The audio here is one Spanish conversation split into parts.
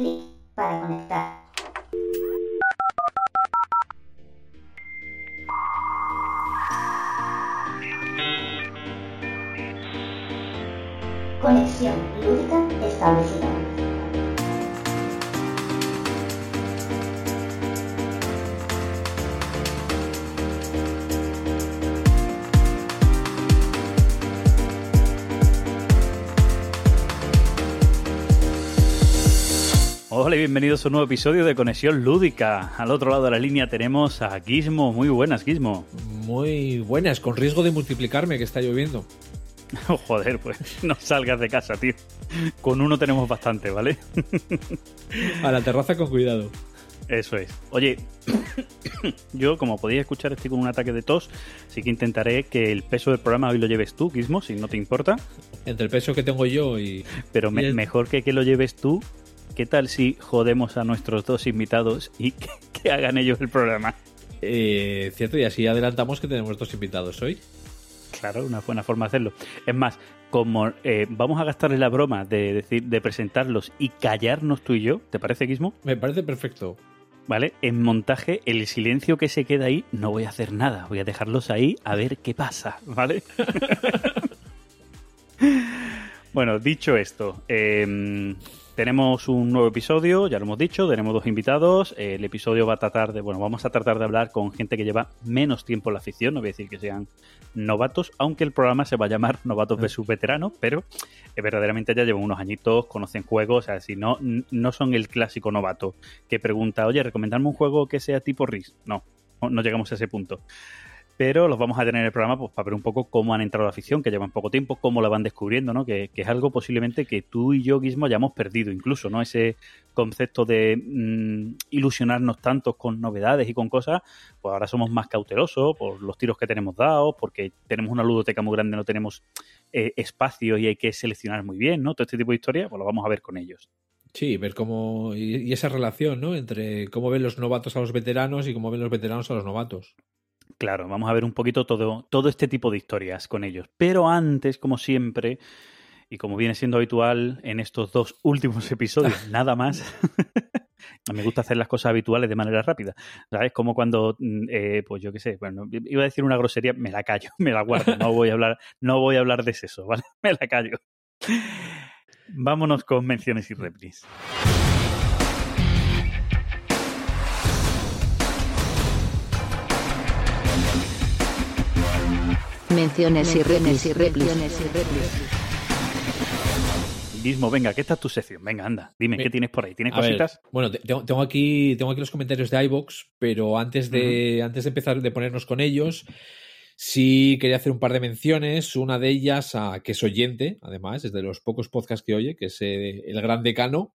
clic para conectar. Hola y bienvenidos a un nuevo episodio de Conexión Lúdica. Al otro lado de la línea tenemos a Gizmo. Muy buenas, Gizmo. Muy buenas, con riesgo de multiplicarme que está lloviendo. Joder, pues no salgas de casa, tío. Con uno tenemos bastante, ¿vale? A la terraza con cuidado. Eso es. Oye, yo como podéis escuchar estoy con un ataque de tos, así que intentaré que el peso del programa hoy lo lleves tú, Gizmo, si no te importa. Entre el peso que tengo yo y... Pero me- y el- mejor que que lo lleves tú, ¿qué tal si jodemos a nuestros dos invitados y que, que hagan ellos el programa? Eh, cierto, y así adelantamos que tenemos dos invitados hoy. Claro, una buena forma de hacerlo. Es más, como eh, vamos a gastarle la broma de decir, de presentarlos y callarnos tú y yo, ¿te parece, Gizmo? Me parece perfecto. ¿Vale? En montaje, el silencio que se queda ahí, no voy a hacer nada. Voy a dejarlos ahí a ver qué pasa, ¿vale? bueno, dicho esto, eh, tenemos un nuevo episodio, ya lo hemos dicho, tenemos dos invitados. El episodio va a tratar de, bueno, vamos a tratar de hablar con gente que lleva menos tiempo en la afición, no voy a decir que sean novatos, aunque el programa se va a llamar Novatos versus Veteranos, pero eh, verdaderamente ya llevan unos añitos, conocen juegos, o sea, si no, no son el clásico novato que pregunta, oye, recomendarme un juego que sea tipo RIS. No, no, no llegamos a ese punto. Pero los vamos a tener en el programa pues, para ver un poco cómo han entrado a la afición, que llevan poco tiempo, cómo la van descubriendo, ¿no? Que, es algo posiblemente que tú y yo, Guismo, hayamos perdido incluso, ¿no? Ese concepto de mm, ilusionarnos tanto con novedades y con cosas, pues ahora somos más cautelosos por los tiros que tenemos dados, porque tenemos una ludoteca muy grande, no tenemos eh, espacio y hay que seleccionar muy bien, ¿no? Todo este tipo de historias, pues lo vamos a ver con ellos. Sí, ver cómo... Y, y esa relación, ¿no? Entre cómo ven los novatos a los veteranos y cómo ven los veteranos a los novatos. Claro, vamos a ver un poquito todo, todo este tipo de historias con ellos. Pero antes, como siempre, y como viene siendo habitual en estos dos últimos episodios, nada más. Me gusta hacer las cosas habituales de manera rápida. ¿Sabes? Como cuando, mm, eh, pues yo qué sé, bueno, iba a decir una grosería, me la callo, me la guardo, no voy a hablar, no voy a hablar de eso, ¿vale? Me la callo. Vámonos con menciones y replis. Menciones y replis y replis. Guismo, venga, ¿qué está tu sección? Venga, anda, dime, Me- ¿qué tienes por ahí? ¿Tienes A ver, cositas? bueno, te- tengo, tengo aquí, tengo aquí los comentarios de iVoox, pero antes de, antes de empezar de ponernos con ellos, sí quería hacer un par de menciones. Una de ellas a que es oyente, además, es de los pocos podcasts que oye, que es eh, el Gran Decano.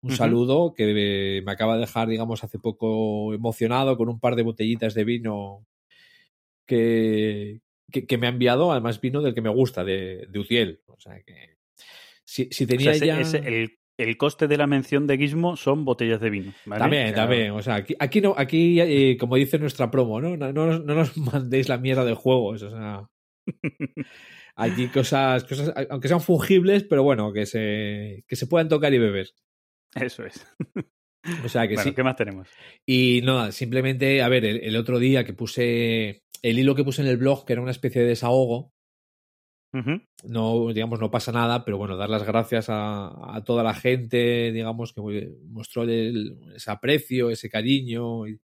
Un saludo que me acaba de dejar, digamos, hace poco emocionado con un par de botellitas de vino que, que, que me ha enviado, además vino del que me gusta, de, de Utiel. O sea que si, si O tenía ese- ya... ese- el, el coste de la mención de Gizmo son botellas de vino. ¿vale? También, O sea, también. O sea, aquí, aquí no, aquí, eh, como dice nuestra promo, ¿no? No, no, no nos mandéis la mierda de juegos. O sea. Aquí cosas, cosas, aunque sean fungibles, pero bueno, que se, que se puedan tocar y beber. Eso es. O sea que bueno, sí. ¿qué más tenemos? Y no, simplemente, a ver, el, el otro día que puse el hilo que puse en el blog, que era una especie de desahogo, Ujú. no, digamos, no pasa nada, pero bueno, dar las gracias a, a toda la gente, digamos, que mostró el- ese aprecio, ese cariño. Y,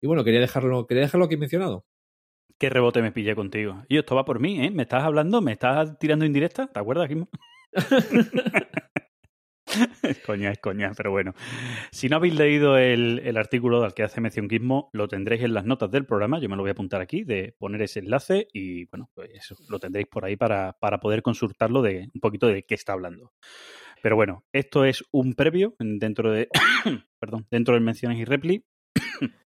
y bueno, quería dejarlo, quería dejarlo aquí mencionado. ¿Qué rebote me pillé contigo? Y esto va por mí, ¿eh? ¿Me estás hablando? ¿Me estás tirando indirecta? ¿Te acuerdas, Gizmo? es coña, es coña, pero bueno. Si no habéis leído el, artículo al que hace mención Gizmo, lo tendréis en las notas del programa. Yo me lo voy a apuntar aquí, de poner ese enlace y, bueno, pues eso, lo tendréis por ahí para, para poder consultarlo de un poquito de qué está hablando. Pero bueno, esto es un previo dentro de, perdón, dentro del menciones y repli.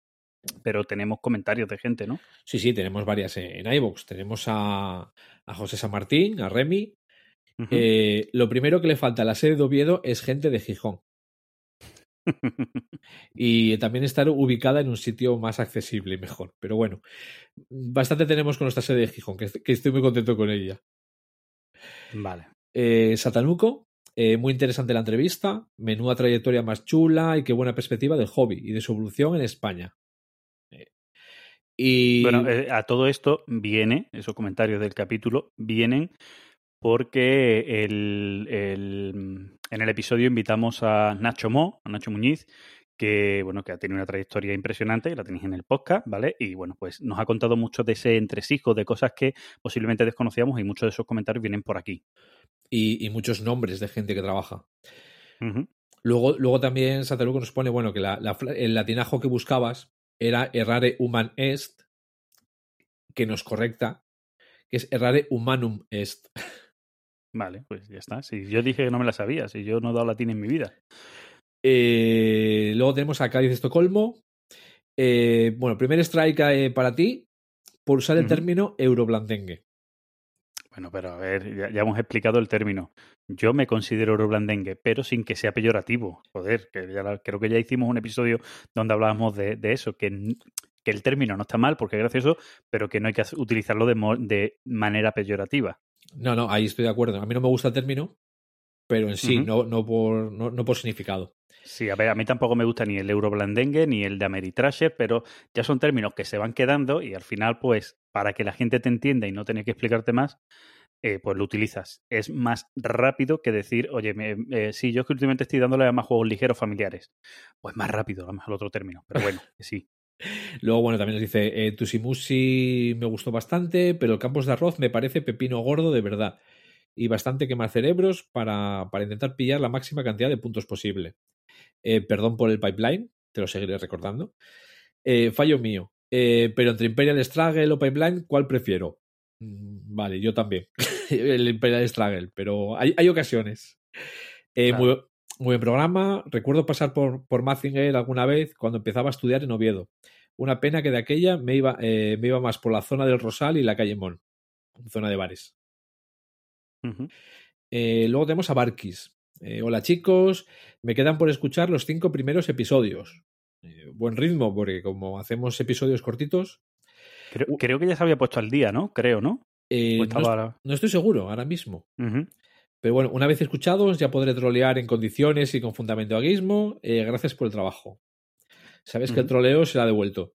Pero tenemos comentarios de gente, ¿no? Sí, sí, tenemos varias en iVoox. Tenemos a, a José San Martín, a Remy. Eh, lo primero que le falta a la sede de Oviedo es gente de Gijón. Y también estar ubicada en un sitio más accesible y mejor. Pero bueno, bastante tenemos con nuestra sede de Gijón, que, que estoy muy contento con ella. vale. Eh, Satanuco, Eh, muy interesante la entrevista, menuda trayectoria más chula y qué buena perspectiva del hobby y de su evolución en España. Eh, y Bueno, a todo esto viene, esos comentarios del capítulo, vienen porque el, el- en el episodio invitamos a Nacho Mo, a Nacho Muñiz, que bueno, que ha tenido una trayectoria impresionante, la tenéis en el podcast, ¿vale? Y bueno, pues nos ha contado mucho de ese entresijo, de cosas que posiblemente desconocíamos y muchos de esos comentarios vienen por aquí. y, y muchos nombres de gente que trabaja. Luego, luego también Sataluco nos pone, bueno, que la- el latinajo que buscabas era errare human est, que nos correcta, que es errare humanum est. Vale, pues ya está. Si yo dije que no me la sabía, si yo no he dado latín en mi vida. Eh, luego tenemos a Cádiz de Estocolmo. Eh, bueno, primer strike eh, para ti por usar el término euroblandengue. Bueno, pero a ver, ya, ya hemos explicado el término. Yo me considero euroblandengue, pero sin que sea peyorativo. Joder, que ya creo que ya hicimos un episodio donde hablábamos de, de eso, que, que el término no está mal porque es gracioso, pero que no hay que utilizarlo de manera peyorativa. No, no, ahí estoy de acuerdo. A mí no me gusta el término, pero en sí, no, no, por, no, no por significado. Sí, a ver, a mí tampoco me gusta ni el euroblandengue ni el de Ameritrasher, pero ya son términos que se van quedando y al final, pues, para que la gente te entienda y no tener que explicarte más, eh, pues lo utilizas. Es más rápido que decir, oye, me, eh, sí, yo es que últimamente estoy dándole a más juegos ligeros familiares. Pues más rápido, a lo mejor otro término, pero bueno, que sí. Luego, bueno, también nos dice, eh, Tusimusi me gustó bastante, pero el Campos de Arroz me parece pepino gordo de verdad. Y bastante quemar cerebros para, para intentar pillar la máxima cantidad de puntos posible. Eh, perdón por el pipeline, te lo seguiré recordando. Eh, fallo mío. Eh, pero entre Imperial Struggle o Pipeline, ¿cuál prefiero? Mm, Vale, yo también. el Imperial Struggle, pero hay, hay ocasiones. Claro. muy, muy buen programa. Recuerdo pasar por, por Mazinger alguna vez cuando empezaba a estudiar en Oviedo. Una pena que de aquella me iba, eh, me iba más por la zona del Rosal y la calle Mon, zona de bares. Eh, luego tenemos a Barkis. Eh, hola chicos, me quedan por escuchar los cinco primeros episodios. Eh, buen ritmo, porque como hacemos episodios cortitos, Creo, creo que ya se había puesto al día, ¿no? Creo, ¿no? no, estaba ahora- no estoy seguro ahora mismo. Pero bueno, una vez escuchados ya podré trolear en condiciones y con fundamento aguismo. Eh, gracias por el trabajo. Sabes que el troleo será devuelto.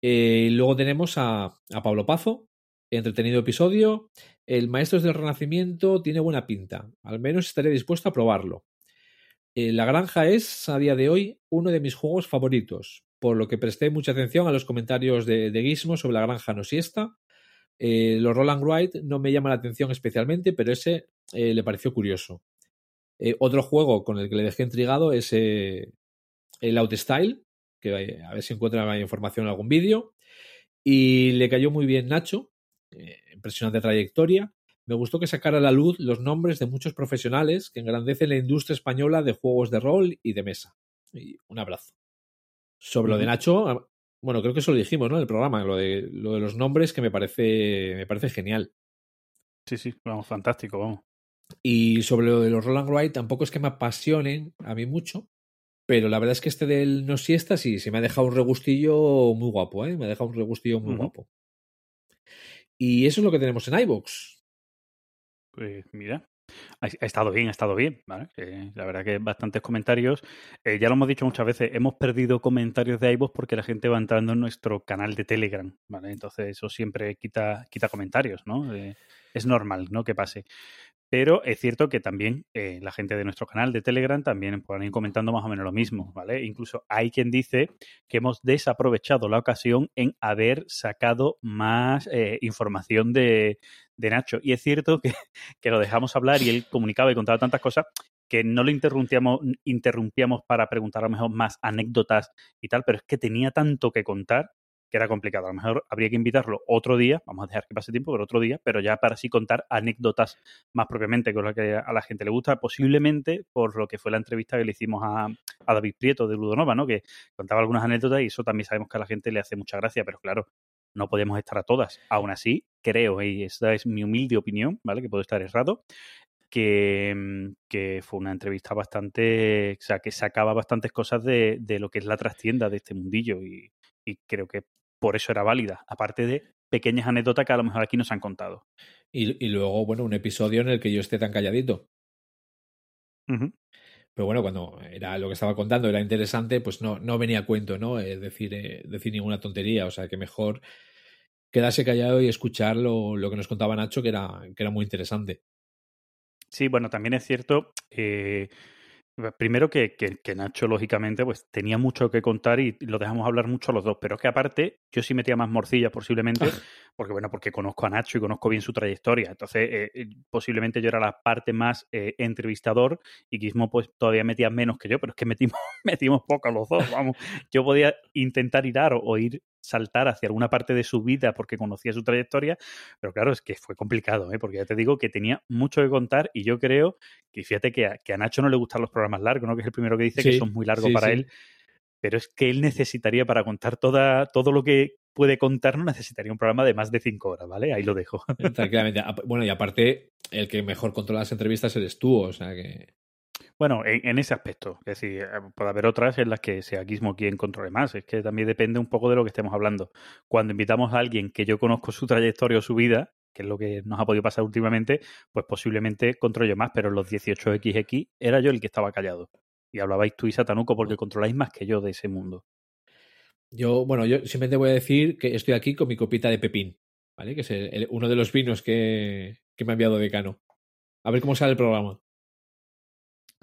Eh, luego tenemos a, a Pablo Pazo. Entretenido episodio. El Maestros del Renacimiento tiene buena pinta. Al menos estaré dispuesto a probarlo. Eh, la granja es, a día de hoy, uno de mis juegos favoritos, por lo que presté mucha atención a los comentarios de, de Gizmo sobre la granja no siesta. Eh, los Roland Wright no me llaman la atención especialmente, pero ese eh, le pareció curioso. Eh, otro juego con el que le dejé intrigado es eh, el Outstyle, que a ver si encuentra más información en algún vídeo. Y le cayó muy bien Nacho, impresionante trayectoria. Me gustó que sacara a la luz los nombres de muchos profesionales que engrandecen la industria española de juegos de rol y de mesa. Y un abrazo. Sobre lo de. Nacho, bueno, creo que eso lo dijimos, ¿no? En el programa, lo de, lo de los nombres que me parece, me parece genial. Sí, sí, vamos, fantástico, vamos. Y sobre lo de los Roland Wright, tampoco es que me apasionen a mí mucho, pero la verdad es que este del No Siesta sí, se me ha dejado un regustillo muy guapo, ¿eh? Me ha dejado un regustillo muy guapo. Y eso es lo que tenemos en iVoox. Pues mira, ha, estado bien, ha estado bien, ¿vale? Eh, la verdad que bastantes comentarios. Eh, ya lo hemos dicho muchas veces, hemos perdido comentarios de iVoox porque la gente va entrando en nuestro canal de Telegram, ¿vale? Entonces eso siempre quita, quita comentarios, ¿no? Eh, es normal, ¿no? Que pase. Pero es cierto que también la gente de nuestro canal de Telegram también pueden ir comentando más o menos lo mismo, ¿vale? Incluso hay quien dice que hemos desaprovechado la ocasión en haber sacado más información de, de Nacho. Y es cierto que, que lo dejamos hablar y él comunicaba y contaba tantas cosas que no lo interrumpíamos, interrumpíamos para preguntar a lo mejor más anécdotas y tal, pero es que tenía tanto que contar que era complicado. A lo mejor habría que invitarlo otro día, vamos a dejar que pase tiempo, pero otro día, pero ya para así contar anécdotas más propiamente, con lo que a la gente le gusta, posiblemente por lo que fue la entrevista que le hicimos a, a David Prieto de Ludonova, ¿no? Que contaba algunas anécdotas y eso también sabemos que a la gente le hace mucha gracia, pero claro, no podemos estar a todas. Aún así, creo, y esta es mi humilde opinión, ¿vale? Que puedo estar errado, que, que fue una entrevista bastante, o sea, que sacaba bastantes cosas de, de lo que es la trastienda de este mundillo y, y creo que por eso era válida, aparte de pequeñas anécdotas que a lo mejor aquí nos han contado. Y, y luego, bueno, un episodio en el que yo esté tan calladito. Pero bueno, cuando era lo que estaba contando era interesante, pues no, no venía a cuento, ¿no? Eh, decir, eh, decir ninguna tontería. O sea, que mejor quedarse callado y escuchar lo, lo que nos contaba Nacho, que era, que era muy interesante. Sí, bueno, también es cierto. eh, primero que, que- que Nacho, lógicamente, pues tenía mucho que contar y lo dejamos hablar mucho los dos. Pero es que aparte, yo sí metía más morcillas posiblemente, porque bueno, porque conozco a Nacho y conozco bien su trayectoria. Entonces, eh, eh, posiblemente yo era la parte más eh, entrevistador y Gizmo pues todavía metía menos que yo, pero es que metimos, metimos poco los dos, vamos. Yo podía intentar hilar o, o ir saltar hacia alguna parte de su vida porque conocía su trayectoria, pero claro, es que fue complicado, ¿eh? porque ya te digo que tenía mucho que contar y yo creo que fíjate que a, que a Nacho no le gustan los programas largos, ¿no? que es el primero que dice que son muy largos sí, para sí. él, pero es que él necesitaría para contar toda, todo lo que puede contar, no necesitaría un programa de más de cinco horas, ¿vale? Ahí lo dejo. Tranquilamente. Ap- Bueno, y aparte, el que mejor controla las entrevistas eres tú, o sea que. Bueno, en, ese aspecto. Es decir, eh, puede haber otras en las que sea Gizmo quien controle más. Es que también depende un poco de lo que estemos hablando. Cuando invitamos a alguien que yo conozco su trayectoria o su vida, que es lo que nos ha podido pasar últimamente, pues posiblemente controle más, pero en los 18XX era yo el que estaba callado. Y hablabais tú y Satanuco porque controláis más que yo de ese mundo. Yo, bueno, yo simplemente voy a decir que estoy aquí con mi copita de pepín, ¿vale? Que es el- uno de los vinos que, que me ha enviado Decano. A ver cómo sale el programa.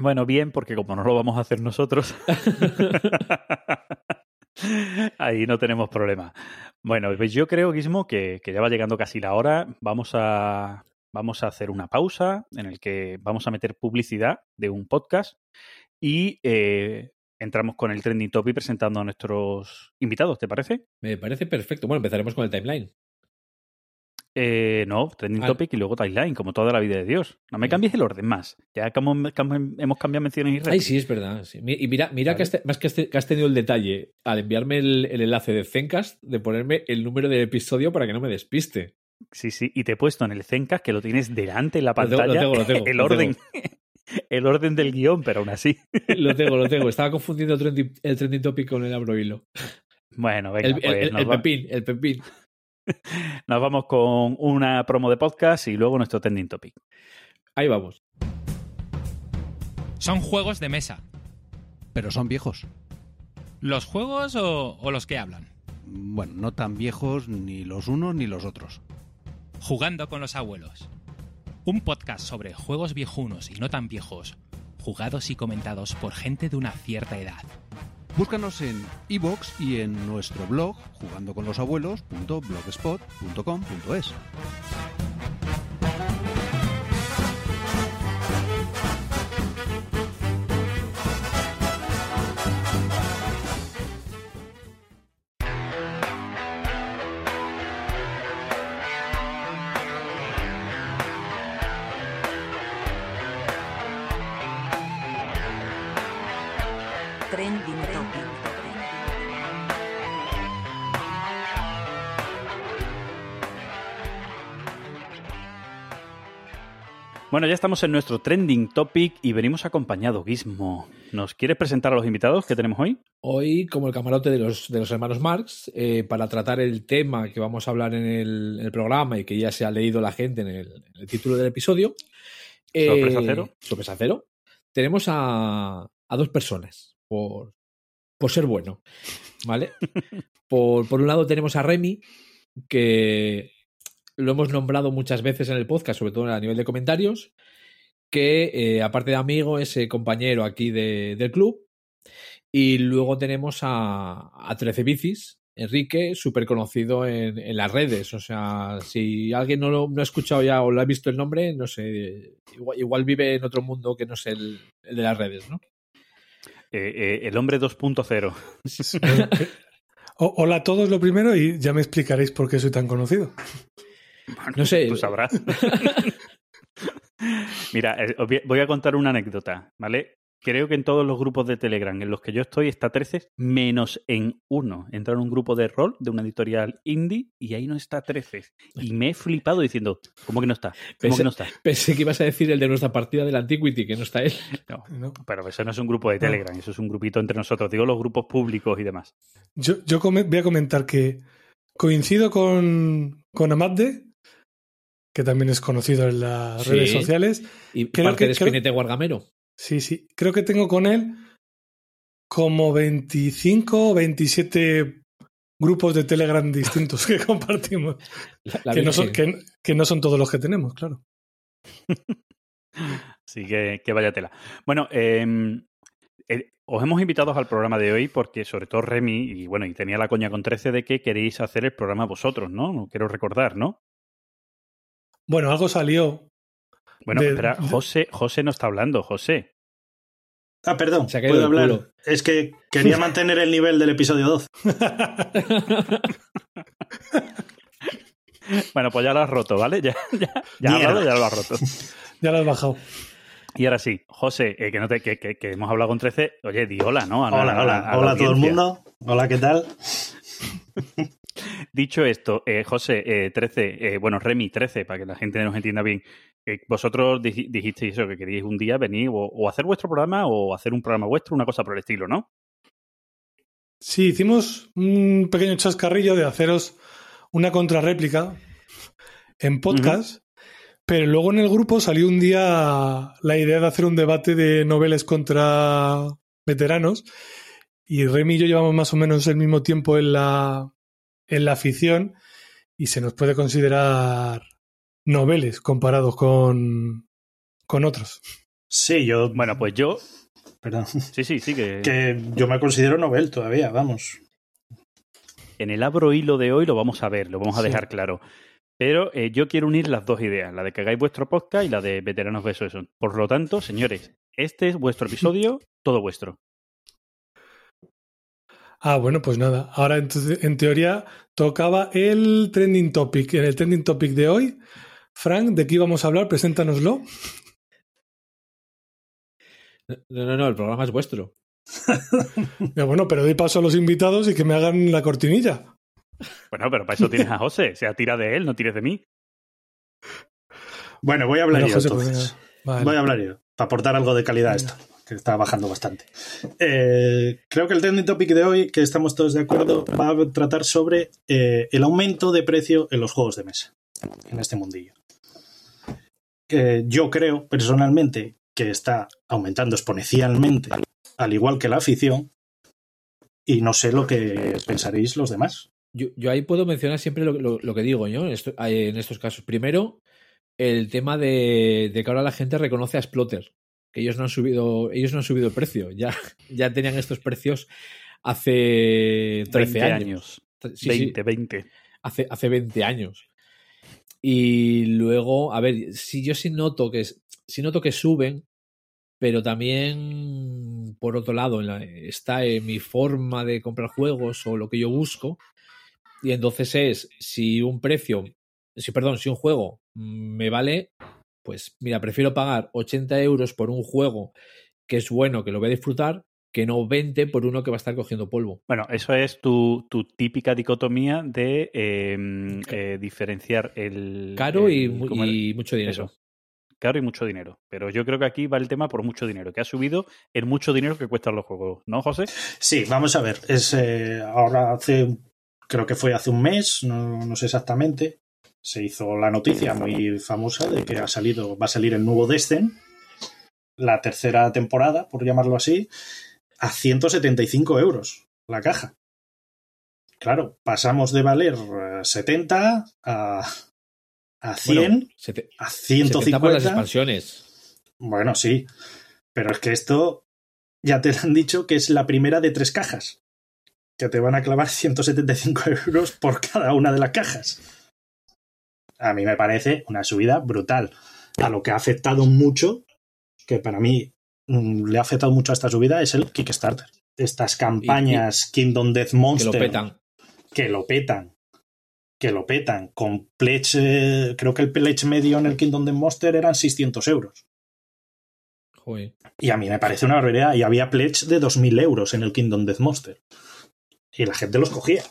Bueno, bien, porque como no lo vamos a hacer nosotros, ahí no tenemos problema. Bueno, pues yo creo, Guismo, que, que ya va llegando casi la hora. Vamos a, vamos a hacer una pausa en el que vamos a meter publicidad de un podcast y eh, entramos con el trending topic presentando a nuestros invitados, ¿te parece? Me parece perfecto. Bueno, empezaremos con el timeline. Eh, no, trending Ah. topic y luego timeline, como toda la vida de Dios. No me cambies el orden más. Ya como hemos cambiado menciones y Ay, redes. sí, es verdad. sí. Y mira, mira que, has, más que, has tenido el detalle al enviarme el, el enlace de Zencast de ponerme el número del episodio para que no me despiste. Sí, sí, y te he puesto en el Zencast que lo tienes delante en la Lo tengo, pantalla. lo tengo, lo tengo, el orden. El orden del guion, pero aún así. Lo tengo, lo tengo. Estaba confundiendo el trending, el trending topic con el abro hilo. Bueno, venga, El, pues el- el- pepín, el pepín. nos vamos con una promo de podcast y luego nuestro trending topic. Ahí vamos. Son juegos de mesa. Pero son viejos. ¿Los juegos o, o los que hablan? Bueno, no tan viejos ni los unos ni los otros. Jugando con los abuelos. Un podcast sobre juegos viejunos y no tan viejos, jugados y comentados por gente de una cierta edad. Búscanos en iBox y en nuestro blog jugandoconlosabuelos.blogspot.com.es. Bueno, ya estamos en nuestro trending topic y venimos acompañado, Gizmo. ¿Nos quieres presentar a los invitados que tenemos hoy? Hoy, como el camarote de los, de los hermanos Marx, eh, para tratar el tema que vamos a hablar en el, en el programa y que ya se ha leído la gente en el, en el título del episodio. eh, Sorpresa cero. Sorpresa cero. Tenemos a, a dos personas, por, por ser bueno. ¿Vale? por, por un lado tenemos a Remy, que lo hemos nombrado muchas veces en el podcast, sobre todo a nivel de comentarios, que eh, aparte de amigo es eh, compañero aquí de- del club. Y luego tenemos a, a 13 Bicis, Enrique, súper conocido en, en las redes. O sea, si alguien no lo no ha escuchado ya o lo ha visto el nombre, no sé, igual, igual vive en otro mundo que no es el, el de las redes, ¿no? Eh, eh, el hombre 2.0. O- hola a todos lo primero y ya me explicaréis por qué soy tan conocido. No sé. Tú sabrás. Mira, eh, voy- a contar una anécdota, ¿vale? Creo que en todos los grupos de Telegram en los que yo estoy está 13, menos en uno. Entra en un grupo de rol de una editorial indie y ahí no está 13. Y me he flipado diciendo, ¿cómo que no está? ¿Cómo Pese- que no está? Pensé que ibas a decir el de nuestra partida del Antiquity, que no está él. No, ¿no? pero eso no es un grupo de Telegram, eso es un grupito entre nosotros. Digo los grupos públicos y demás. Yo, yo voy a comentar que coincido con, con Amadde, que también es conocido en las Sí. redes sociales. Y Creo parte que- de creo- Spinete Guargamero. Sí, sí. Creo que tengo con él como 25 o 27 grupos de Telegram distintos que compartimos. La- la que, no son, que, que no son todos los que tenemos, claro. Así que, que vaya tela. Bueno, eh, eh, os hemos invitado al programa de hoy porque, sobre todo Remy, y bueno, y tenía la coña con 13 de que queréis hacer el programa vosotros, ¿no? No quiero recordar, ¿no? Bueno, algo salió. Bueno, De- espera, de- José, José no está hablando, José. Ah, perdón, Se ha puedo hablar. culo. Es que quería mantener el nivel del episodio 12. Bueno, pues ya lo has roto, ¿vale? Ya, ya, ya hablado, ya lo has roto. ya lo has bajado. Y ahora sí, José, eh, que, no te, que, que- que hemos hablado con 13. Oye, di hola, ¿no? A Hola, a hola, a hola a todo el mundo. Hola, ¿qué tal? Dicho esto, eh, José, eh, 13, eh, bueno, Remy, 13, para que la gente nos entienda bien. eh, vosotros dij- dijisteis eso, que queríais un día venir o, o hacer vuestro programa o hacer un programa vuestro, una cosa por el estilo, ¿no? Sí, hicimos un pequeño chascarrillo de haceros una contrarréplica en podcast, pero luego en el grupo salió un día la idea de hacer un debate de noveles contra veteranos y Remy y yo llevamos más o menos el mismo tiempo en la, en la afición y se nos puede considerar noveles comparados con, con otros. Sí, yo. Bueno, pues yo. Perdón. Sí, sí, sí, que, Que yo me considero novel todavía, vamos. en el abro hilo de hoy lo vamos a ver, lo vamos a Sí. dejar claro. Pero eh, yo quiero unir las dos ideas, la de que hagáis vuestro podcast y la de veteranos besos eso. Por lo tanto, señores, este es vuestro episodio, todo vuestro. Ah, bueno, pues nada. Ahora, entonces, en teoría, tocaba el trending topic. En el trending topic de hoy, Frank, ¿de qué íbamos a hablar? Preséntanoslo. No, no, no, el programa es vuestro. Ya, bueno, pero doy paso a los invitados y que me hagan la cortinilla. Bueno, pero para eso tienes a José. O sea, tira de él, no tires de mí. Bueno, voy a hablar Bueno, yo José, pues entonces. Vale. Voy a hablar yo, para aportar algo de calidad a esto, que está bajando bastante. Eh, creo que el trending topic de hoy, que estamos todos de acuerdo, va a tratar sobre eh, el aumento de precio en los juegos de mesa, en este mundillo. Que yo creo, personalmente, que está aumentando exponencialmente, al igual que la afición, y no sé lo que pensaréis los demás. Yo, ahí puedo mencionar siempre lo, que digo yo eh, en estos casos. Primero, el tema de, de que ahora la gente reconoce a Splotter, que ellos no han subido, ellos no han subido el precio, ya, ya tenían estos precios hace 13 20 años. años. Sí, sí, 20, 20. hace, hace 20 años. Y luego, a ver, si yo sí noto que sí noto que suben, pero también por otro lado en la- está en mi forma de comprar juegos o lo que yo busco. Y entonces es si un precio, si perdón, si un juego me vale, pues mira, prefiero pagar 80 euros por un juego que es bueno, que lo voy a disfrutar, que no 20 por uno que va a estar cogiendo polvo. Bueno, eso es tu, tu típica dicotomía de eh, eh, diferenciar el... Caro y mucho dinero. Eso. Caro y mucho dinero. Pero yo creo que aquí va el tema por mucho dinero, que ha subido el mucho dinero que cuestan los juegos, ¿no, José? Sí, vamos a ver. Es eh, ahora hace, creo que fue hace un mes, no, no sé exactamente. Se hizo la noticia muy famosa de que ha salido, va a salir el nuevo Descent, la tercera temporada, por llamarlo así, a 175 euros la caja. Claro, pasamos de valer eh, 70 a, a 100, Bueno, se te- a 70 por las 150. expansiones. Bueno, sí. Pero es que esto ya te han dicho que es la primera de tres cajas. Que te van a clavar 175 euros por cada una de las cajas. A mí me parece una subida brutal. A lo que ha afectado mucho, que para mí mm, le ha afectado mucho a esta subida, es el Kickstarter. Estas campañas Kingdom Death Que Monster lo petan. que lo petan. Que lo petan. Con pledge, eh, creo que el pledge medio en el Kingdom Death Monster eran 600 euros. Joder. Y a mí me parece una barbaridad. Y había pledge de 2.000 euros en el Kingdom Death Monster. Y la gente los cogía.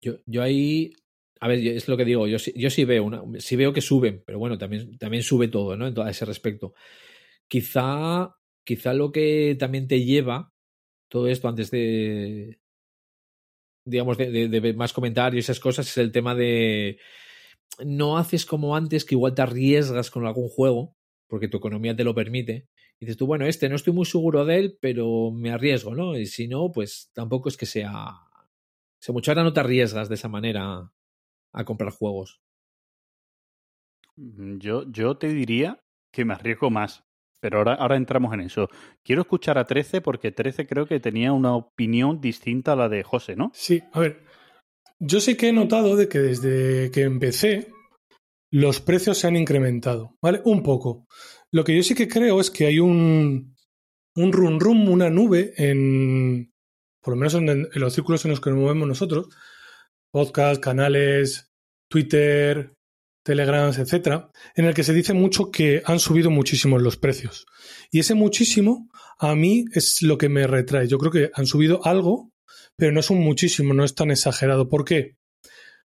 Yo, yo ahí. A ver, es lo que digo. Yo, yo sí veo una, sí veo que suben, pero bueno, también, sube todo, ¿no? En todo ese respecto. Quizá, quizá lo que también te lleva todo esto antes de. digamos, de, de- de más comentarios y esas cosas es el tema de no haces como antes, que igual te arriesgas con algún juego, porque tu economía te lo permite. Y dices tú, bueno, este no estoy muy seguro de él, pero me arriesgo, ¿no? Y si no, pues tampoco es que sea. O sea, mucho ahora no te arriesgas de esa manera a comprar juegos. Mm, Yo, yo te diría que me arriesgo más, pero ahora, ahora entramos en eso. Quiero escuchar a 13 porque 13 creo que tenía una opinión distinta a la de José, ¿no? Sí, a ver. Yo sí que he notado de que desde que empecé los precios se han incrementado, ¿vale? Un poco. Lo que yo sí que creo es que hay un, un rum rum, una nube en, por lo menos en, en los círculos en los que nos movemos nosotros, podcast, canales, Twitter, Telegrams, etcétera, en el que se dice mucho que han subido muchísimo los precios. Y ese muchísimo a mí es lo que me retrae. Yo creo que han subido algo, pero no es un muchísimo, no es tan exagerado. ¿Por qué?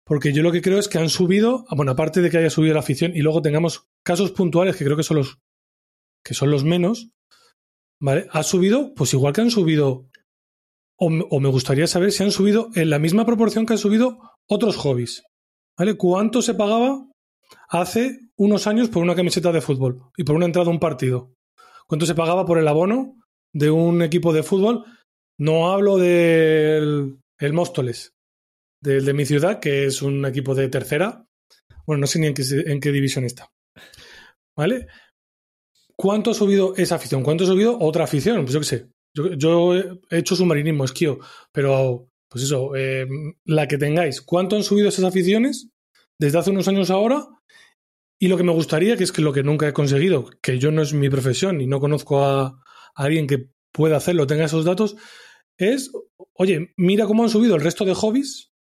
Porque yo lo que creo es que han subido, bueno, aparte de que haya subido la afición y luego tengamos casos puntuales que creo que son los que son los menos, ¿vale? Ha subido, pues igual que han subido, o, me- gustaría saber si han subido en la misma proporción que han subido otros hobbies, ¿vale? ¿Cuánto se pagaba hace unos años por una camiseta de fútbol y por una entrada a un partido? ¿Cuánto se pagaba por el abono de un equipo de fútbol? No hablo del el Móstoles, del de mi ciudad, que es un equipo de tercera. Bueno, no sé ni en qué, en qué división está. ¿Vale? ¿Cuánto ha subido esa afición? ¿Cuánto ha subido otra afición? Pues yo qué sé. Yo, he hecho submarinismo, esquío, pero pues eso, eh, la que tengáis. ¿Cuánto han subido esas aficiones desde hace unos años ahora? Y lo que me gustaría, que es que lo que nunca he conseguido, que yo no es mi profesión y no conozco a, alguien que pueda hacerlo, tenga esos datos, es, oye, mira cómo han subido el resto de hobbies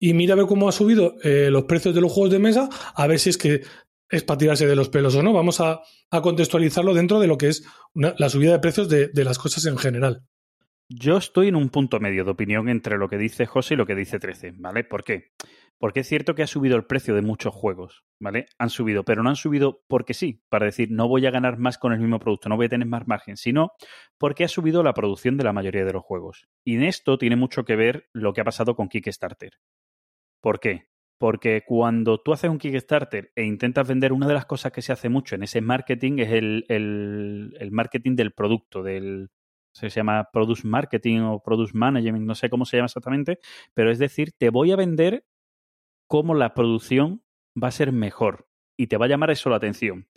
y mira a ver cómo ha subido eh, los precios de los juegos de mesa, a ver si es que es para tirarse de los pelos o no. Vamos a, contextualizarlo dentro de lo que es la subida de precios de, de las cosas en general. Yo estoy en un punto medio de opinión entre lo que dice José y lo que dice 13, ¿vale? ¿Por qué? Porque es cierto que ha subido el precio de muchos juegos, ¿vale? Han subido, pero no han subido porque sí, para decir no voy a ganar más con el mismo producto, no voy a tener más margen, sino porque ha subido la producción de la mayoría de los juegos. Y en esto tiene mucho que ver lo que ha pasado con Kickstarter. ¿Por qué? Porque cuando tú haces un Kickstarter e intentas vender, una de las cosas que se hace mucho en ese marketing es el, el- marketing del producto, del, se llama Product Marketing o Product Management, no sé cómo se llama exactamente, pero es decir, te voy a vender cómo la producción va a ser mejor y te va a llamar eso la atención.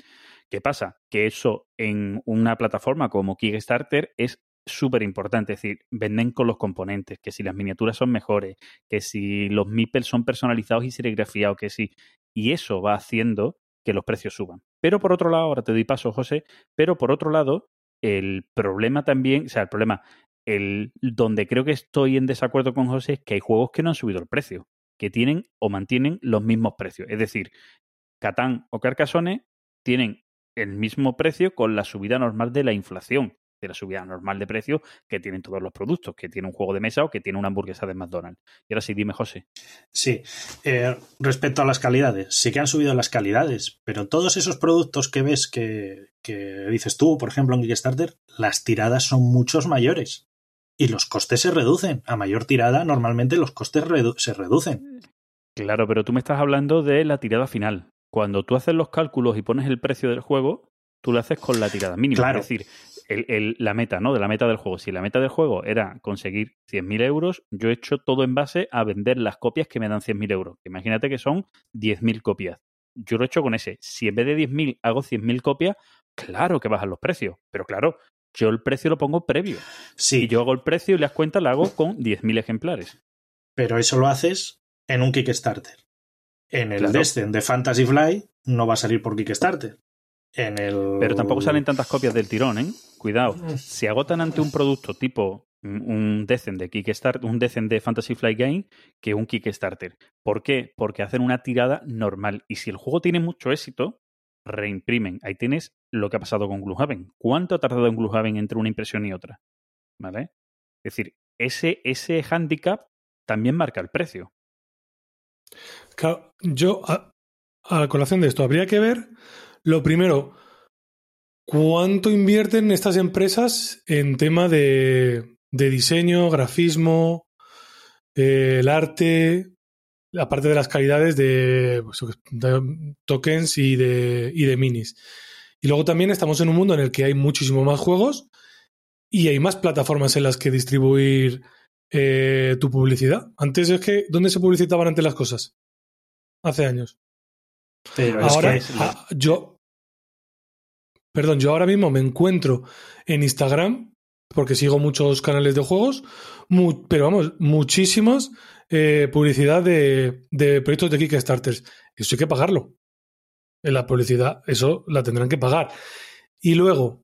¿Qué pasa? Que eso en una plataforma como Kickstarter es súper importante, es decir, venden con los componentes, que si las miniaturas son mejores, que si los meeples son personalizados y serigrafiados, que si... Y eso va haciendo que los precios suban. Pero por otro lado, ahora te doy paso, José, pero por otro lado, el problema también, o sea, el problema, el donde creo que estoy en desacuerdo con José es que hay juegos que no han subido el precio, que tienen o mantienen los mismos precios. Es decir, Catán o Carcassonne tienen el mismo precio con la subida normal de la inflación, de la subida normal de precio que tienen todos los productos, que tiene un juego de mesa o que tiene una hamburguesa de McDonald's. Y ahora sí, dime, José. Sí, eh, respecto a las calidades, sí que han subido las calidades, pero todos esos productos que ves que, que dices tú, por ejemplo, en Kickstarter, las tiradas son muchos mayores y los costes se reducen. A mayor tirada, normalmente los costes redu se reducen. Claro, pero tú me estás hablando de la tirada final. Cuando tú haces los cálculos y pones el precio del juego, tú lo haces con la tirada mínima. Claro. Es decir, el, el- la meta, ¿no? De la meta del juego. Si la meta del juego era conseguir 100.000 euros, yo he hecho todo en base a vender las copias que me dan 100.000 euros. Imagínate que son 10.000 copias. Yo lo he hecho con ese. Si en vez de 10.000 hago 100.000 copias, claro que bajan los precios. Pero claro, yo el precio lo pongo previo. Sí, Y yo hago el precio y las cuentas las hago con 10.000 ejemplares. pero eso lo haces en un Kickstarter. En el Claro. Descent de Fantasy Fly no va a salir por Kickstarter. En el... Pero tampoco salen tantas copias del tirón, ¿eh? Cuidado. Se agotan ante un producto tipo un Decen de Kickstarter, un Decen de Fantasy Flight Game que un Kickstarter. ¿Por qué? Porque hacen una tirada normal. Y si el juego tiene mucho éxito, reimprimen. Ahí tienes lo que ha pasado con Gloomhaven. ¿Cuánto ha tardado en Gloomhaven entre una impresión y otra? ¿Vale? Es decir, ese, ese handicap también marca el precio. Claro, yo, a, a colación de esto, habría que ver, lo primero, cuánto invierten estas empresas en tema de, diseño, grafismo, eh, el arte, aparte de las calidades de, pues, de tokens y de, y de minis. Y luego también estamos en un mundo en el que hay muchísimo más juegos y hay más plataformas en las que distribuir eh, tu publicidad. Antes es que, ¿dónde se publicitaban antes las cosas? Hace años. Pero es Ahora, que es- ah, yo, perdón, yo ahora mismo me encuentro en Instagram, porque sigo muchos canales de juegos, mu- pero vamos, muchísimas eh, publicidad de, de proyectos de Kickstarters. Eso hay que pagarlo. En la publicidad, eso la tendrán que pagar. Y luego,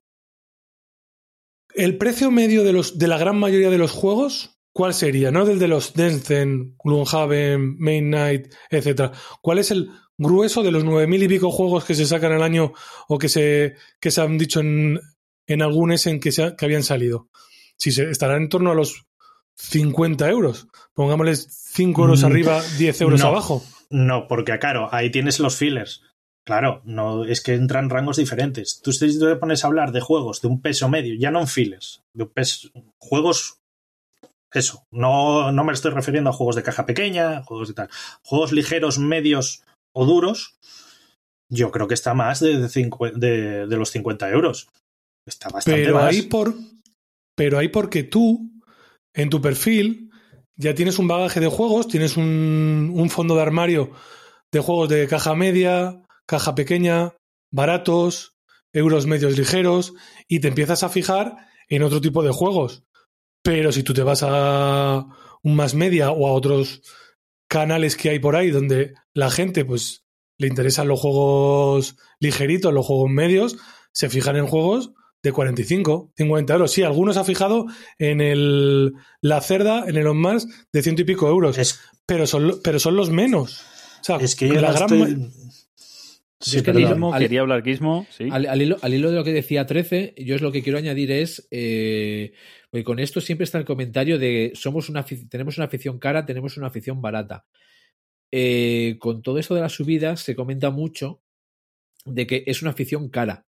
el precio medio de, los, de la gran mayoría de los juegos, ¿cuál sería? No del de los Denzen, Gloomhaven, Main Knight, etcétera. ¿Cuál es el grueso de los nueve mil y pico juegos que se sacan al año o que se, que se han dicho en, en algún en que, se ha- que habían salido? Si se, estarán en torno a los 50 euros. Pongámosles 5 euros Mm, arriba, 10 euros no. abajo. No, porque claro, ahí tienes los fillers. Claro, no es que entran rangos diferentes. Tú si te pones a hablar de juegos de un peso medio, ya no en fillers, de un peso, juegos eso, no, no me estoy refiriendo a juegos de caja pequeña, juegos de tal, juegos ligeros, medios o duros. Yo creo que está más de, de, de- de los 50 euros. Está bastante Pero más. ahí, por, pero ahí porque tú, en tu perfil, ya tienes un bagaje de juegos, tienes un, un fondo de armario de juegos de caja media, caja pequeña, baratos, euros medios ligeros, y te empiezas a fijar en otro tipo de juegos. Pero si tú te vas a un más media o a otros canales que hay por ahí donde la gente pues le interesan los juegos ligeritos, los juegos medios, se fijan en juegos de 45, 50 euros. Sí, algunos ha fijado en el la cerda, en el On Mars, de ciento y pico euros. Es, Pero son, lo- pero son los menos. O sea, es que yo la no gran estoy- ma- Sí, es que perdón. digo- Gizmo, al- quería hablar Gizmo, sí. Al, al hilo, al hilo de lo que decía 13, yo es lo que quiero añadir es, eh, porque con esto siempre está el comentario de somos una tenemos una afición cara, tenemos una afición barata. Eh, con todo esto de las subidas se comenta mucho de que es una afición cara.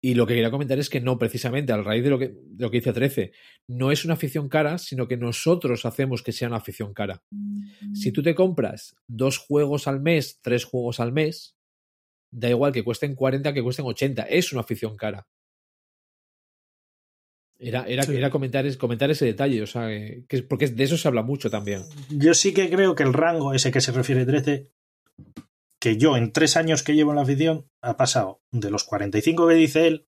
Y lo que quería comentar es que no, precisamente, al raíz de lo que, de lo que dice 13, no es una afición cara, sino que nosotros hacemos que sea una afición cara. Si tú te compras dos juegos al mes, tres juegos al mes, da igual que cuesten 40 que cuesten 80, es una afición cara. Era, era, Sí. era comentar, es- comentar ese detalle, o sea, eh, que, porque de eso se habla mucho también. Yo sí que creo que el rango ese que se refiere 13, que yo en tres años que llevo en la afición, ha pasado de los 45 que dice él,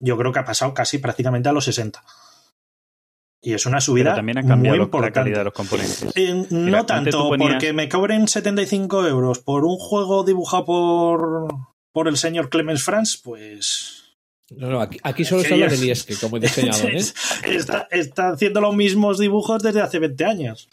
yo creo que ha pasado casi prácticamente a los 60. Y es una subida Pero también han cambiado muy los- la importante. calidad de los componentes. Eh, no tanto ponías- porque me cobren 75 euros por un juego dibujado por, por el señor Clemens Franz, pues No, no, aquí, aquí solo Es se que habla ya- de Lieske como diseñador, ¿eh? está, está haciendo los mismos dibujos desde hace 20 años.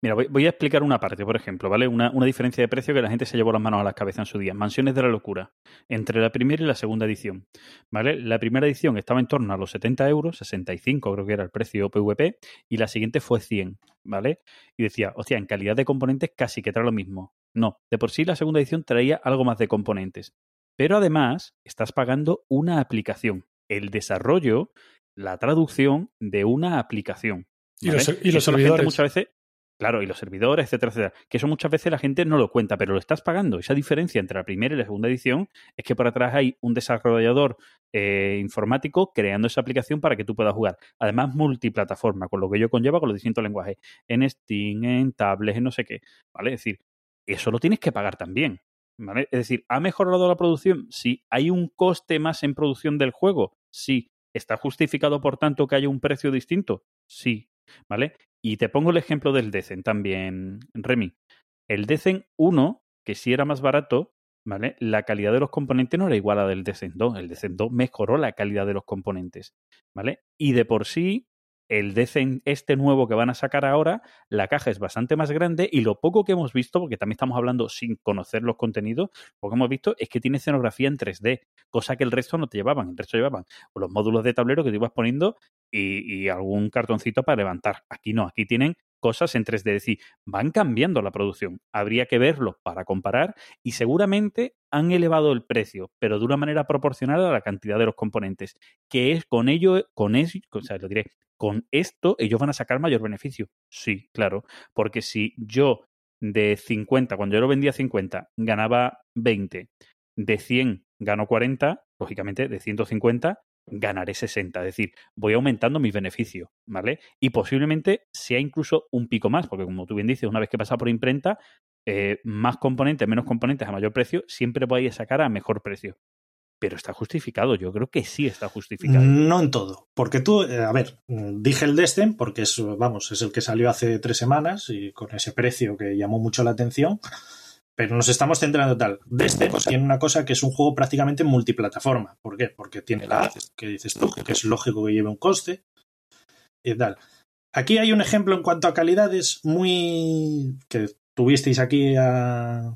Mira, voy, voy a explicar una parte, por ejemplo, ¿vale? Una, una diferencia de precio que la gente se llevó las manos a la cabeza en su día. Mansiones de la locura, entre la primera y la segunda edición, ¿vale? La primera edición estaba en torno a los 70 euros, 65 creo que era el precio PVP, y la siguiente fue 100, ¿vale? Y decía, hostia, en calidad de componentes casi que trae lo mismo. No, de por sí la segunda edición traía algo más de componentes. Pero además, estás pagando una aplicación, el desarrollo, la traducción de una aplicación. Y los, y servidores. muchas veces Claro, y los servidores, etcétera, etcétera. Que eso muchas veces la gente no lo cuenta, pero lo estás pagando. Esa diferencia entre la primera y la segunda edición es que por atrás hay un desarrollador eh, informático creando esa aplicación para que tú puedas jugar. Además, multiplataforma, con lo que ello conlleva con los distintos lenguajes. En Steam, en tablets, en no sé qué. ¿Vale? Es decir, eso lo tienes que pagar también. ¿Vale? Es decir, ¿ha mejorado la producción? Sí. ¿Hay un coste más en producción del juego? Sí. ¿Está justificado, por tanto, que haya un precio distinto? Sí. ¿Vale? Y te pongo el ejemplo del Decen también, Remy. El Decen 1, que sí era más barato, ¿vale? La calidad de los componentes no era igual a la del Decen 2. El Decen 2 mejoró la calidad de los componentes, ¿vale? Y de por sí, el Decen este nuevo que van a sacar ahora, la caja es bastante más grande y lo poco que hemos visto, porque también estamos hablando sin conocer los contenidos, lo que hemos visto es que tiene escenografía en 3D, cosa que el resto no te llevaban. El resto llevaban los módulos de tablero que te ibas poniendo y algún cartoncito para levantar. Aquí no, aquí tienen cosas en 3D, es decir, van cambiando la producción. Habría que verlo para comparar y seguramente han elevado el precio, pero de una manera proporcional a la cantidad de los componentes, que es con ello, con eso, o sea, lo diré, con esto ellos van a sacar mayor beneficio. Sí, claro, porque si yo de 50, cuando yo lo vendía a 50, ganaba 20, de 100 gano 40, lógicamente de 150 ganaré 60. Es decir, voy aumentando mis beneficios, ¿vale? Y posiblemente sea incluso un pico más, porque como tú bien dices, una vez que pasa por imprenta, eh, más componentes, menos componentes a mayor precio, siempre voy a sacar a mejor precio. Pero está justificado, yo creo que sí está justificado. No en todo, porque tú, eh, a ver, dije el Destin porque es, vamos, es el que salió hace tres semanas y con ese precio que llamó mucho la atención, pero nos estamos centrando tal. Destin tiene una cosa que es un juego prácticamente multiplataforma. ¿Por qué? Porque tiene la que dices tú, que es lógico que lleve un coste y tal. Aquí hay un ejemplo en cuanto a calidades muy que tuvisteis aquí a,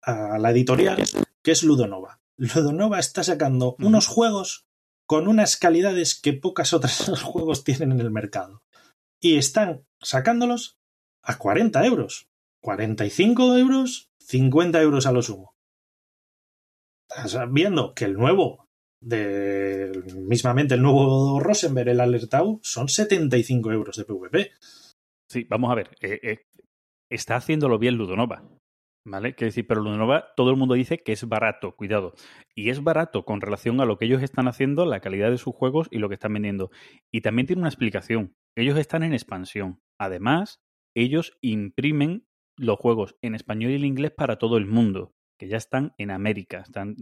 a la editorial, que es Ludonova. Ludonova está sacando unos juegos con unas calidades que pocas otras juegos tienen en el mercado. Y están sacándolos a 40 euros. 45 euros, 50 euros a lo sumo. Estás viendo que el nuevo, de, mismamente el nuevo Rosenberg, el Alertau, son 75 euros de PvP. Sí, vamos a ver. Eh, eh, está haciéndolo bien Ludonova. ¿Vale? Quiero decir, pero Ludonova, todo el mundo dice que es barato, cuidado. Y es barato con relación a lo que ellos están haciendo, la calidad de sus juegos y lo que están vendiendo. Y también tiene una explicación. Ellos están en expansión. Además, ellos imprimen los juegos en español y en inglés para todo el mundo, que ya están en América, están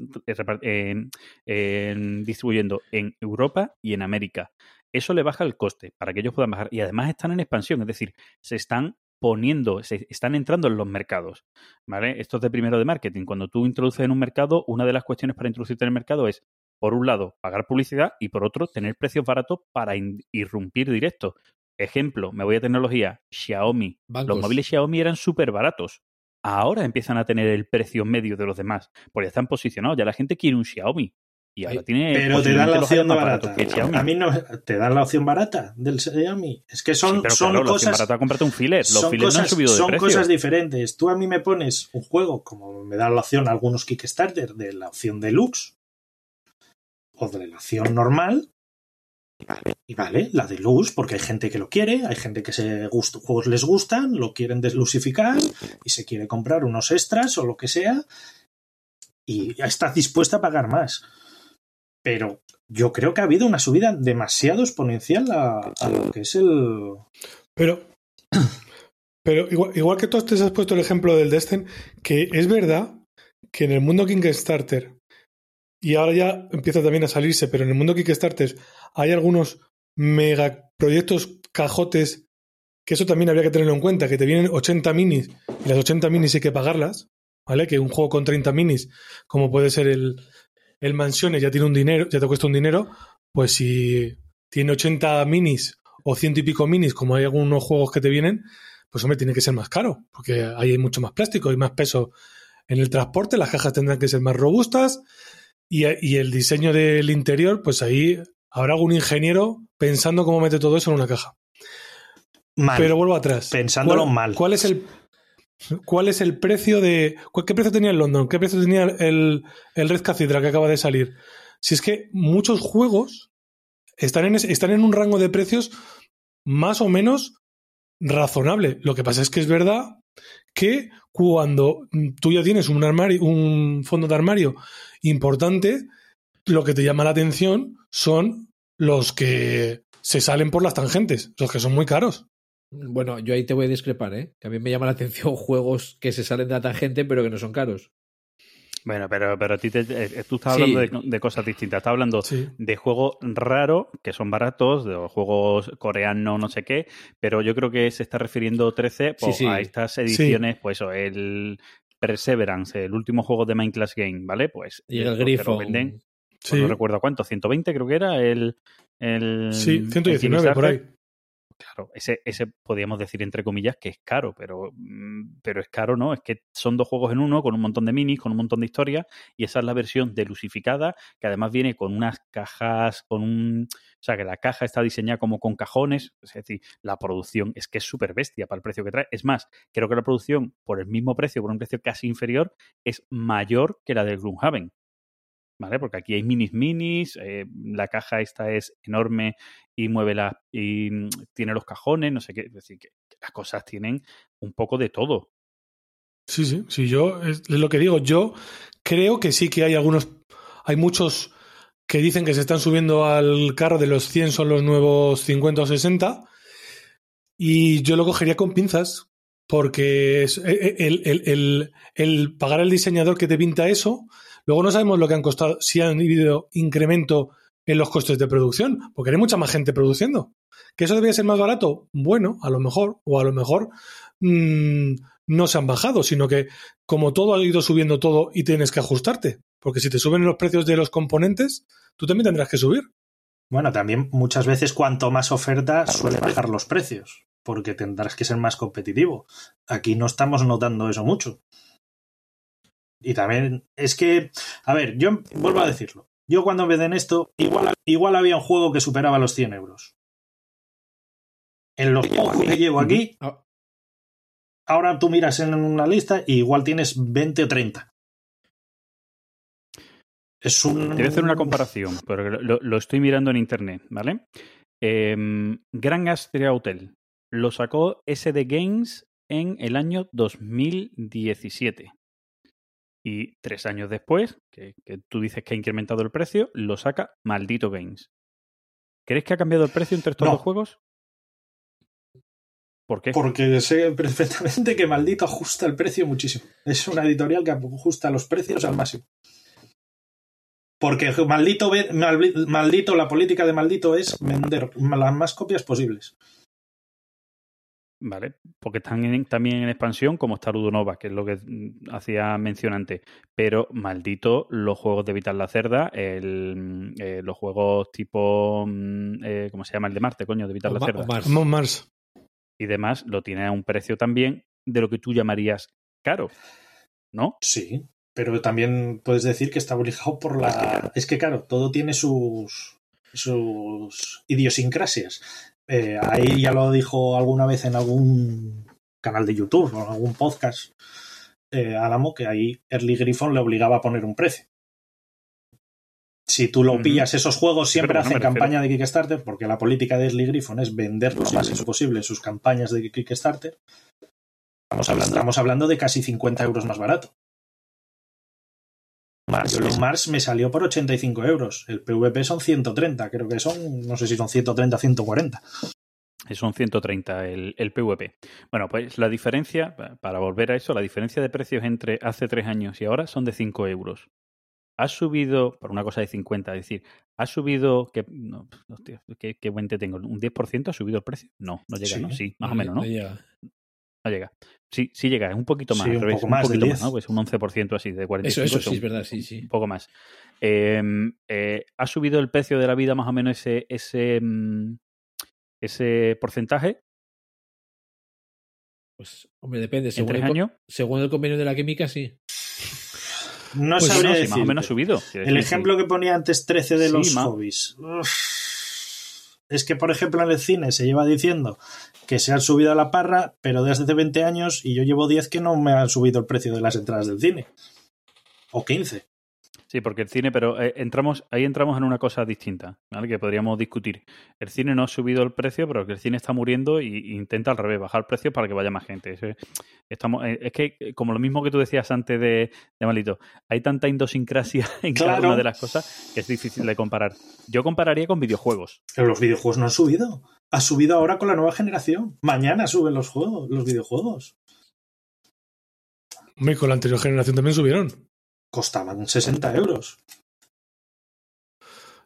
distribuyendo en Europa y en América. Eso le baja el coste para que ellos puedan bajar. Y además están en expansión, es decir, se están poniendo, se están entrando en los mercados. ¿Vale? Esto es de primero de marketing. Cuando tú introduces en un mercado, una de las cuestiones para introducirte en el mercado es, por un lado, pagar publicidad y por otro, tener precios baratos para irrumpir directo. Ejemplo, me voy a tecnología, Xiaomi. Los móviles Xiaomi eran súper baratos. Ahora empiezan a tener el precio medio de los demás, porque ya están posicionados. Ya la gente quiere un Xiaomi. Y ahora tiene pero te dan la opción barata. A mí no te dan la opción barata del Xiaomi. Es que son, son claro, cosas. barata comprarte un filet. Los son cosas, no han subido de son precio. cosas diferentes. Tú a mí me pones un juego, como me dan la opción algunos Kickstarter, de la opción deluxe o de la opción normal. Y vale, la deluxe, porque hay gente que lo quiere, hay gente que se gusta, juegos les gustan, lo quieren deslusificar y se quiere comprar unos extras o lo que sea y ya está dispuesta a pagar más. Pero yo creo que ha habido una subida demasiado exponencial a, a lo que es el. Pero, pero igual, igual, que tú te has puesto el ejemplo del Destin, que es verdad que en el mundo Kickstarter, y ahora ya empieza también a salirse, pero en el mundo Kickstarter hay algunos megaproyectos cajotes que eso también habría que tenerlo en cuenta, que te vienen 80 minis y las 80 minis hay que pagarlas, ¿vale? Que un juego con 30 minis, como puede ser el, el Mansiones, ya tiene un dinero, ya te cuesta un dinero, pues si tiene 80 minis o ciento y pico minis, como hay algunos juegos que te vienen, pues hombre, tiene que ser más caro, porque ahí hay mucho más plástico, hay más peso en el transporte, las cajas tendrán que ser más robustas y, y el diseño del interior, pues ahí habrá algún ingeniero pensando cómo mete todo eso en una caja. Mal. Pero vuelvo atrás. Pensándolo ¿Cuál, mal. ¿Cuál es el ¿Cuál es el precio de. ¿Qué precio tenía el London? ¿Qué precio tenía el, el Red Cathedral que acaba de salir? Si es que muchos juegos están en, están en un rango de precios más o menos razonable. Lo que pasa es que es verdad que cuando tú ya tienes un armario, un fondo de armario importante, lo que te llama la atención son los que se salen por las tangentes, los que son muy caros. Bueno, yo ahí te voy a discrepar, ¿eh? Que a mí me llama la atención juegos que se salen de la tangente pero que no son caros. Bueno, pero, pero a ti te, eh, tú estás hablando sí. de, de, cosas distintas. Estás hablando sí. de juegos raros, que son baratos, de juegos coreanos, no sé qué, pero yo creo que se está refiriendo 13 pues, sí, a estas ediciones, pues eso, el Perseverance, el último juego de Minecraft Game, ¿vale? Pues y el grifo. Venden, pues no recuerdo cuánto, 120 creo que era el... el sí, 119 por ahí. Claro, ese, ese podríamos decir entre comillas que es caro, pero, pero es caro, ¿no? Es que son dos juegos en uno, con un montón de minis, con un montón de historias, y esa es la versión delusificada, que además viene con unas cajas, con un. O sea, que la caja está diseñada como con cajones, es decir, la producción es que es súper bestia para el precio que trae. Es más, creo que la producción, por el mismo precio, por un precio casi inferior, es mayor que la del Gloomhaven. ¿Vale? Porque aquí hay minis minis, eh, la caja esta es enorme y mueve la y mm, tiene los cajones, no sé qué, es decir, que, las cosas tienen un poco de todo. Sí, sí, sí, yo es lo que digo, yo creo que sí que hay algunos, hay muchos que dicen que se están subiendo al carro de los 100 son los nuevos 50 o 60 y yo lo cogería con pinzas porque es- e, el, el- el- el pagar al diseñador que te pinta eso, luego no sabemos lo que han costado, si han habido incremento en los costes de producción, porque hay mucha más gente produciendo. ¿Que eso debería ser más barato? Bueno, a lo mejor, o a lo mejor mm, no se han bajado, sino que como todo ha ido subiendo todo y tienes que ajustarte. Porque si te suben los precios de los componentes, tú también tendrás que subir. Bueno, también muchas veces cuanto más oferta suele bajar los precios, porque tendrás que ser más competitivo. Aquí no estamos notando eso mucho. Y también es que, a ver, yo vuelvo a decirlo. Yo cuando me den esto, igual, igual había un juego que superaba los 100 euros. En los juegos que llevo aquí, Ah, ahora tú miras en una lista y igual tienes 20 o 30. Es un... Te voy a hacer una comparación, pero lo, lo estoy mirando en internet, ¿vale? Em, Gran Astria Hotel lo sacó SD Games en el año 2017. Y tres años después, que, que tú dices que ha incrementado el precio, lo saca Maldito Games. ¿Crees que ha cambiado el precio entre estos No. dos juegos? ¿Por qué? Porque sé perfectamente que Maldito ajusta el precio muchísimo. Es una editorial que ajusta los precios al máximo. Porque Maldito, Maldito, la política de Maldito es vender las más copias posibles. Vale, porque están en- también en expansión como está Ludonova, que es lo que mm, hacía mención antes. Pero maldito los juegos de Vital la Cerda, el, mm, eh, los juegos tipo, mm, eh, ¿cómo se llama? El de Marte, coño, de Vital o la Cerda. Mars. Mars. Y demás, lo tiene a un precio también de lo que tú llamarías caro, ¿no? Sí, pero también puedes decir que está obligado por la. Es que, claro, todo tiene sus, sus idiosincrasias. Eh, ahí ya lo dijo alguna vez en algún canal de YouTube o en algún podcast eh, Álamo, que ahí Early Griffon le obligaba a poner un precio. Si tú lo pillas, esos juegos siempre bueno, hacen campaña de Kickstarter, porque la política de Early Griffon es vender lo más posible sus campañas de Kickstarter. Estamos hablando, estamos hablando de casi 50 euros más barato. Mars, el Mars me salió por 85 euros. El PvP son 130, creo que son, no sé si son 130, 140. Son 130 el, el PVP. Bueno, pues la diferencia, pa- para volver a eso, la diferencia de precios entre hace tres años y ahora son de 5 euros. Ha subido, por una cosa de 50, es decir, ha subido, que, no, hostia, qué, qué buen te tengo, ¿un 10% ha subido el precio? No, no llega, Sí. ¿no? Sí, más No o menos, ¿no? Llega. No llega. Sí, sí llega, es un poquito más, Sí, un revés, poco un más, poquito más, 10. ¿no? Pues un 11% así, de 45. Eso, eso sí, es verdad, sí, sí. Un poco más. Eh, eh, ¿Ha subido el precio de la vida más o menos ese, ese, mm, ese porcentaje Pues, hombre, depende. en Según tres el, años? según el convenio de la química, sí. No Pues sabría No, sí, decirte. más o menos ha subido. El decir, ejemplo que ponía antes 13 de Sí, los hobbies. Uf. Es que, por ejemplo, en el cine se lleva diciendo que se han subido a la parra, pero desde hace 20 años y yo llevo 10 que no me han subido el precio de las entradas del cine. O 15. Sí, porque el cine, pero eh, entramos, ahí entramos en una cosa distinta, ¿vale? Que podríamos discutir. El cine no ha subido el precio, pero que el cine está muriendo y, y intenta al revés, bajar el precio para que vaya más gente. Es, estamos, eh, es que, eh, como lo mismo que tú decías antes de, de Malito, hay tanta idiosincrasia en cada una de las cosas que es difícil de comparar. Yo compararía con videojuegos. Pero los videojuegos no han subido. Ha subido ahora con la nueva generación. Mañana suben los juegos, los videojuegos. Hombre, con la anterior generación también subieron. Costaban 60 euros.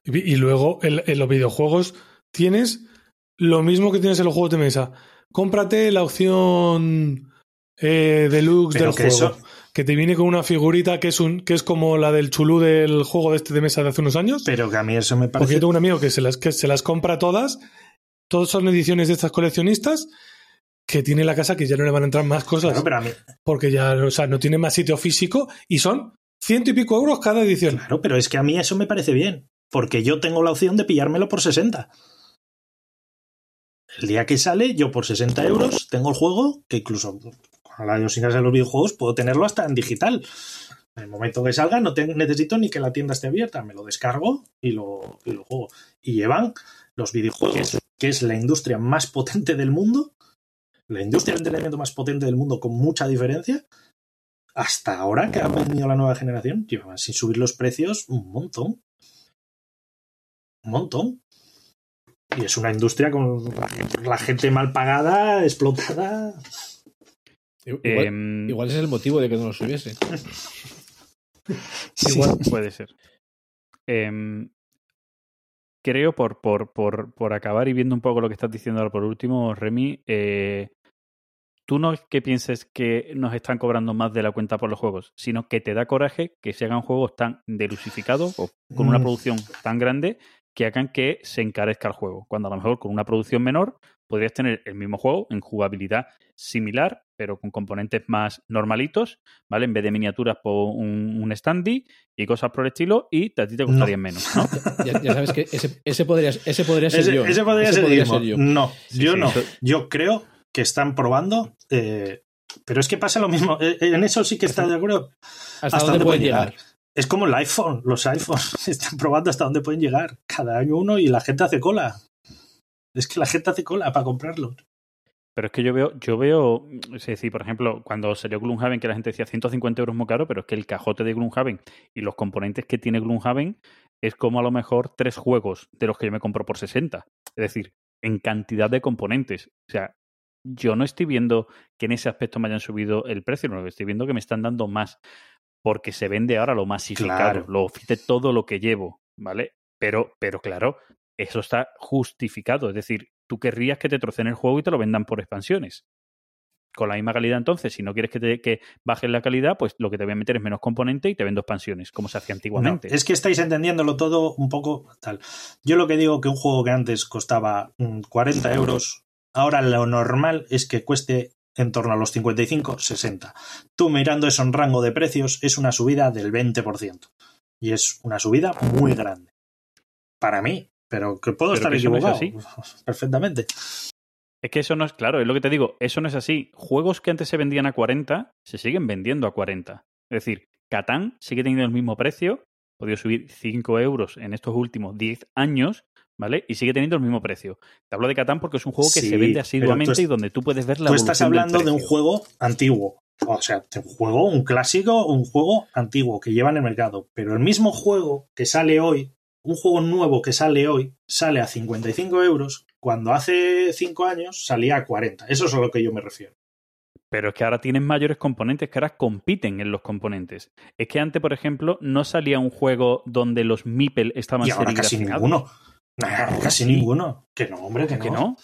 Y, y luego en, en los videojuegos tienes lo mismo que tienes en los juegos de mesa. Cómprate la opción eh, deluxe Pero del que juego. eso- Que te viene con una figurita que es un que es como la del chulú del juego de este de mesa de hace unos años. Pero que a mí eso me Porque parece. yo tengo un amigo que se las, que se las compra todas. Todas son ediciones de estas coleccionistas. Que tiene la casa que ya no le van a entrar más cosas. Claro, pero a mí, Porque ya, o sea, no tiene más sitio físico. Y son ciento y pico euros cada edición. claro, pero es que a mí eso me parece bien. Porque yo tengo la opción de pillármelo por 60. El día que sale, yo por 60 euros tengo el juego, que incluso con la idiosincrasia de los videojuegos puedo tenerlo hasta en digital. En el momento que salga no necesito ni que la tienda esté abierta, me lo descargo y lo, y lo juego. Y llevan los videojuegos, que es la industria más potente del mundo, la industria del entretenimiento más potente del mundo con mucha diferencia, hasta ahora que ha venido la nueva generación, llevan sin subir los precios un montón. Un montón. Y es una industria con la gente, mal pagada, explotada. Igual, Em, igual ese es el motivo de que no lo subiese. Igual puede ser. Em, creo, por, por, por, por acabar y viendo un poco lo que estás diciendo ahora por último, Remy, eh, tú no es que pienses que nos están cobrando más de la cuenta por los juegos, sino que te da coraje que se hagan juegos tan delusificados o con una Mm. producción tan grande que hagan que se encarezca el juego. Cuando a lo mejor con una producción menor podrías tener el mismo juego en jugabilidad similar, pero con componentes más normalitos, ¿vale? En vez de miniaturas por un, un standy y cosas por el estilo, y a ti te costarían menos, ¿no? Ya, ya sabes que ese, ese podría, ese podría ser Ese, yo. ese podría, ser, yo. No, Sí, yo sí, no. eso- Yo creo que están probando. eh, pero es que pasa lo mismo. eh, En eso sí que está de acuerdo. ¿Hasta, dónde pueden llegar? Es como el iPhone. Los iPhones están probando hasta dónde pueden llegar. Cada año uno y la gente hace cola. Es que la gente hace cola para comprarlo. Pero es que yo veo, yo veo, es decir, por ejemplo, cuando salió Gloomhaven, que la gente decía 150 euros muy caro, pero es que el cajote de Gloomhaven y los componentes que tiene Gloomhaven es como a lo mejor tres juegos de los que yo me compro por 60. Es decir, en cantidad de componentes. O sea, yo no estoy viendo que en ese aspecto me hayan subido el precio, no, estoy viendo que me están dando más. Porque se vende ahora lo masificado, Claro. lo de todo lo que llevo, ¿vale? Pero, pero claro, eso está justificado. Es decir, tú querrías que te trocen el juego y te lo vendan por expansiones. Con la misma calidad, entonces, si no quieres que, te, que bajes la calidad, pues lo que te voy a meter es menos componente y te vendo expansiones, como se hacía antiguamente. No, es que estáis entendiéndolo todo un poco tal. Yo lo que digo que un juego que antes costaba mm, 40 euros, ahora lo normal es que cueste en torno a los 55, 60. Tú mirando eso en rango de precios es una subida del 20%. Y es una subida muy grande. Para mí, pero que puedo Pero estar que eso no es equivocado. Perfectamente. Es que eso no es claro, es lo que te digo, eso no es así. Juegos que antes se vendían a 40 se siguen vendiendo a 40. Es decir, Catán sigue teniendo el mismo precio, ha podido subir 5 euros en estos últimos 10 años, ¿vale? Y sigue teniendo el mismo precio. Te hablo de Catán porque es un juego que Sí, se vende asiduamente es- y donde tú puedes ver la Tú estás del hablando de un juego antiguo. O sea, un juego, un clásico, un juego antiguo que lleva en el mercado. Pero el mismo juego que sale hoy, un juego nuevo que sale hoy, sale a 55 euros, cuando hace 5 años salía a 40. Eso es a lo que yo me refiero. Pero es que ahora tienen mayores componentes que ahora compiten en los componentes. Es que antes, por ejemplo, no salía un juego donde los Meeple estaban Y ahora casi ninguno. Nah, casi Sí. ninguno. Que no, hombre, que no. ¿Que no?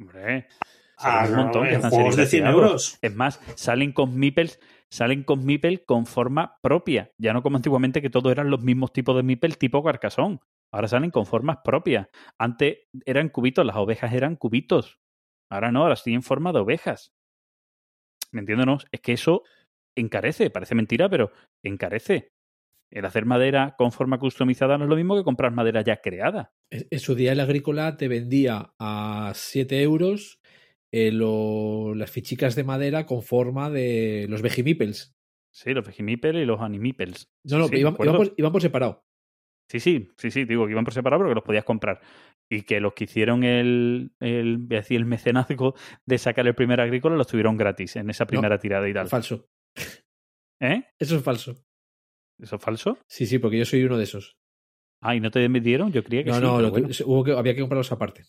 Hombre, Ah, Hay un montón que en están juegos de 100 serigrafiados. euros. Es más, salen con Meeples, salen con Meeple con forma propia. Ya no como antiguamente que todos eran los mismos tipos de Meeple tipo carcasón. Ahora salen con formas propias. Antes eran cubitos, las ovejas eran cubitos. Ahora no, ahora sí en forma de ovejas. ¿Me entiendes? no? Es que eso encarece, parece mentira, pero encarece. El hacer madera con forma customizada no es lo mismo que comprar madera ya creada. En en su día el agrícola te vendía a 7 euros eh, lo- las fichicas de madera con forma de los vegimipels. Sí, los Vegimipel y los Animipels. No, no, Sí, iban, por, iban por separado. Sí, sí, sí, sí, digo que iban por separado, pero que los podías comprar. Y que los que hicieron el, el, voy a decir, el mecenazgo de sacar el primer agrícola los tuvieron gratis en esa primera tirada y tal. Falso. ¿Eh? Eso es falso. ¿Eso es falso? Sí, sí, porque yo soy uno de esos. Ah, ¿y no te dieron? Yo creía que No, sí. no, bueno. hubo que, había que comprarlos aparte.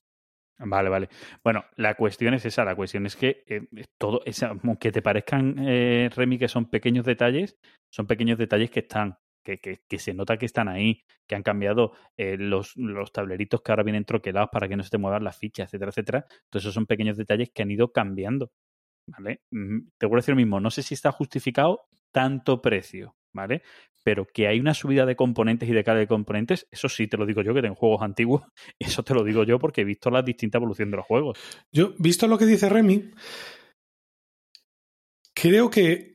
Vale, vale. Bueno, la cuestión es esa. La cuestión es que eh, todo, esa, aunque te parezcan, eh, Remy, que son pequeños detalles, son pequeños detalles que están, que, que, que se nota que están ahí, que han cambiado eh, los, los tableritos que ahora vienen troquelados para que no se te muevan las fichas, etcétera, etcétera. Entonces, esos son pequeños detalles que han ido cambiando. ¿Vale? Mm, Te voy a decir lo mismo. No sé si está justificado tanto precio, ¿vale? Pero que hay una subida de componentes y de calidad de componentes, eso sí te lo digo yo, que tengo juegos antiguos, eso te lo digo yo porque he visto la distinta evolución de los juegos. Yo, visto lo que dice Remy, creo que.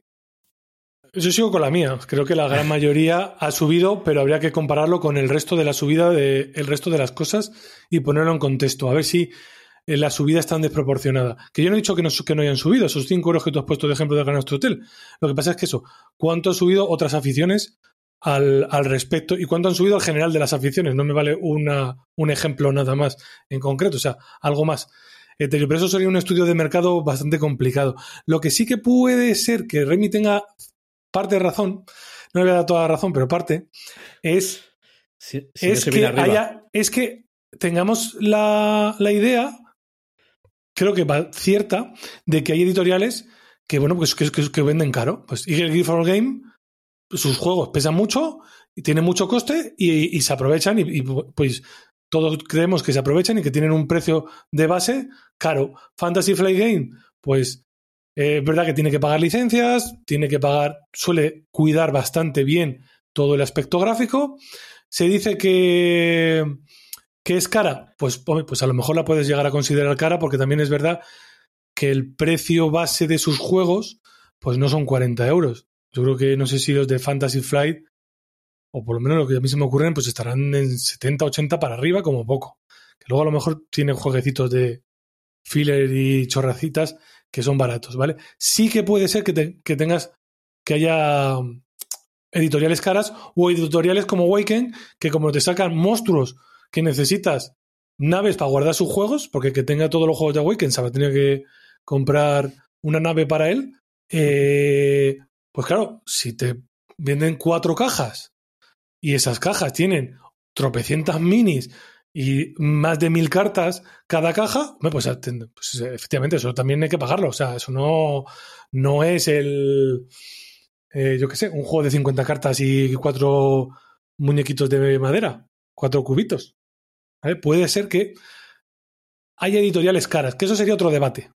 Yo sigo con la mía. Creo que la gran mayoría ha subido, pero habría que compararlo con el resto de la subida de el resto de las cosas y ponerlo en contexto. A ver si eh, la subida es tan desproporcionada. Que yo no he dicho que no, que no hayan subido esos 5 euros que tú has puesto de ejemplo de ganar tu hotel. Lo que pasa es que eso, ¿cuánto han subido otras aficiones al, al respecto y cuánto han subido al general de las aficiones? No me vale una, un ejemplo nada más en concreto, o sea, algo más. etéreo. Pero eso sería un estudio de mercado bastante complicado. Lo que sí que puede ser que Remy tenga parte de razón, no le voy a dar toda la razón, pero parte, es no es que, haya- es que tengamos la, la idea, creo que va cierta, de que hay editoriales que, bueno, pues que, que- que venden caro. Pues Eagle Gear for Game, sus juegos pesan mucho y tienen mucho coste y, se aprovechan y, y, pues todos creemos que se aprovechan y que tienen un precio de base caro. Fantasy Flight Game, pues eh, es verdad que tiene que pagar licencias, tiene que pagar, suele cuidar bastante bien todo el aspecto gráfico. Se dice que, que es cara, pues, pues a lo mejor la puedes llegar a considerar cara porque también es verdad que el precio base de sus juegos pues no son 40 euros. Yo creo que no sé si los de Fantasy Flight, o por lo menos lo que a mí se me ocurren, pues estarán en 70, 80 para arriba como poco. Que luego a lo mejor tienen jueguecitos de filler y chorracitas que son baratos, ¿vale? Sí que puede ser que, que tengas, que haya editoriales caras o editoriales como Waken, que como te sacan monstruos que necesitas naves para guardar sus juegos, porque que tenga todos los juegos de Waken se va a tener que comprar una nave para él. eh, pues claro, si te venden cuatro cajas y esas cajas tienen tropecientas minis y más de mil cartas cada caja, pues, atend- pues, efectivamente eso también hay que pagarlo. O sea, eso no, no es el, eh, yo qué sé, un juego de 50 cartas y cuatro muñequitos de madera, cuatro cubitos. Puede ser que haya editoriales caras, que eso sería otro debate.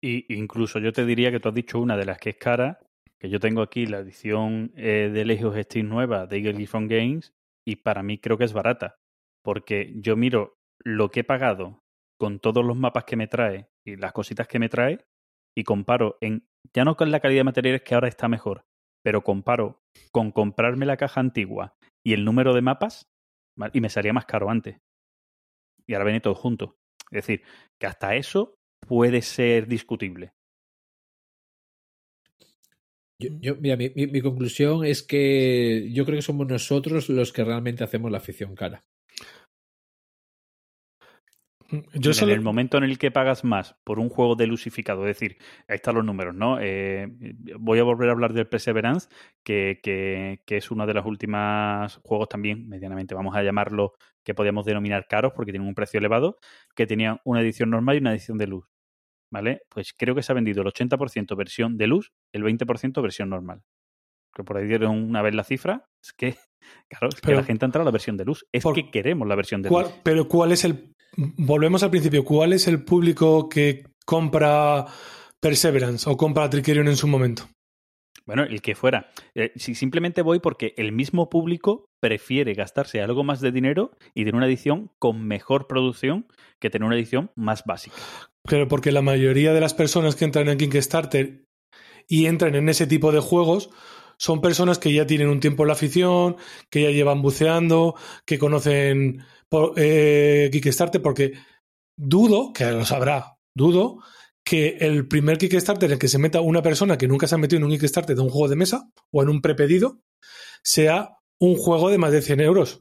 Y incluso yo te diría que tú has dicho una de las que es cara, que yo tengo aquí la edición eh, de Legios Steam nueva de Eagle Giffon Games, y para mí creo que es barata. Porque yo miro lo que he pagado con todos los mapas que me trae y las cositas que me trae, y comparo en, ya no con la calidad de materiales que ahora está mejor, pero comparo con comprarme la caja antigua y el número de mapas. Y me salía más caro antes. Y ahora viene todo junto. Es decir, que hasta eso puede ser discutible. Yo, mira, mi, mi- mi conclusión es que yo creo que somos nosotros los que realmente hacemos la afición cara. Yo en solo, el momento en el que pagas más por un juego delusificado, es decir, ahí están los números, ¿no? Eh, voy a volver a hablar del Perseverance, que, que, que es uno de los últimos juegos también, medianamente, vamos a llamarlo, que podríamos denominar caros porque tienen un precio elevado, que tenían una edición normal y una edición de luz. ¿Vale? Pues creo que se ha vendido el 80% versión de luz, el 20% versión normal. Que por ahí dieron una vez la cifra, es que, claro, es que Pero- la gente ha entrado a la versión de luz. Es Por- que queremos la versión de ¿cuál- luz. pero ¿cuál es el. Volvemos al principio. ¿Cuál es el público que compra Perseverance o compra Trickerion en su momento? Bueno, el que fuera. Eh, si simplemente voy porque el mismo público prefiere gastarse algo más de dinero y tener una edición con mejor producción que tener una edición más básica. Claro, porque la mayoría de las personas que entran en Kickstarter y entran en ese tipo de juegos son personas que ya tienen un tiempo en la afición, que ya llevan buceando, que conocen por- eh, Kickstarter, porque dudo, que lo sabrá, dudo que el primer Kickstarter en el que se meta una persona que nunca se ha metido en un Kickstarter de un juego de mesa o en un prepedido sea un juego de más de 100 euros.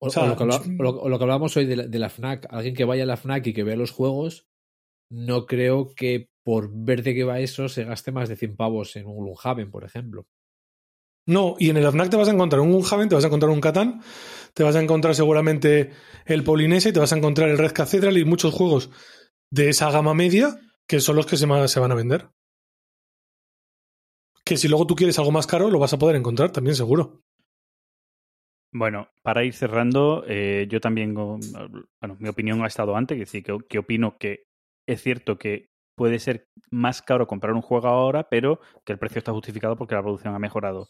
O, O sea, o lo, que hablábamos hoy de la, de la FNAC, alguien que vaya a la FNAC y que vea los juegos, no creo que por ver de qué va eso se gaste más de 100 pavos en un Gloomhaven, por ejemplo. No, y en el FNAC te vas a encontrar un Haven, te vas a encontrar un Catán, te vas a encontrar seguramente el Polinesia te vas a encontrar el Red Cathedral y muchos juegos de esa gama media que son los que se, van a vender. Que si luego tú quieres algo más caro, lo vas a poder encontrar también, seguro. Bueno, para ir cerrando, eh, yo también, bueno, mi opinión ha estado antes, que que, que opino que es cierto que puede ser más caro comprar un juego ahora, pero que el precio está justificado porque la producción ha mejorado.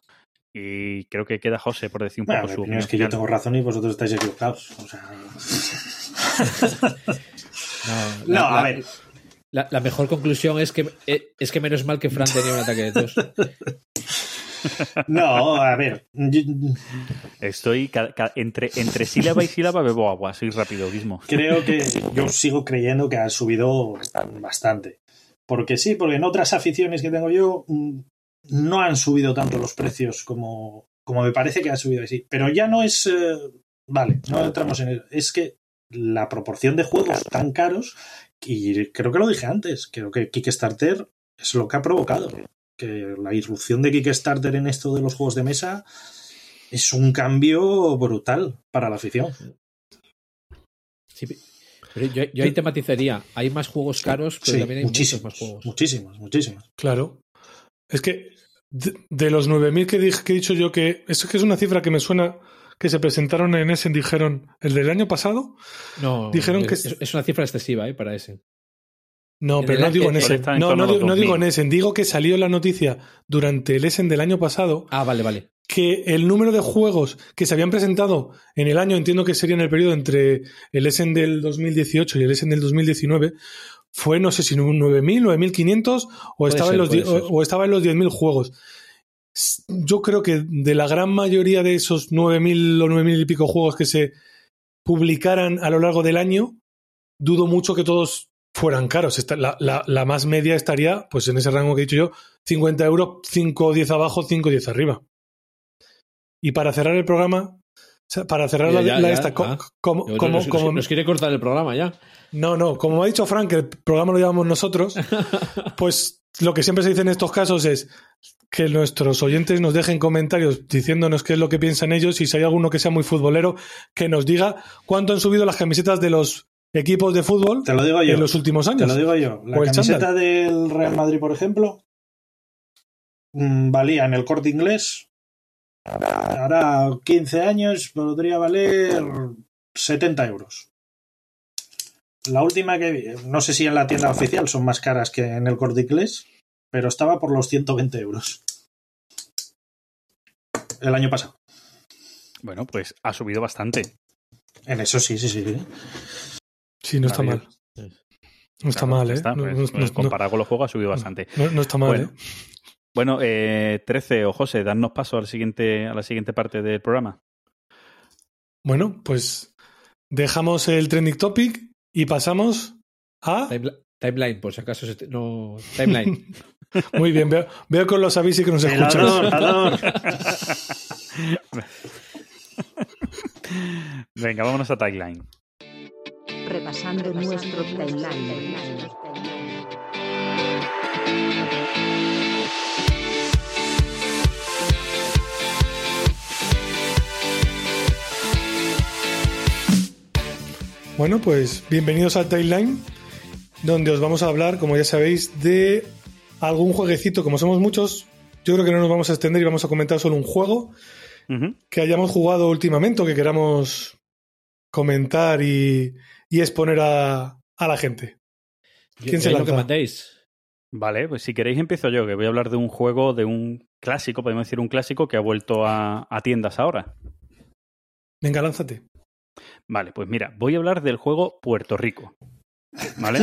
Y creo que queda José por decir un Bueno, poco mi su opinión opinión. es que yo tengo razón y vosotros estáis equivocados. O sea... No, a la- ver. La, la mejor conclusión es que, eh, es que menos mal que Fran tenía un ataque de tos. No, a ver. Estoy entre, entre sílaba y sílaba bebo agua, soy rápido, Guismo. creo que yo sigo creyendo que ha subido bastante. Porque sí, porque en otras aficiones que tengo yo mm, no han subido tanto los precios como, como me parece que ha subido así. Pero ya no es. eh, vale, no entramos en eso. Es que la proporción de juegos tan caros, y creo que lo dije antes, creo que Kickstarter es lo que ha provocado. Que la irrupción de Kickstarter en esto de los juegos de mesa es un cambio brutal para la afición. Sí, pero yo, yo ahí te matizaría. Hay más juegos caros, pero Sí, también hay muchísimos, muchos más juegos. muchísimos, muchísimos. Claro. Es que de, de los 9.000 que, dije- que he dicho yo que... Es que es una cifra que me suena que se presentaron en Essen, dijeron, el del año pasado. No, Dijeron es, que- es- es una cifra excesiva ¿eh? para ese. No, pero no digo en en No, no, no digo en 2000. Essen. Digo que salió la noticia durante el Essen del año pasado Ah, vale, vale. que el número de juegos que se habían presentado en el año, entiendo que sería en el periodo entre el Essen del 2018 y el Essen del 2019, fue no sé si 9.000, 9.500 o, estaba ser, en los o, o estaba en los 10.000 juegos. Yo creo que de la gran mayoría de esos 9.000 o 9.000 y pico juegos que se publicaran a lo largo del año, dudo mucho que todos fueran caros. Esta- la, la- la más media estaría, pues en ese rango que he dicho yo, 50 euros, 5 o 10 abajo, 5 o 10 arriba. Y para cerrar el programa, para cerrar la, Ya, la ya, esta, co- ah. como, Nos- como- nos, como- nos quiere cortar el programa ya. no, no, como me ha dicho Frank, que el programa lo llevamos nosotros, pues lo que siempre se dice en estos casos es que nuestros oyentes nos dejen comentarios diciéndonos qué es lo que piensan ellos y si hay alguno que sea muy futbolero, que nos diga cuánto han subido las camisetas de los equipos de fútbol Te lo digo yo. en los últimos Te años. lo digo yo. La camiseta chándal. del Real Madrid, por ejemplo, mm, valía en el corte inglés. Ahora 15 años podría valer 70 euros. La última que vi, no sé si en la tienda oficial son más caras que en el corte inglés, pero estaba por los 120 euros. El año pasado. Bueno, pues ha subido bastante. En eso sí, sí, sí. Sí, no está mal. No está mal, ¿eh? pues, pues, comparado con los juegos ha subido bastante. no- está mal, Bueno. ¿eh? Bueno, eh, 13 o José, darnos paso al siguiente, a la siguiente parte del programa. Bueno, pues dejamos el trending topic y pasamos a... Timeli- Timeline, por si acaso. se te- No, timeline. Muy bien, veo, veo que los avisos y que nos ador. Venga, vámonos a Tagline. Repasando nuestro timeline. Bueno, pues bienvenidos al Timeline, donde os vamos a hablar, como ya sabéis, de algún jueguecito. Como somos muchos, yo creo que no nos vamos a extender y vamos a comentar solo un juego que hayamos jugado últimamente o que queramos comentar y, y exponer a, a la gente. ¿Quién se Yo- lo que mandéis. Vale, pues si queréis empiezo yo, que voy a hablar de un juego, de un clásico, podemos decir un clásico, que ha vuelto a, a tiendas ahora. Venga, lánzate. Vale, pues mira, voy a hablar del juego Puerto Rico. ¿Vale?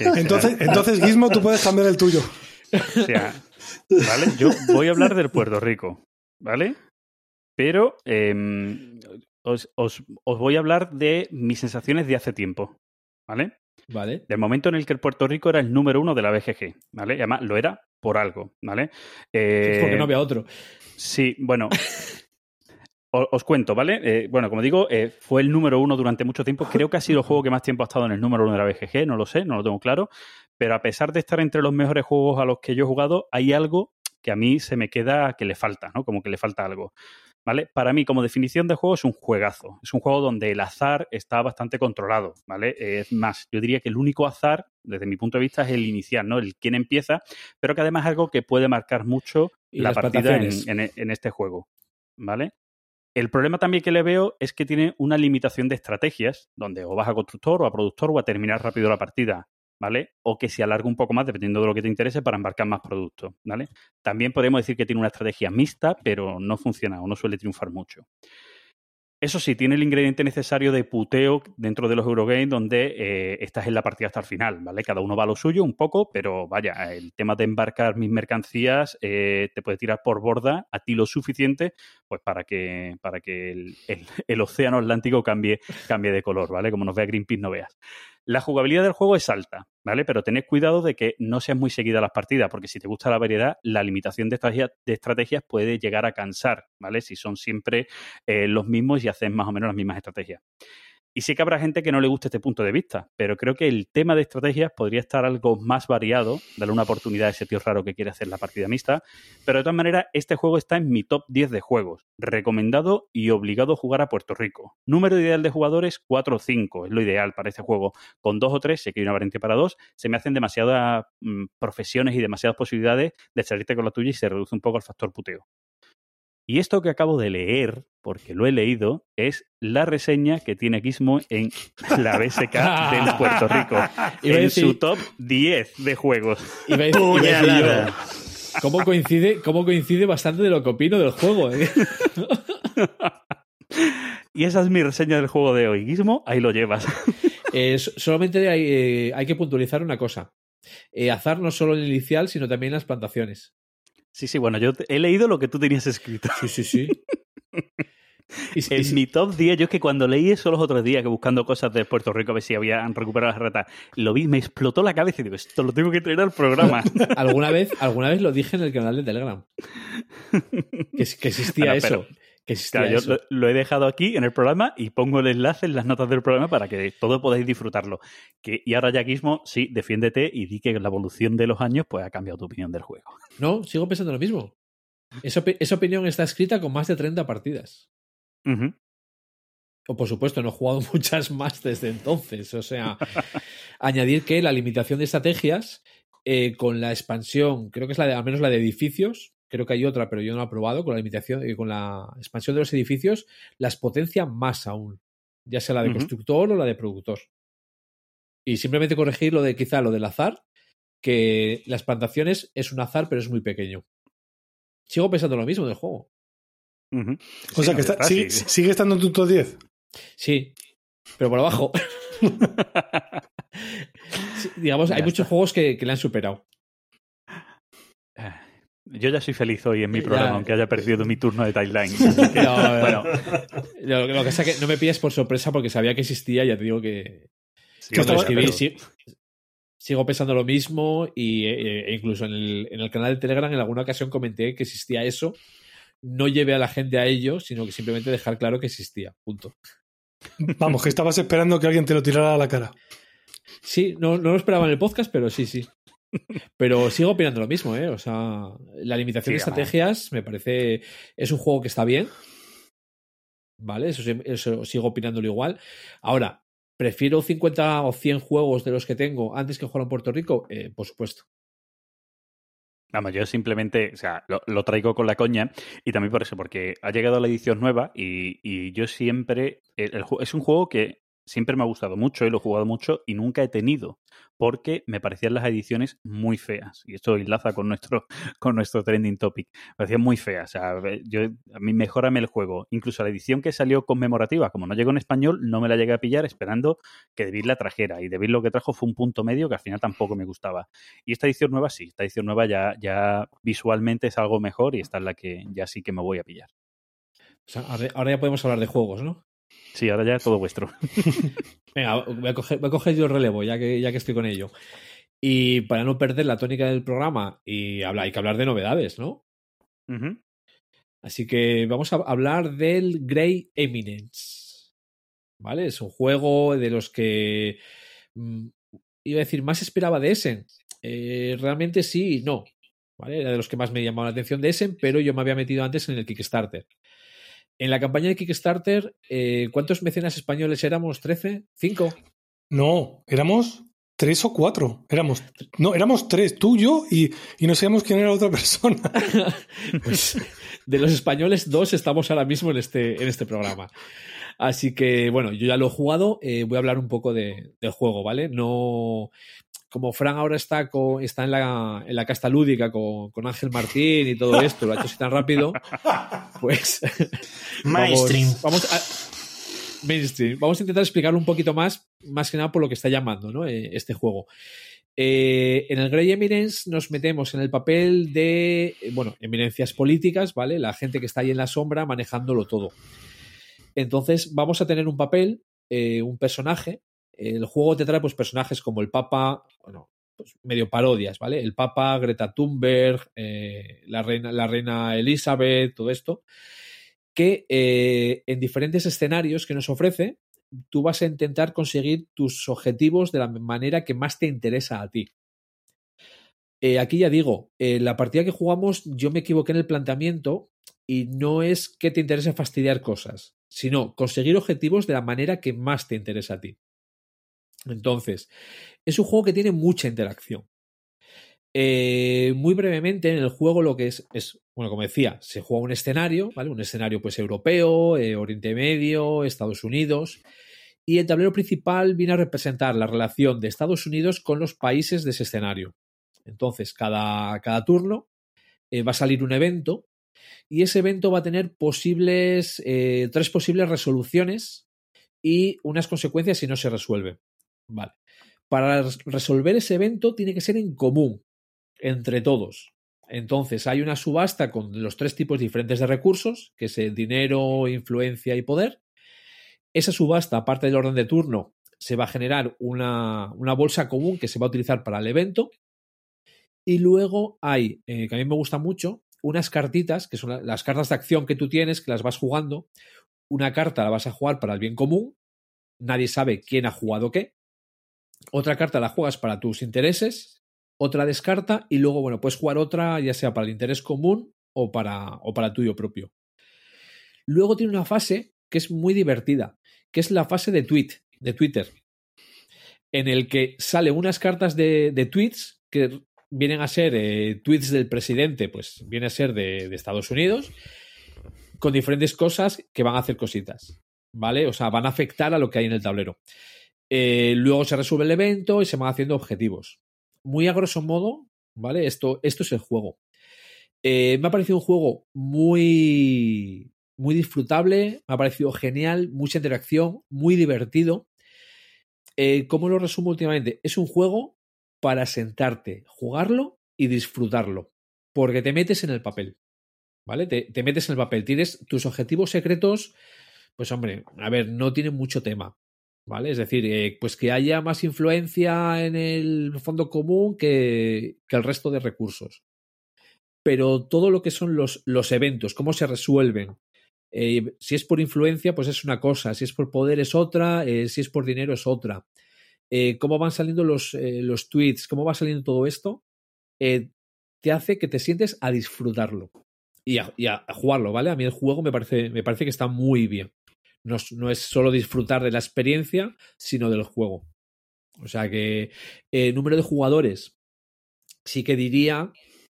Entonces, entonces Gizmo, tú puedes cambiar el tuyo. O sea, ¿vale? Yo voy a hablar del Puerto Rico, ¿vale? Pero em, os, os- os voy a hablar de mis sensaciones de hace tiempo, ¿vale? Vale. Del momento en el que el Puerto Rico era el número uno de la BGG, ¿vale? Y además lo era por algo, ¿vale? Eh, Porque no había otro. Sí, bueno. Os cuento, ¿vale? Eh, bueno, como digo, eh, fue el número uno durante mucho tiempo. Creo que ha sido el juego que más tiempo ha estado en el número uno de la BGG, no lo sé, no lo tengo claro. Pero a pesar de estar entre los mejores juegos a los que yo he jugado, hay algo que a mí se me queda que le falta, ¿no? Como que le falta algo. ¿Vale? Para mí, como definición de juego, es un juegazo. Es un juego donde el azar está bastante controlado, ¿vale? Es más, yo diría que el único azar, desde mi punto de vista, es el inicial, ¿no? El quién empieza, pero que además es algo que puede marcar mucho Y la partida en, en- en este juego, ¿vale? El problema también que le veo es que tiene una limitación de estrategias, donde o vas a constructor o a productor o a terminar rápido la partida, ¿vale? O que se alarga un poco más dependiendo de lo que te interese para embarcar más productos, ¿vale? También podemos decir que tiene una estrategia mixta, pero no funciona o no suele triunfar mucho. Eso sí, tiene el ingrediente necesario de puteo dentro de los Eurogames donde eh, estás en la partida hasta el final, ¿vale? Cada uno va a lo suyo un poco, pero vaya, el tema de embarcar mis mercancías eh, te puede tirar por borda a ti lo suficiente pues para que, para que el océano Atlántico cambie, cambie de color, ¿vale? Como nos vea Greenpeace no veas. La jugabilidad del juego es alta, ¿vale? Pero tened cuidado de que no sean muy seguidas las partidas, porque si te gusta la variedad, la limitación de estrategias, de estrategias puede llegar a cansar, ¿vale? Si son siempre eh, los mismos y hacen más o menos las mismas estrategias. Y sí que habrá gente que no le guste este punto de vista, pero creo que el tema de estrategias podría estar algo más variado, darle una oportunidad a ese tío raro que quiere hacer la partida mixta. Pero de todas maneras, este juego está en mi top 10 de juegos, recomendado y obligado a jugar a Puerto Rico. Número ideal de jugadores 4 o 5, es lo ideal para este juego. Con 2 o 3, sé que hay una variante para 2, se me hacen demasiadas mm, profesiones y demasiadas posibilidades de salirte con la tuya y se reduce un poco el factor puteo. Y esto que acabo de leer, porque lo he leído, es la reseña que tiene Gizmo en la BSK del Puerto Rico. En decir- su top 10 de juegos. Yo, ¿Cómo coincide, ¿Cómo coincide bastante de lo que opino del juego? eh? Y esa es mi reseña del juego de hoy. Gizmo, ahí lo llevas. Eh, so- solamente hay, eh, hay que puntualizar una cosa. Azar no solo en el inicial, sino también en las plantaciones. Sí, sí, bueno, yo he leído lo que tú tenías escrito. Sí, sí, sí. Y si- y En mi top 10, yo es que cuando leí eso los otros días, que buscando cosas de Puerto Rico a ver si habían recuperado las ratas, lo vi, me explotó la cabeza y digo, esto lo tengo que traer al programa. alguna, vez, alguna vez lo dije en el canal de Telegram. Que, que existía Bueno, eso. pero- Que existía Claro, yo eso. lo, lo he dejado aquí en el programa y pongo el enlace en las notas del programa para que todos podáis disfrutarlo. Que, y ahora, Yaquismo, sí, defiéndete y di que la evolución de los años pues ha cambiado tu opinión del juego. No, sigo pensando lo mismo. Esa, esa opinión está escrita con más de 30 partidas. O por supuesto, no he jugado muchas más desde entonces. O sea, añadir que la limitación de estrategias eh, con la expansión, creo que es la de, al menos la de edificios, creo que hay otra, pero yo no la he probado, con la limitación, eh, con la expansión de los edificios, las potencia más aún. Ya sea la de Ujú. constructor o la de productor. Y simplemente corregir lo de quizá lo del azar, que las plantaciones es un azar, pero es muy pequeño. Sigo pensando lo mismo del juego. Ujú. O Sí, sea que está- sigue, estando en tu top 10. Sí, pero por abajo. Sí, digamos, hay muchos juegos que, que le han superado. Yo ya soy feliz hoy en mi Ya. programa, aunque haya perdido mi turno de timeline. Que, No, bueno, Lo, lo que pasa es que no me pillas por sorpresa porque sabía que existía, ya te digo que sí, cuando escribí pero- sí- sigo pensando lo mismo y, e incluso en el, en el canal de Telegram en alguna ocasión comenté que existía eso. No llevé a la gente a ello, sino que simplemente dejar claro que existía. Punto. Vamos, que estabas esperando que alguien te lo tirara a la cara. Sí, no, no lo esperaba en el podcast, pero sí, sí. Pero sigo opinando lo mismo, ¿eh? O sea, la limitación Sí, de estrategias me parece. Es un juego que está bien. ¿Vale? Eso, eso sigo opinándolo igual. Ahora, ¿prefiero 50 o 100 juegos de los que tengo antes que jugar en Puerto Rico? Eh, por supuesto. Vamos, yo simplemente, o sea, lo, lo traigo con la coña y también por eso, porque ha llegado la edición nueva y, y yo siempre, el- es un juego que siempre me ha gustado mucho y lo he jugado mucho y nunca he tenido, porque me parecían las ediciones muy feas. Y esto enlaza con nuestro, con nuestro trending topic. Me parecían muy feas. O sea, yo, a mí mejorame el juego. Incluso la edición que salió conmemorativa, como no llegó en español, no me la llegué a pillar esperando que David la trajera. Y David lo que trajo fue un punto medio que al final tampoco me gustaba. Y esta edición nueva sí, esta edición nueva ya, ya visualmente es algo mejor y esta es la que ya sí que me voy a pillar. O sea, ahora ya podemos hablar de juegos, ¿no? Sí, ahora ya todo vuestro. Venga, voy a coger, voy a coger yo el relevo, ya que, ya que estoy con ello. Y para no perder la tónica del programa, y habla, hay que hablar de novedades, ¿no? Así que vamos a hablar del Grey Eminence. ¿Vale? Es un juego de los que. mm, iba a decir, más esperaba de Essen. Eh, realmente sí y no. ¿Vale? Era de los que más me llamaba la atención de Essen, pero yo me había metido antes en el Kickstarter. En la campaña de Kickstarter, eh, ¿cuántos mecenas españoles éramos? ¿13? ¿5? No, éramos tres o cuatro. Éramos, no, éramos tres, tú, yo y, y no sabíamos quién era la otra persona. Pues de los españoles, dos estamos ahora mismo en este, en este programa. Así que, bueno, yo ya lo he jugado, eh, voy a hablar un poco de- del juego, ¿vale? No. Como Fran ahora está, con, está en, la, en la casta lúdica con, con Ángel Martín y todo esto, lo ha hecho así tan rápido, pues. Mainstream. Vamos, vamos a, mainstream. Vamos a intentar explicarlo un poquito más, más que nada por lo que está llamando ¿no? Eh, este juego. Eh, en el Grey Eminence nos metemos en el papel de, bueno, eminencias políticas, ¿vale? La gente que está ahí en la sombra manejándolo todo. Entonces vamos a tener un papel, eh, un personaje. El juego te trae pues personajes como el Papa, bueno, pues medio parodias, ¿vale? El Papa, Greta Thunberg, eh, la, reina, la reina Elizabeth, todo esto, que eh, en diferentes escenarios que nos ofrece, tú vas a intentar conseguir tus objetivos de la manera que más te interesa a ti. Eh, aquí ya digo, en la partida que jugamos yo me equivoqué en el planteamiento y no es que te interese fastidiar cosas, sino conseguir objetivos de la manera que más te interesa a ti. Entonces, es un juego que tiene mucha interacción. Eh, muy brevemente, en el juego lo que es, es, bueno, como decía, se juega un escenario, ¿vale? Un escenario pues europeo, eh, Oriente Medio, Estados Unidos. Y el tablero principal viene a representar la relación de Estados Unidos con los países de ese escenario. Entonces, cada, cada turno eh, va a salir un evento y ese evento va a tener posibles, tres posibles resoluciones y unas consecuencias si no se resuelve. Vale. Para res- resolver ese evento tiene que ser en común, entre todos. Entonces hay una subasta con los tres tipos diferentes de recursos, que es el dinero, influencia y poder. Esa subasta, aparte del orden de turno, se va a generar una, una bolsa común que se va a utilizar para el evento. Y luego hay, eh, que a mí me gusta mucho, unas cartitas, que son la- las cartas de acción que tú tienes, que las vas jugando. Una carta la vas a jugar para el bien común. Nadie sabe quién ha jugado qué. Otra carta la juegas para tus intereses. Otra descarta. Y luego, bueno, puedes jugar otra, ya sea para el interés común o para, o para el tuyo propio. Luego tiene una fase que es muy divertida, que es la fase de tweet, de Twitter, en el que salen unas cartas de, de tweets que vienen a ser eh, tweets del presidente, pues viene a ser de, de Estados Unidos, con diferentes cosas que van a hacer cositas, ¿vale? O sea, van a afectar a lo que hay en el tablero. Eh, luego se resuelve el evento y se van haciendo objetivos. Muy a grosso modo, ¿vale? Esto, esto es el juego. Eh, me ha parecido un juego muy, muy disfrutable, me ha parecido genial, mucha interacción, muy divertido. Eh, ¿Cómo lo resumo últimamente? Es un juego para sentarte, jugarlo y disfrutarlo, porque te metes en el papel, ¿vale? Te, te metes en el papel, tienes tus objetivos secretos, pues hombre, a ver, no tienen mucho tema, ¿vale? Es decir, eh, pues que haya más influencia en el fondo común que, que el resto de recursos. Pero todo lo que son los, los eventos, cómo se resuelven, eh, si es por influencia, pues es una cosa, si es por poder es otra, eh, si es por dinero es otra. Cómo van saliendo los, los tweets, cómo va saliendo todo esto, te hace que te sientes a disfrutarlo y a, y a, jugarlo, ¿vale? A mí el juego me parece, me parece que está muy bien. No, es solo disfrutar de la experiencia, sino del juego. O sea que eh, número de jugadores, sí que diría,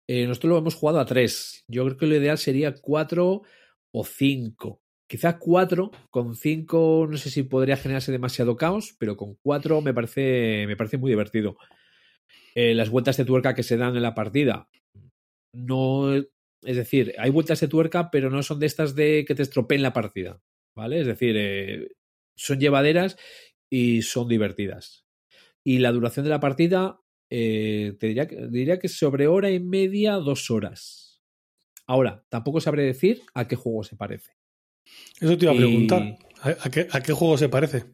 eh, nosotros lo hemos jugado a tres. Yo creo que lo ideal sería cuatro o cinco. Quizás cuatro, con cinco no sé si podría generarse demasiado caos, pero con cuatro me parece, me parece muy divertido. Eh, las vueltas de tuerca que se dan en la partida, no, es decir, hay vueltas de tuerca, pero no son de estas de que te estropeen la partida, ¿vale? Es decir, eh, son llevaderas y son divertidas. Y la duración de la partida, eh, te diría, diría que sobre hora y media, dos horas. Ahora, tampoco sabré decir a qué juego se parece. Eso te iba a preguntar. Y... ¿A, a, qué, ¿A, qué, juego se parece?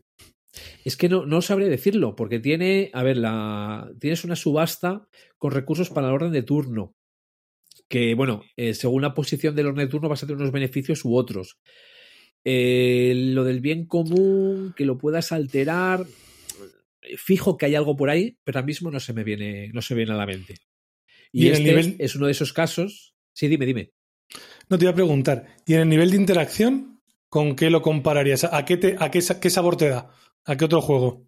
Es que no, no sabré decirlo, porque tiene, a ver, la, tienes una subasta con recursos para el orden de turno. Que, bueno, eh, según la posición del orden de turno vas a tener unos beneficios u otros. Eh, lo del bien común, que lo puedas alterar. Fijo que hay algo por ahí, pero ahora mismo no se me viene, no se viene a la mente. Y, y este nivel... es uno de esos casos. Sí, dime, dime. No te iba a preguntar. ¿Y en el nivel de interacción, con qué lo compararías? ¿A qué, te, a qué, qué sabor te da? ¿A qué otro juego?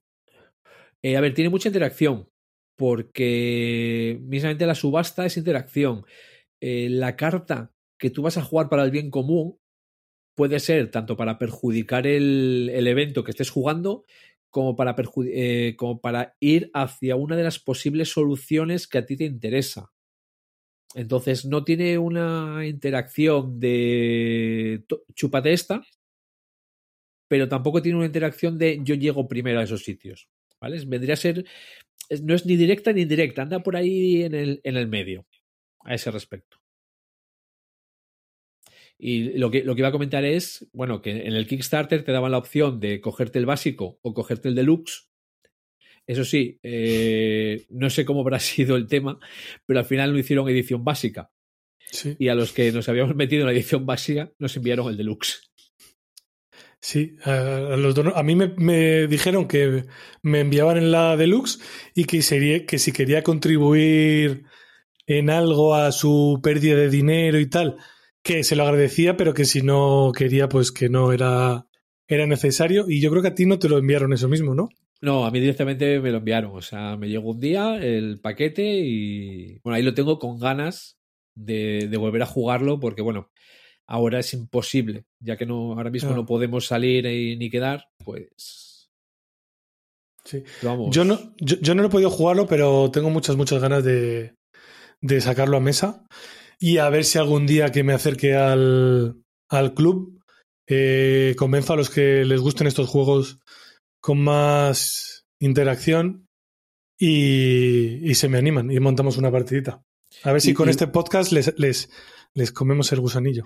Eh, a ver, tiene mucha interacción, porque mismamente la subasta es interacción. Eh, la carta que tú vas a jugar para el bien común puede ser tanto para perjudicar el, el evento que estés jugando como para, eh, como para ir hacia una de las posibles soluciones que a ti te interesa. Entonces no tiene una interacción de chúpate esta, pero tampoco tiene una interacción de yo llego primero a esos sitios. ¿Vale? Vendría a ser. es- No es ni directa ni indirecta, anda por ahí en el, en el medio, a ese respecto. Y lo que, lo que iba a comentar es, bueno, que en el Kickstarter te daban la opción de cogerte el básico o cogerte el deluxe. Eso sí, eh, no sé cómo habrá sido el tema, pero al final no hicieron edición básica. Sí, Y a los que nos habíamos metido en la edición básica nos enviaron el deluxe. sí. A, los dono- a mí me, me dijeron que me enviaban en la deluxe y que, sería, que si quería contribuir en algo a su pérdida de dinero y tal, que se lo agradecía, pero que si no quería, pues que no era, era necesario. Y yo creo que a ti no te lo enviaron eso mismo, ¿no? No, a mí directamente me lo enviaron. O sea, me llegó un día el paquete y bueno, ahí lo tengo con ganas de, de volver a jugarlo porque bueno, ahora es imposible, ya que no ahora mismo no podemos salir y ni quedar, pues Sí. vamos. Yo no, yo, yo no he podido jugarlo, pero tengo muchas, muchas ganas de, de sacarlo a mesa. Y a ver si algún día que me acerque al, al club eh, convenzo a los que les gusten estos juegos con más interacción y, y se me animan y montamos una partidita. A ver si Y- con y- este podcast les, les, les comemos el gusanillo.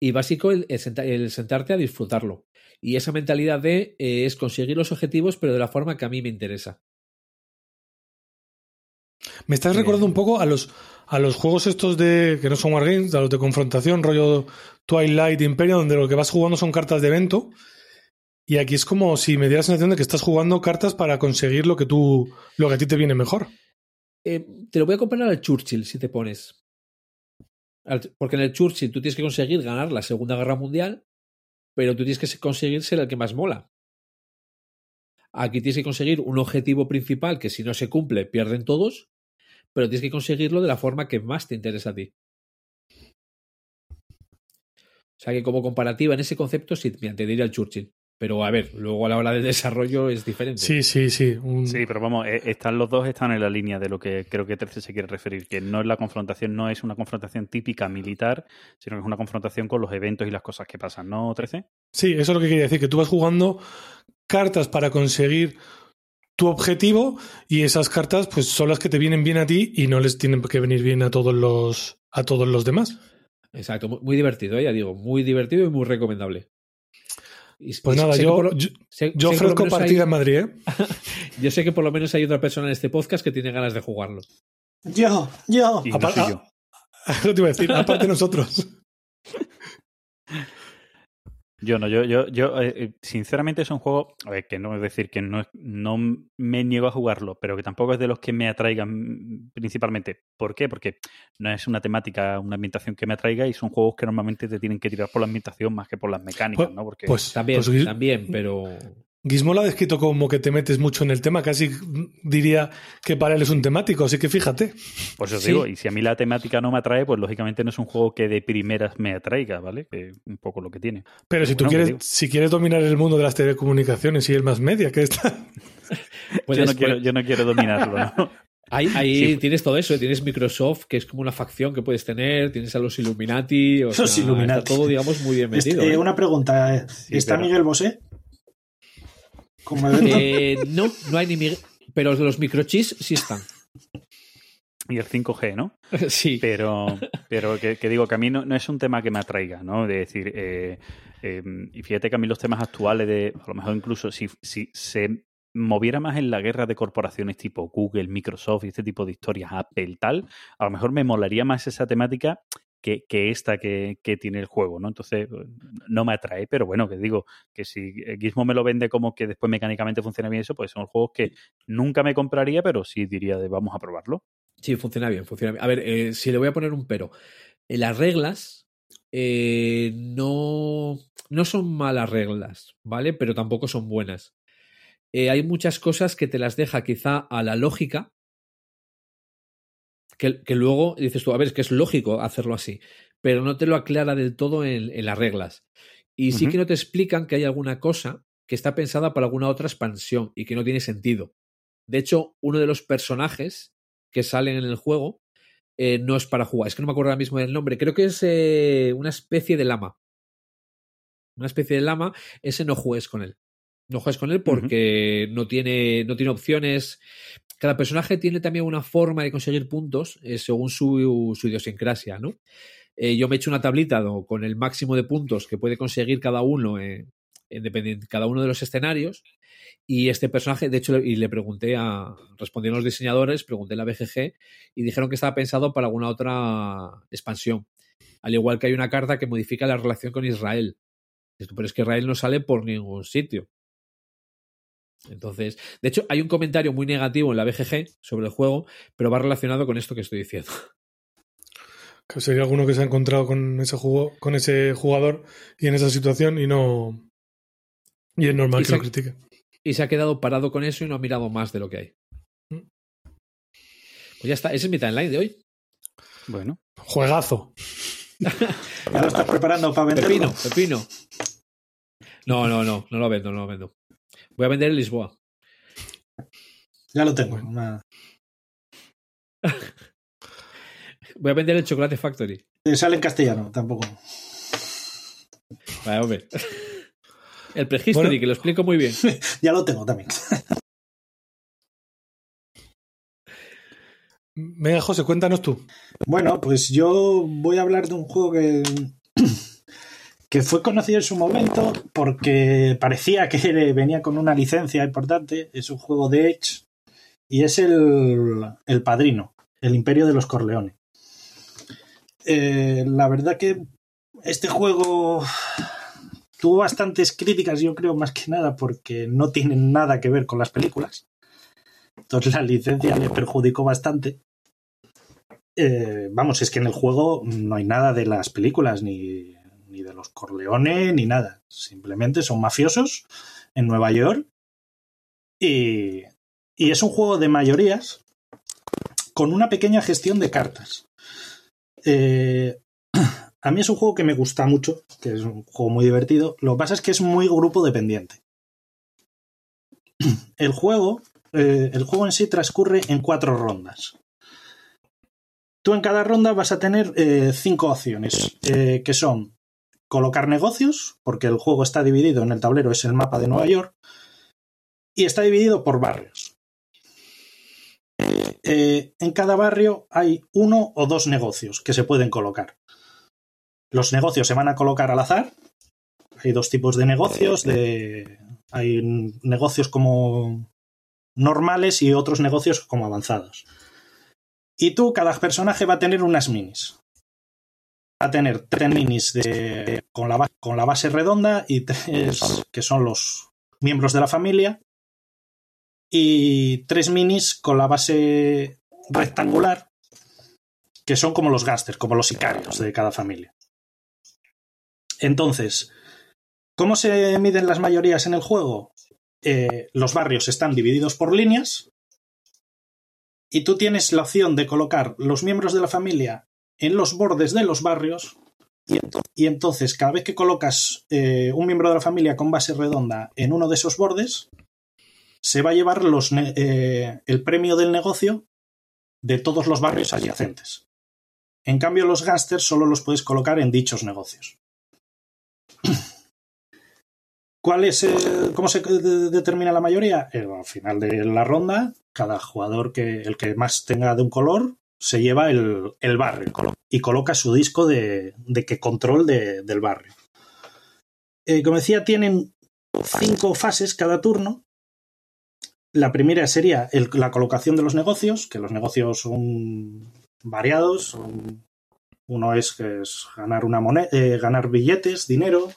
Y básico el, el senta- el sentarte a disfrutarlo. Y esa mentalidad de eh, es conseguir los objetivos, pero de la forma que a mí me interesa. Me estás recordando un poco a los, a los juegos estos de que no son Wargames, a los de confrontación, rollo Twilight Imperium, donde lo que vas jugando son cartas de evento. Y aquí es como si me diera la sensación de que estás jugando cartas para conseguir lo que tú, lo que a ti te viene mejor. Eh, te lo voy a comparar al Churchill, si te pones. Porque en el Churchill tú tienes que conseguir ganar la Segunda Guerra Mundial, pero tú tienes que conseguir ser el que más mola. Aquí tienes que conseguir un objetivo principal que si no se cumple pierden todos, pero tienes que conseguirlo de la forma que más te interesa a ti. O sea que como comparativa en ese concepto sí mira, te diría el Churchill. Pero a ver, luego a la hora del desarrollo es diferente. Sí, sí, sí. un- Sí, pero vamos, eh, están los dos están en la línea de lo que creo que 13 se quiere referir, que no es la confrontación, no es una confrontación típica militar, sino que es una confrontación con los eventos y las cosas que pasan, ¿no, 13? Sí, eso es lo que quería decir, que tú vas jugando cartas para conseguir tu objetivo y esas cartas pues son las que te vienen bien a ti y no les tienen que venir bien a todos los a todos los demás. Exacto, muy, muy divertido, ¿eh? ya digo, muy divertido y muy recomendable. Y- Pues y nada, yo, lo- yo, sé- yo sé que por lo ofrezco menos hay- partida en Madrid, ¿eh? yo sé que por lo menos hay otra persona en este podcast que tiene ganas de jugarlo. Yo, yo. Y no soy yo. Te iba a decir, aparte nosotros. Yo no, yo, yo, yo eh, eh, sinceramente es un juego, a ver, que no es decir que no, es- no me niego a jugarlo, pero que tampoco es de los que me atraigan principalmente. ¿Por qué? Porque no es una temática, una ambientación que me atraiga y son juegos que normalmente te tienen que tirar por la ambientación más que por las mecánicas, Pues- ¿no? Porque Pues, También, pues también, pero Gizmo lo ha descrito como que te metes mucho en el tema, casi diría que para él es un temático, así que fíjate. Por eso os Sí. digo, y si a mí la temática no me atrae, pues lógicamente no es un juego que de primeras me atraiga, ¿vale? Que un poco lo que tiene. Pero si tú quieres, si quieres dominar el mundo de las telecomunicaciones y el más media, que está. Yo, no quiero, yo no quiero dominarlo, ¿no? ahí, ahí Sí. tienes todo eso, ¿eh? tienes Microsoft, que es como una facción que puedes tener, tienes a los Illuminati, o Los sea, Illuminati. está todo, digamos, muy bien Este, metido. eh, ¿eh? una pregunta. Sí, ¿Está pero- Miguel Bosé? Como. Eh, no, no hay ni... Pero los microchips sí están. Y el 5G, ¿no? sí. Pero, pero que, que digo que a mí no, no es un tema que me atraiga, ¿no? De decir, eh, eh, y fíjate que a mí los temas actuales de, a lo mejor incluso si, si se moviera más en la guerra de corporaciones tipo Google, Microsoft y este tipo de historias, Apple, tal, a lo mejor me molaría más esa temática que, que esta que, que tiene el juego, ¿no? Entonces, no me atrae, pero bueno, que digo, que si Gizmo me lo vende como que después mecánicamente funciona bien eso, pues son juegos que nunca me compraría, pero sí diría de vamos a probarlo. Sí, funciona bien, funciona bien. A ver, eh, si le voy a poner un pero. Eh, las reglas eh, no, no son malas reglas, ¿vale? Pero tampoco son buenas. Eh, hay muchas cosas que te las deja quizá a la lógica, que, que luego dices tú, a ver, es que es lógico hacerlo así, pero no te lo aclara del todo en, en las reglas. Y sí que no te explican que hay alguna cosa que está pensada para alguna otra expansión y que no tiene sentido. De hecho, uno de los personajes que salen en el juego eh, no es para jugar. Es que no me acuerdo ahora mismo del nombre. Creo que es eh, una especie de lama. una especie de lama, ese no juegues con él. No juegues con él porque no, tiene, no tiene opciones. Cada personaje tiene también una forma de conseguir puntos eh, según su, su, idiosincrasia, ¿no? Eh, yo me he hecho una tablita con el máximo de puntos que puede conseguir cada uno en, en cada uno de los escenarios. Y este personaje, de hecho, y le pregunté a, respondieron los diseñadores, pregunté a la BGG y dijeron que estaba pensado para alguna otra expansión. Al igual que hay una carta que modifica la relación con Israel. Pero es que Israel no sale por ningún sitio. Entonces, de hecho, hay un comentario muy negativo en la BGG sobre el juego, pero va relacionado con esto que estoy diciendo. Que sería alguno que se ha encontrado con ese juego, con ese jugador y en esa situación y no. Y es normal Y que se- lo critique. Y se ha quedado parado con eso y no ha mirado más de lo que hay. Mm. Pues ya está, ese es mi timeline de hoy. Bueno, Juegazo. ¿Ya lo estás preparando para venderlo? Pepino, pepino. No, no, no, no lo vendo, no lo vendo. Voy a vender en Lisboa. Ya lo tengo. Una- Voy a vender el Chocolate Factory. Eh, Sale en castellano, tampoco. Vale, hombre. El prehistory, Bueno. que lo explico muy bien. Ya lo tengo también. Venga, José, cuéntanos tú. Bueno, pues yo voy a hablar de un juego que, que fue conocido en su momento porque parecía que venía con una licencia importante. Es un juego de Edge y es el, el Padrino, el Imperio de los Corleones. Eh, la verdad que este juego tuvo bastantes críticas, yo creo, más que nada porque no tiene nada que ver con las películas. Entonces la licencia le perjudicó bastante. Eh, vamos, es que en el juego no hay nada de las películas, ni, ni de los Corleones, ni nada. Simplemente son mafiosos en Nueva York. Y, y es un juego de mayorías con una pequeña gestión de cartas. Eh, a mí es un juego que me gusta mucho, que es un juego muy divertido. Lo que pasa es que es muy grupo dependiente. El juego, eh, el juego en sí transcurre en cuatro rondas. Tú en cada ronda vas a tener eh, cinco opciones, que son colocar negocios, porque el juego está dividido en el tablero, es el mapa de Nueva York, y está dividido por barrios. Eh, en cada barrio hay uno o dos negocios que se pueden colocar. Los negocios se van a colocar al azar. Hay dos tipos de negocios. De... Hay negocios como normales y otros negocios como avanzados. Y tú, cada personaje va a tener unas minis. A tener tres minis de, con, la, con la base redonda y tres que son los miembros de la familia. Y tres minis con la base rectangular, que son como los gángsters, como los sicarios de cada familia. Entonces, ¿cómo se miden las mayorías en el juego? Eh, los barrios están divididos por líneas y tú tienes la opción de colocar los miembros de la familia en los bordes de los barrios y, ento- y entonces cada vez que colocas eh, un miembro de la familia con base redonda en uno de esos bordes, se va a llevar los eh, el premio del negocio de todos los barrios adyacentes. En cambio, los gángsters solo los puedes colocar en dichos negocios. ¿Cuál es el- ¿Cómo se de- determina la mayoría? Eh, al final de la ronda, cada jugador que el que más tenga de un color se lleva el, el barrio y coloca su disco de, de que control de- del barrio. Eh, como decía, tienen cinco fases cada turno. La primera sería la colocación de los negocios, que los negocios son variados. uno es, es ganar una moneda, ganar billetes, dinero.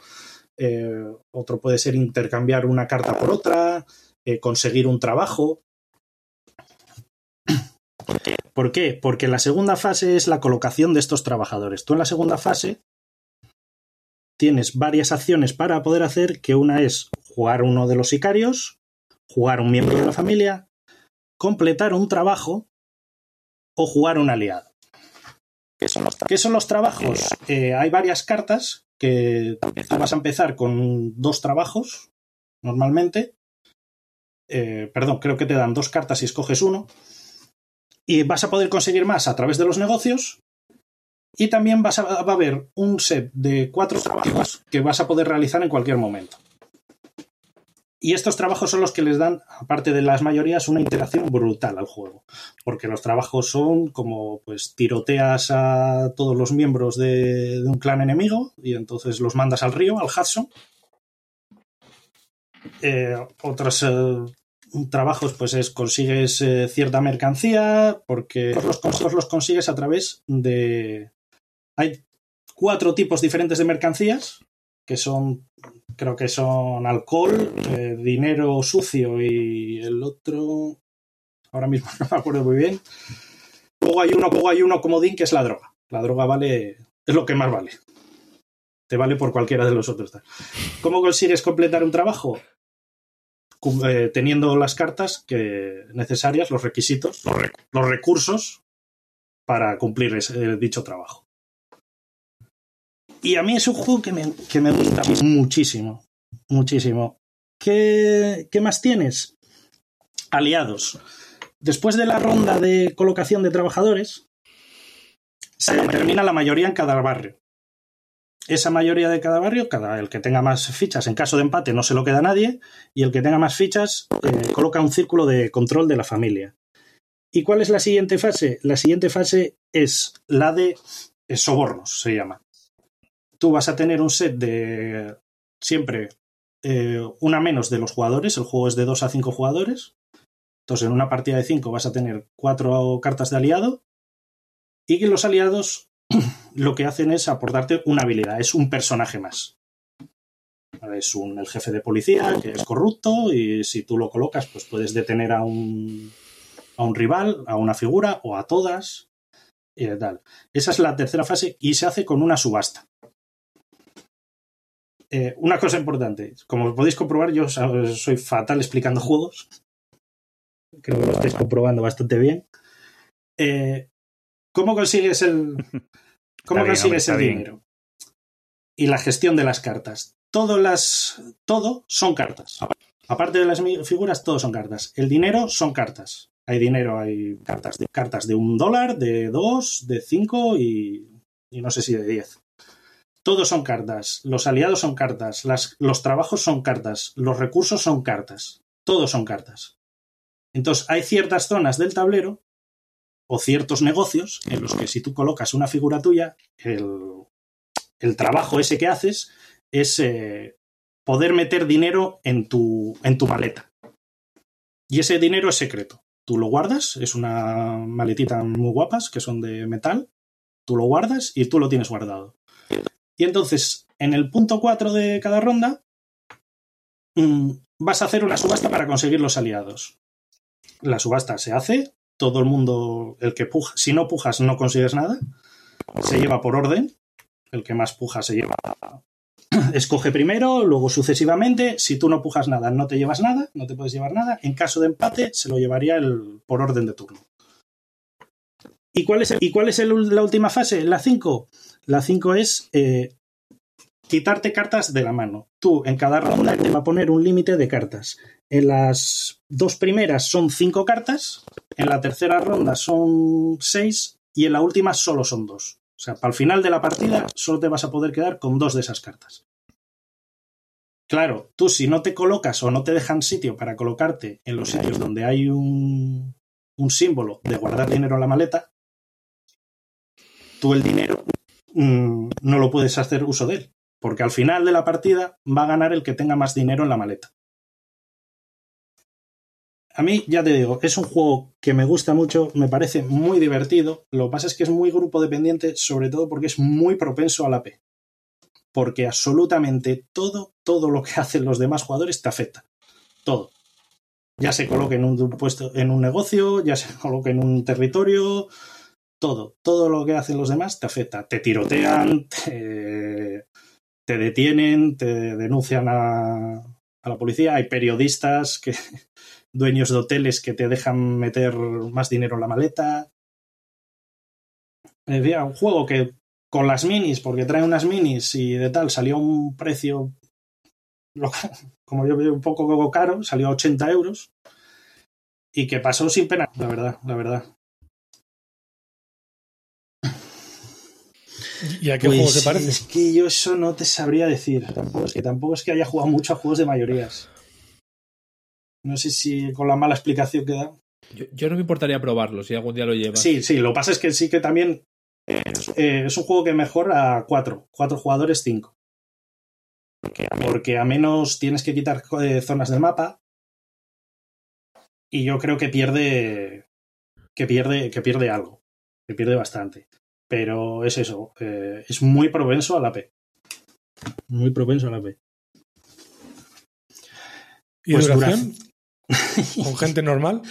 Eh, otro puede ser intercambiar una carta por otra, eh, conseguir un trabajo. ¿Por qué? Porque la segunda fase es la colocación de estos trabajadores. Tú en la segunda fase tienes varias acciones para poder hacer, que una es jugar uno de los sicarios, jugar un miembro de la familia, completar un trabajo o jugar un aliado. ¿Qué son los, ¿Qué son los trabajos? Eh, hay varias cartas que tú vas a empezar con dos trabajos, normalmente. Eh, perdón, creo que te dan dos cartas y escoges uno. Y vas a poder conseguir más a través de los negocios. Y también vas a, va a haber un set de cuatro trabajos que vas a poder realizar en cualquier momento. Y estos trabajos son los que les dan, aparte de las mayorías, una interacción brutal al juego. Porque los trabajos son como, pues, tiroteas a todos los miembros de, un clan enemigo y entonces los mandas al río, al Hudson. Eh, otros eh, trabajos, pues, es consigues eh, cierta mercancía, porque los consejos los consigues a través de... Hay cuatro tipos diferentes de mercancías, que son creo que son alcohol, eh, dinero sucio y el otro, ahora mismo no me acuerdo muy bien. Luego hay uno, luego hay uno comodín que es la droga. La droga vale, es lo que más vale. Te vale por cualquiera de los otros. ¿Cómo consigues completar un trabajo? Eh, teniendo las cartas que necesarias, los requisitos, los, rec- los recursos para cumplir ese- dicho trabajo. Y a mí es un juego que me, que me gusta muchísimo. Muchísimo. ¿Qué, ¿Qué más tienes? Aliados. Después de la ronda de colocación de trabajadores, se determina la mayoría en cada barrio. Esa mayoría de cada barrio, cada, el que tenga más fichas, en caso de empate no se lo queda a nadie, y el que tenga más fichas eh, coloca un círculo de control de la familia. ¿Y cuál es la siguiente fase? La siguiente fase es la de eh, sobornos, se llama tú vas a tener un set de siempre eh, una menos de los jugadores. El juego es de 2 a 5 jugadores. Entonces, en una partida de 5 vas a tener 4 cartas de aliado. Y los aliados lo que hacen es aportarte una habilidad. Es un personaje más. Es un, el jefe de policía que es corrupto y si tú lo colocas, pues puedes detener a un, a un rival, a una figura o a todas. Y tal. Esa es la tercera fase y se hace con una subasta. Eh, una cosa importante, como podéis comprobar, yo soy fatal explicando juegos. Creo que lo estáis comprobando bastante bien. Eh, ¿Cómo consigues el, cómo bien, consigues hombre, el bien. dinero? Y la gestión de las cartas. Todas las, todo son cartas. Aparte de las figuras, todo son cartas. El dinero son cartas. Hay dinero, hay cartas de, cartas de un dólar, de dos, de cinco y, y no sé si de diez. Todos son cartas. Los aliados son cartas. Las- los trabajos son cartas. Los recursos son cartas. Todos son cartas. Entonces, hay ciertas zonas del tablero o ciertos negocios en los que si tú colocas una figura tuya, el, el trabajo ese que haces es eh, poder meter dinero en tu, en tu maleta. Y ese dinero es secreto. Tú lo guardas, es una maletita muy guapas que son de metal. Tú lo guardas y tú lo tienes guardado. Y entonces, en el punto 4 de cada ronda, mm, vas a hacer una subasta para conseguir los aliados. La subasta se hace, todo el mundo, el que puja, si no pujas no consigues nada, se lleva por orden, el que más puja se lleva, escoge primero, luego sucesivamente, si tú no pujas nada no te llevas nada, no te puedes llevar nada, en caso de empate se lo llevaría el, por orden de turno. ¿Y cuál es, la última fase? La 5. La 5 es eh, quitarte cartas de la mano. Tú en cada ronda te va a poner un límite de cartas. En las dos primeras son 5 cartas, en la tercera ronda son 6 y en la última solo son 2. O sea, para el final de la partida solo te vas a poder quedar con dos de esas cartas. Claro, tú si no te colocas o no te dejan sitio para colocarte en los sitios donde hay un, un símbolo de guardar dinero en la maleta, tú el dinero mm, no lo puedes hacer uso de él, porque al final de la partida va a ganar el que tenga más dinero en la maleta. A mí, ya te digo, es un juego que me gusta mucho, me parece muy divertido. Lo que pasa es que es muy grupo dependiente, sobre todo porque es muy propenso al AP. Porque absolutamente todo, todo lo que hacen los demás jugadores te afecta. Todo. Ya se coloque en un puesto, en un negocio, ya se coloque en un territorio, todo, todo lo que hacen los demás te afecta. Te tirotean, te, te detienen, te denuncian a, a la policía. Hay periodistas que dueños de hoteles que te dejan meter más dinero en la maleta. Un juego que con las minis, porque trae unas minis y de tal, salió un precio, como yo veo, un poco caro, salió a 80 euros. Y que pasó sin pena, la verdad, la verdad. ¿Y a qué Pues juego se parece? Es que yo eso no te sabría decir. Tampoco es que tampoco es que haya jugado mucho a juegos de mayorías. No sé si con la mala explicación que da. Yo, yo no me importaría probarlo si algún día lo llevas. Sí, sí, lo que pasa es que sí que también eh, es un juego que mejor a cuatro. Cuatro jugadores, cinco. Porque a menos tienes que quitar eh, zonas del mapa. Y yo creo que pierde. Que pierde. Que pierde algo. Que pierde bastante. Pero es eso. eh, es muy propenso a la P. Muy propenso a la P. ¿Y Pues duración? ¿Con gente normal?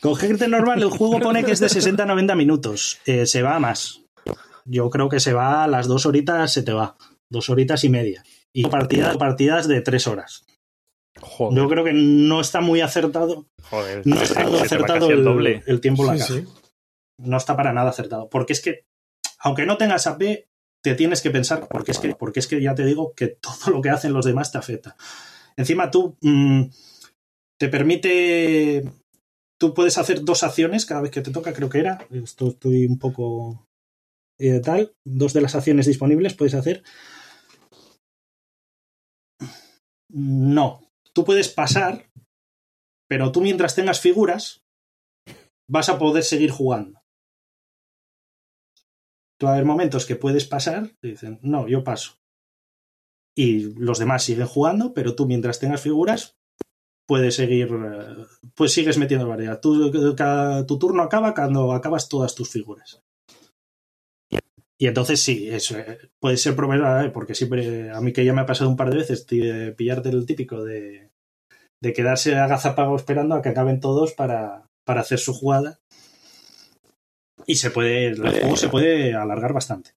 Con gente normal, el juego pone que es de 60 a 90 minutos. Eh, se va a más. Yo creo que se va a las dos horitas, se te va. Dos horitas y media. Y partidas, partidas de tres horas. Joder, Yo creo que no está muy acertado. joder. No está muy acertado el doble. el tiempo la Sí, caja. sí. No está para nada acertado. Porque es que, aunque no tengas AP, te tienes que pensar, porque es que, porque es que ya te digo que todo lo que hacen los demás te afecta. Encima tú mm, te permite. Tú puedes hacer dos acciones cada vez que te toca, creo que era. Esto estoy un poco. eh, tal. Dos de las acciones disponibles puedes hacer. No. Tú puedes pasar, pero tú mientras tengas figuras, vas a poder seguir jugando. Tú va a haber momentos que puedes pasar y dicen, no, yo paso. Y los demás siguen jugando, pero tú mientras tengas figuras, puedes seguir, eh, pues sigues metiendo variedad. Cada- tu turno acaba cuando acabas todas tus figuras. Y entonces sí, eso eh, puede ser proveedor, porque siempre, a mí que ya me ha pasado un par de veces, de pillarte el típico de, de quedarse agazapado esperando a que acaben todos para, para hacer su jugada. Y se puede, el juego se puede alargar bastante.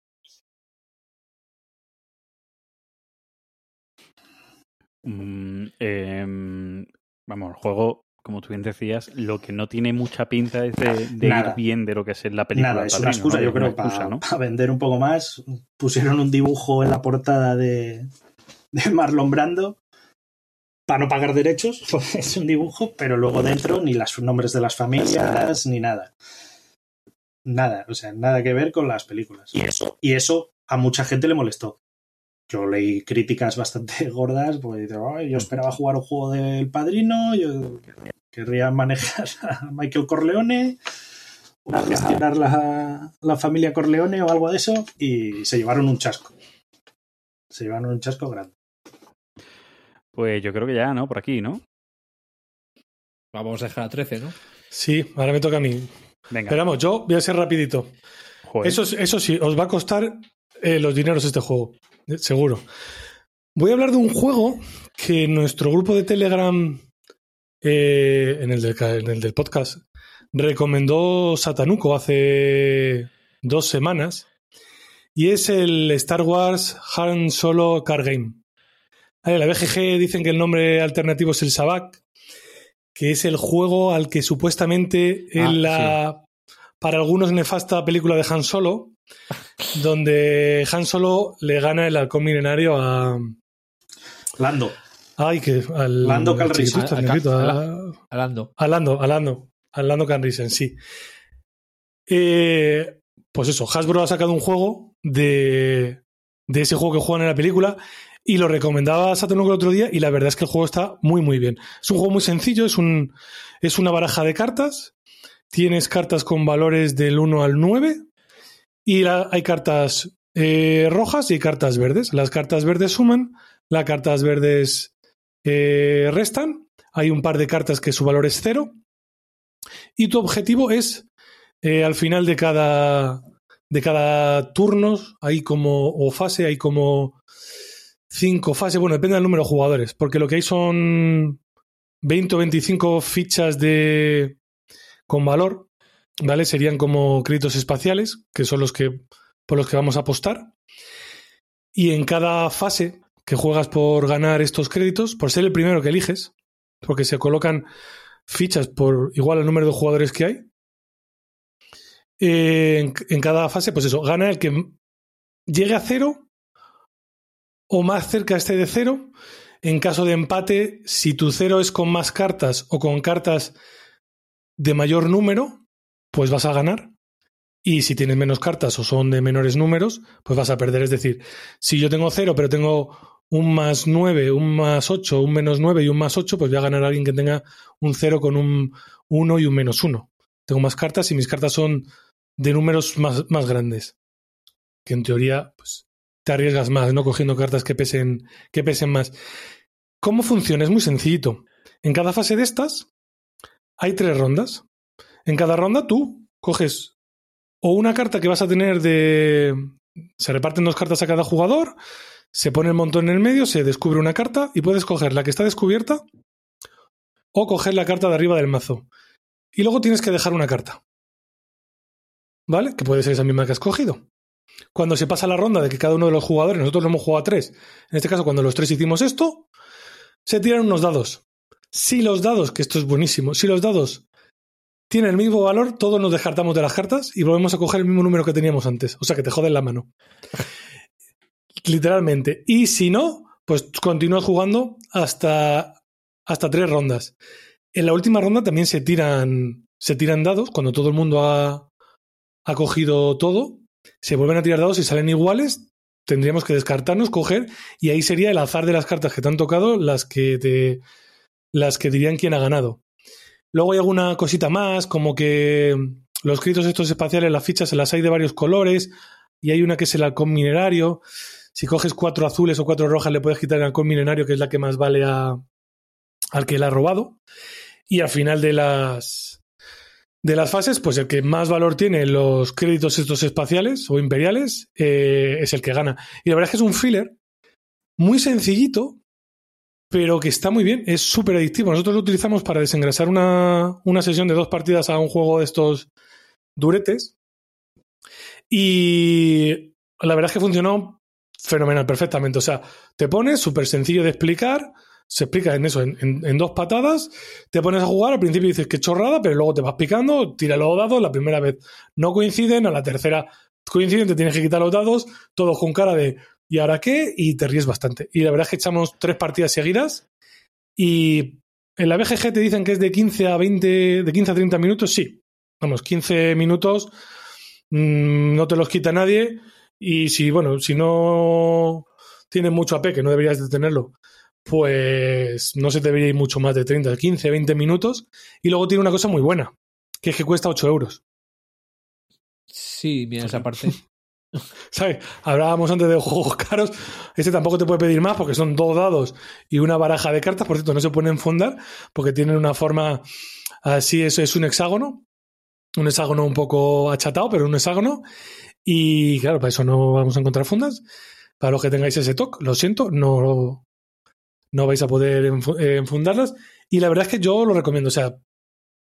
Mm, em, vamos, el juego, como tú bien decías, lo que no tiene mucha pinta es de, de ir bien de lo que es la película. Nada, es una excusa, ¿no? yo creo, excusa, para, ¿no? vender un poco más. Pusieron un dibujo en la portada de, de Marlon Brando para no pagar derechos, es un dibujo, pero luego dentro ni los nombres de las familias ni nada. Nada, o sea, nada que ver con las películas. Y eso, y eso a mucha gente le molestó. Yo leí críticas bastante gordas, pues dice, "Ay, yo esperaba jugar un juego del padrino, yo querría manejar a Michael Corleone, o gestionar la, la familia Corleone o algo de eso, y se llevaron un chasco. Se llevaron un chasco grande. Pues yo creo que ya, ¿no? Por aquí, ¿no? Vamos a dejar a 13, ¿no? Sí, ahora me toca a mí. Venga. Pero vamos, yo voy a ser rapidito. Joder. Eso, eso sí, os va a costar eh, los dineros este juego, eh, seguro. Voy a hablar de un juego que en nuestro grupo de Telegram, eh, en, el del, ca- en el del podcast, recomendó Satanuco hace dos semanas. Y es el Star Wars Han Solo Car Game. La BGG dicen que el nombre alternativo es el Sabak, que es el juego al que supuestamente Ah, en la, para algunos nefasta película de Han Solo, donde Han Solo le gana el halcón milenario a. Lando. Ay, que al. Lando al Calrissian. chiquitito, A- a- negrito, a- a- Hablando. a Lando, a Lando, a Lando Calrissian, sí. Eh, pues eso, Hasbro ha sacado un juego de, de ese juego que juegan en la película y lo recomendaba a Saturno el otro día y la verdad es que el juego está muy muy bien. Es un juego muy sencillo, es, un, es una baraja de cartas, tienes cartas con valores del 1 al 9 y hay cartas eh, rojas y cartas verdes. Las cartas verdes suman, las cartas verdes eh, restan, hay un par de cartas que su valor es cero. Y tu objetivo es eh, al final de cada de cada turno hay como o fase hay como cinco fases. Bueno depende del número de jugadores porque lo que hay son 20 o 25 fichas de con valor vale serían como créditos espaciales que son los que por los que vamos a apostar y en cada fase que juegas por ganar estos créditos por ser el primero que eliges porque se colocan fichas por igual al número de jugadores que hay. Eh, en, en cada fase, pues eso, gana el que llegue a cero o más cerca esté de cero. En caso de empate, si tu cero es con más cartas o con cartas de mayor número, pues vas a ganar. Y si tienes menos cartas o son de menores números, pues vas a perder. Es decir, si yo tengo cero, pero tengo un más 9, un más 8, un menos 9 y un más 8, pues voy a ganar a alguien que tenga un 0 con un 1 y un menos 1. Tengo más cartas y mis cartas son de números más, más grandes. Que en teoría, pues te arriesgas más, ¿no? Cogiendo cartas que pesen, que pesen más. ¿Cómo funciona? Es muy sencillito. En cada fase de estas hay tres rondas. En cada ronda tú coges o una carta que vas a tener de... Se reparten dos cartas a cada jugador, se pone el montón en el medio, se descubre una carta y puedes coger la que está descubierta o coger la carta de arriba del mazo. Y luego tienes que dejar una carta. ¿Vale? Que puede ser esa misma que has cogido. Cuando se pasa la ronda de que cada uno de los jugadores, nosotros lo hemos jugado a tres, en este caso cuando los tres hicimos esto, se tiran unos dados. Si los dados, que esto es buenísimo, si los dados tienen el mismo valor, todos nos descartamos de las cartas y volvemos a coger el mismo número que teníamos antes. O sea que te joden la mano. Literalmente. Y si no, pues continúas jugando hasta, hasta tres rondas. En la última ronda también se tiran, se tiran dados, cuando todo el mundo ha, ha cogido todo, se vuelven a tirar dados y salen iguales, tendríamos que descartarnos, coger, y ahí sería el azar de las cartas que te han tocado las que te, las que dirían quién ha ganado. Luego hay alguna cosita más, como que los créditos estos espaciales, las fichas se las hay de varios colores, y hay una que es el halcón minerario. Si coges cuatro azules o cuatro rojas, le puedes quitar el halcón minerario, que es la que más vale a, al que la ha robado. Y al final de las, de las fases, pues el que más valor tiene los créditos estos espaciales o imperiales eh, es el que gana. Y la verdad es que es un filler muy sencillito, pero que está muy bien, es súper adictivo. Nosotros lo utilizamos para desengrasar una, una sesión de dos partidas a un juego de estos duretes. Y la verdad es que funcionó fenomenal, perfectamente. O sea, te pones súper sencillo de explicar, se explica en eso, en, en, en, dos patadas, te pones a jugar, al principio dices que chorrada, pero luego te vas picando, tira los dados, la primera vez no coinciden, a la tercera coinciden, te tienes que quitar los dados, todos con cara de ¿y ahora qué? Y te ríes bastante. Y la verdad es que echamos tres partidas seguidas y en la BGG te dicen que es de 15 a 20, de 15 a 30 minutos, sí. Vamos, 15 minutos mmm, no te los quita nadie y si, bueno, si no tienes mucho AP, que no deberías de tenerlo, pues no se debería ir mucho más de 30, 15, 20 minutos. Y luego tiene una cosa muy buena, que es que cuesta 8 euros. Sí, mira esa parte. ¿Sabes? Hablábamos antes de juegos caros. Este tampoco te puede pedir más porque son dos dados y una baraja de cartas. Por cierto, no se pueden enfundar porque tienen una forma así, es, es un hexágono. Un hexágono un poco achatado, pero un hexágono. Y claro, para eso no vamos a encontrar fundas. Para los que tengáis ese TOC, lo siento, no, no vais a poder enfundarlas. Y la verdad es que yo lo recomiendo. O sea,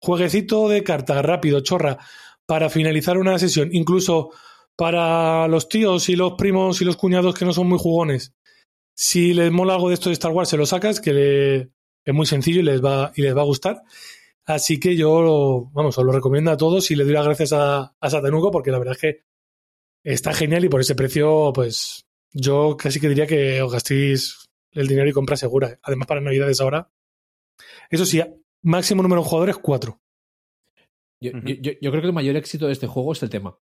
jueguecito de cartas rápido, chorra, para finalizar una sesión, incluso para los tíos y los primos y los cuñados que no son muy jugones. Si les mola algo de esto de Star Wars, se lo sacas, que le, es muy sencillo y les va, y les va a gustar. Así que yo, lo, vamos, os lo recomiendo a todos y le doy las gracias a, a Satanuco porque la verdad es que está genial y por ese precio, pues yo casi que diría que os gastéis el dinero y compra segura. Además, para Navidades ahora. Eso sí, máximo número de jugadores, cuatro. Yo, uh -huh. yo, yo, creo que el mayor éxito de este juego es el tema.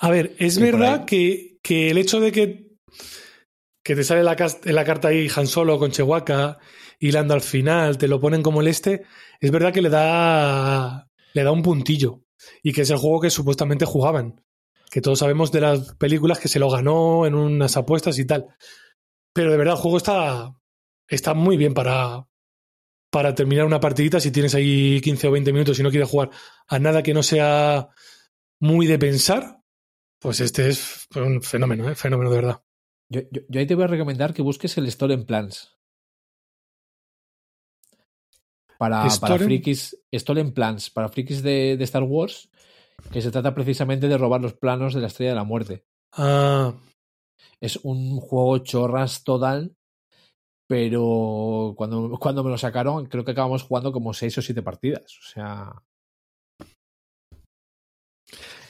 A ver, es sí, verdad que, que, el hecho de que, que te sale la, la carta ahí Han Solo con Chewbacca y Lando al final, te lo ponen como el este, es verdad que le da, le da un puntillo. Y que es el juego que supuestamente jugaban que todos sabemos de las películas que se lo ganó en unas apuestas y tal. Pero de verdad, el juego está, está muy bien para, para terminar una partidita si tienes ahí 15 o 20 minutos y no quieres jugar a nada que no sea muy de pensar. Pues este es un fenómeno, ¿eh? fenómeno de verdad. Yo, yo, yo ahí te voy a recomendar que busques el Stolen Plans. Para, para frikis, Stolen Plans, para frikis de, de Star Wars, que se trata precisamente de robar los planos de la Estrella de la Muerte. Ah. Es un juego chorras total, pero cuando, cuando me lo sacaron, creo que acabamos jugando como seis o siete partidas. O sea.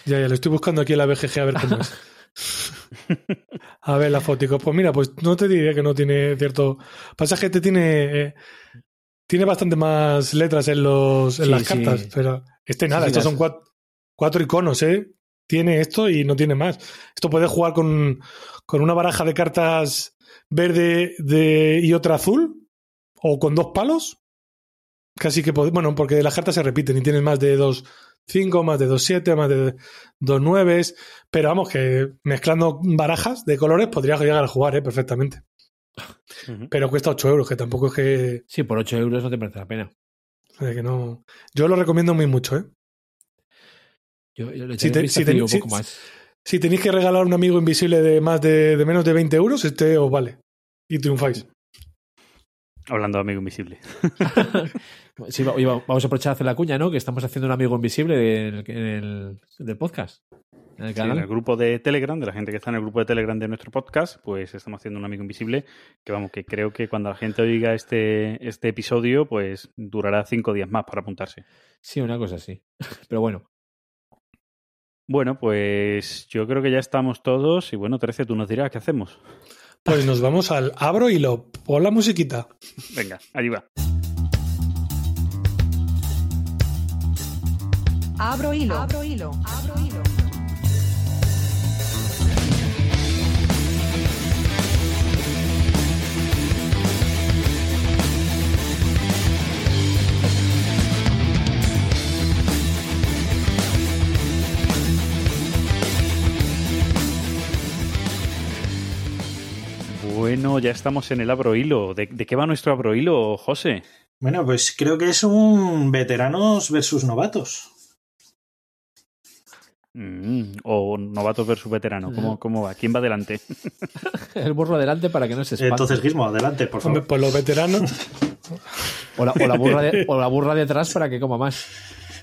Ya, ya, lo estoy buscando aquí en la BGG a ver cómo es. a ver la fotico. Pues mira, pues no te diría que no tiene cierto. Pasa que te tiene. Eh, tiene bastante más letras en los en sí, las cartas, sí. pero este nada, sí, estos son cuatro cuatro iconos, ¿eh? Tiene esto y no tiene más. Esto puede jugar con, con una baraja de cartas verde de, y otra azul, o con dos palos. Casi que, pod- bueno, porque las cartas se repiten y tienes más de dos 5, más de dos 7, más de dos 9. Pero vamos, que mezclando barajas de colores podría llegar a jugar, ¿eh? Perfectamente. Pero cuesta 8 euros, que tampoco es que, Sí, por 8 euros no te merece la pena. o sea, que no. Yo lo recomiendo muy mucho, ¿eh? Yo, yo le Si te- un si si- poco más. Si tenéis que regalar un amigo invisible de más de, de menos de 20 euros, este os vale. Y triunfáis. Hablando de amigo invisible. Sí, vamos a aprovechar a hacer la cuña, ¿no? Que estamos haciendo un amigo invisible en el, en el- del podcast. En el Sí, en canal. el grupo de Telegram, de la gente que está en el grupo de Telegram de nuestro podcast, pues estamos haciendo un amigo invisible que vamos, que creo que cuando la gente oiga este, este episodio, pues durará cinco días más para apuntarse. Sí, una cosa así. Pero bueno, Bueno, pues yo creo que ya estamos todos y bueno, 13, tú nos dirás qué hacemos. Pues nos vamos al abro y lo. Pon la musiquita. Venga, allí va. Abro hilo. Abro hilo. Abro hilo. Bueno, ya estamos en el abro hilo. ¿De, de qué va nuestro abro hilo, José? Bueno, pues creo que es un veteranos versus novatos. Mm, o novatos versus veterano. ¿Cómo, ¿Cómo va? ¿Quién va adelante? el burro adelante para que no se espante. Entonces, Gizmo, adelante, por favor. pues los veteranos. O la, o la burra de, o la burra de atrás para que coma más.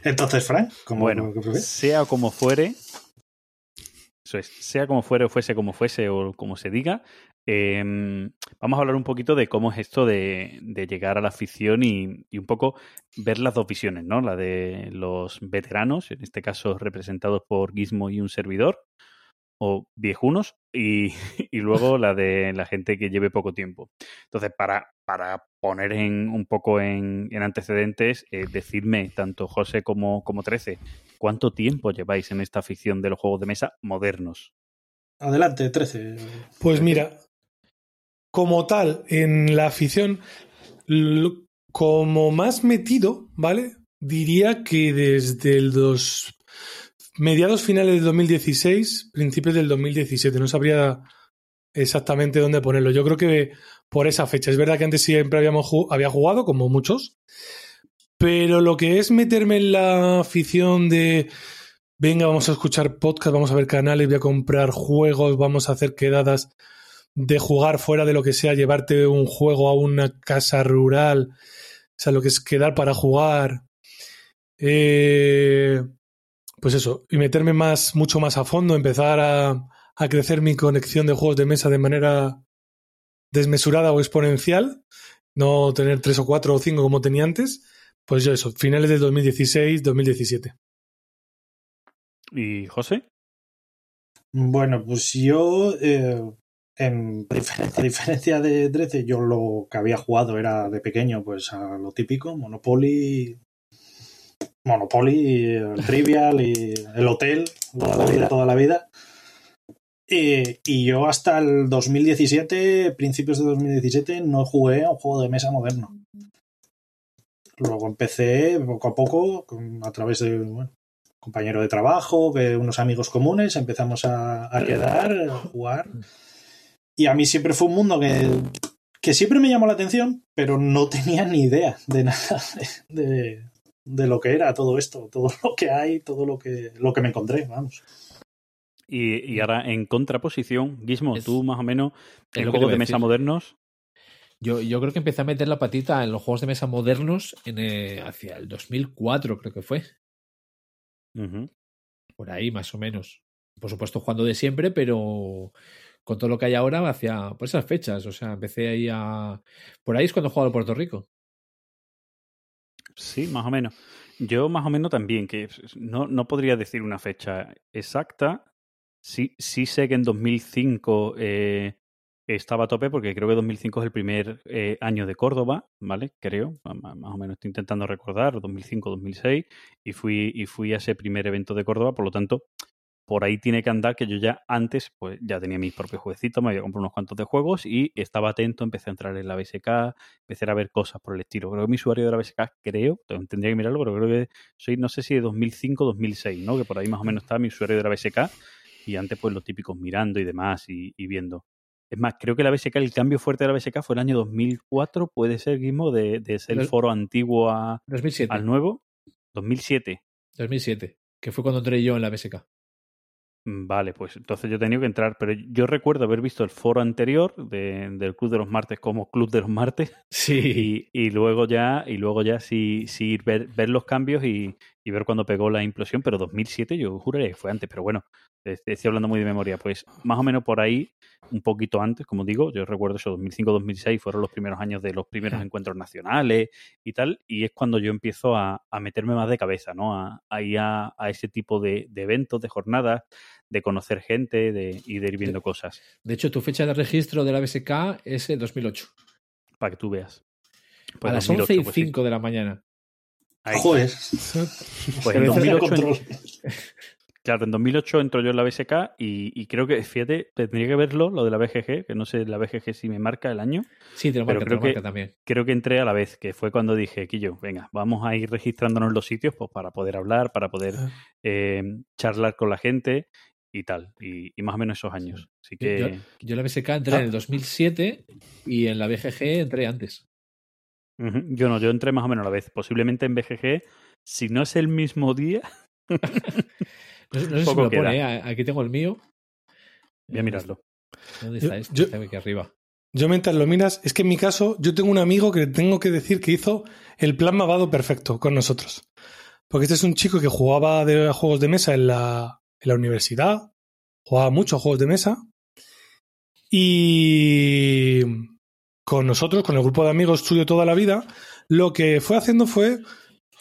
Entonces, Frank, como Bueno, sea como fuere, eso es, sea como fuere o fuese como fuese o como se diga, eh, vamos a hablar un poquito de cómo es esto de, de llegar a la afición y, y un poco ver las dos visiones, ¿no? La de los veteranos, en este caso representados por Gizmo y un servidor, o viejunos, y, y luego la de la gente que lleve poco tiempo. Entonces, para, para poner en, un poco en, en antecedentes, eh, decidme, tanto José como, como 13, ¿cuánto tiempo lleváis en esta afición de los juegos de mesa modernos? Adelante, 13. Pues mira, como tal, en la afición, como más metido, ¿vale? Diría que desde el dos mediados finales del 2016, principios del 2017, no sabría exactamente dónde ponerlo. Yo creo que por esa fecha. Es verdad que antes siempre habíamos había jugado, como muchos, pero lo que es meterme en la afición de venga, vamos a escuchar podcast, vamos a ver canales, voy a comprar juegos, vamos a hacer quedadas de jugar fuera de lo que sea, llevarte un juego a una casa rural, o sea, lo que es quedar para jugar. Eh, pues eso, y meterme más, mucho más a fondo, empezar a, a crecer mi conexión de juegos de mesa de manera desmesurada o exponencial, no tener tres o cuatro o cinco como tenía antes, pues yo eso, finales del 2016, 2017. ¿Y José? Bueno, pues yo, eh, en a diferencia de 13, yo lo que había jugado era de pequeño, pues a lo típico, Monopoly, Monopoly, el Trivial y el Hotel, toda la vida, toda la vida. Y, y yo hasta el 2017, principios de 2017, no jugué a un juego de mesa moderno. Luego empecé poco a poco, a través de bueno, compañero de trabajo, que unos amigos comunes, empezamos a, a quedar, a jugar. Y a mí siempre fue un mundo que, que siempre me llamó la atención, pero no tenía ni idea de nada de, de- de lo que era todo esto, todo lo que hay, todo lo que, lo que me encontré, vamos. Y, y ahora, en contraposición, Gizmo, Es- tú más o menos, en lo que te juegos de mesa modernos, Yo, yo creo que empecé a meter la patita en los juegos de mesa modernos en, eh, hacia el 2004, creo que fue. Por ahí, más o menos. Por supuesto, jugando de siempre, pero con todo lo que hay ahora hacia por esas fechas. O sea, empecé ahí a. Por ahí es cuando jugaba en Puerto Rico. Sí, más o menos. Yo más o menos también, que no, no podría decir una fecha exacta. Sí, sí sé que en 2005 eh, estaba a tope porque creo que 2005 es el primer eh, año de Córdoba, ¿vale? Creo, más, más o menos estoy intentando recordar, 2005, 2006, y fui, y fui a ese primer evento de Córdoba, por lo tanto, por ahí tiene que andar que yo ya antes, pues ya tenía mis propios jueguecitos, me había comprado unos cuantos de juegos y estaba atento, empecé a entrar en la BSK, empecé a ver cosas por el estilo. Creo que mi usuario de la BSK, creo, tendría que mirarlo, pero creo que soy, no sé si de 2005 2006, ¿no? Que por ahí más o menos estaba mi usuario de la BSK y antes pues los típicos mirando y demás y, y viendo. Es más, creo que la BSK, el cambio fuerte de la BSK fue el año 2004, puede ser, Guimo, de, de ser el foro antiguo a- 2007. al nuevo. 2007. 2007, que fue cuando entré yo en la BSK. Mm, Vale, pues entonces yo he tenido que entrar, pero yo recuerdo haber visto el foro anterior de- del Club de los Martes como Club de los Martes Sí. y, y luego ya y luego ya sí, sí ver, ver los cambios y, y ver cuando pegó la implosión, pero 2007 yo juraría que fue antes, pero bueno, estoy hablando muy de memoria, pues más o menos por ahí, un poquito antes, como digo, yo recuerdo eso, 2005-2006 fueron los primeros años de los primeros encuentros nacionales y tal, y es cuando yo empiezo a, a meterme más de cabeza, ¿no? A, a ir a, a ese tipo de, de eventos, de jornadas, de conocer gente de, y de ir viendo cosas, De hecho, tu fecha de registro de la BSK es el 2008. para que tú veas. a Pues las 2008, 11 y pues sí. 5 de la mañana. Ahí. Joder. Pues en Pero 2008 Control. Claro, en 2008 entro yo en la BSK y, y creo que, fíjate, tendría que verlo, lo de la BGG, que no sé la BGG si me marca el año. Sí, te lo Pero marca, te lo que- marca también. Creo que entré a la vez, que fue cuando dije, Quillo, venga, vamos a ir registrándonos los sitios pues, para poder hablar, para poder Ah. eh, charlar con la gente y tal. Y, y más o menos esos años. Así Yo, que, yo- yo en la BSK entré Ah. en el 2007 y en la BGG entré antes. yo no, yo entré más o menos a la vez. Posiblemente en BGG, si no es el mismo día, No, sé- no sé si me lo pone, ¿eh? aquí tengo el mío. voy a mirarlo. ¿Dónde Yo- está este? yo- Está aquí arriba. Yo mientras lo miras, es que en mi caso, yo tengo un amigo que tengo que decir que hizo el plan Mavado perfecto con nosotros. Porque este es un chico que jugaba de juegos de mesa en la, en la universidad, jugaba mucho a juegos de mesa. Y con nosotros, con el grupo de amigos suyo toda la vida, lo que fue haciendo fue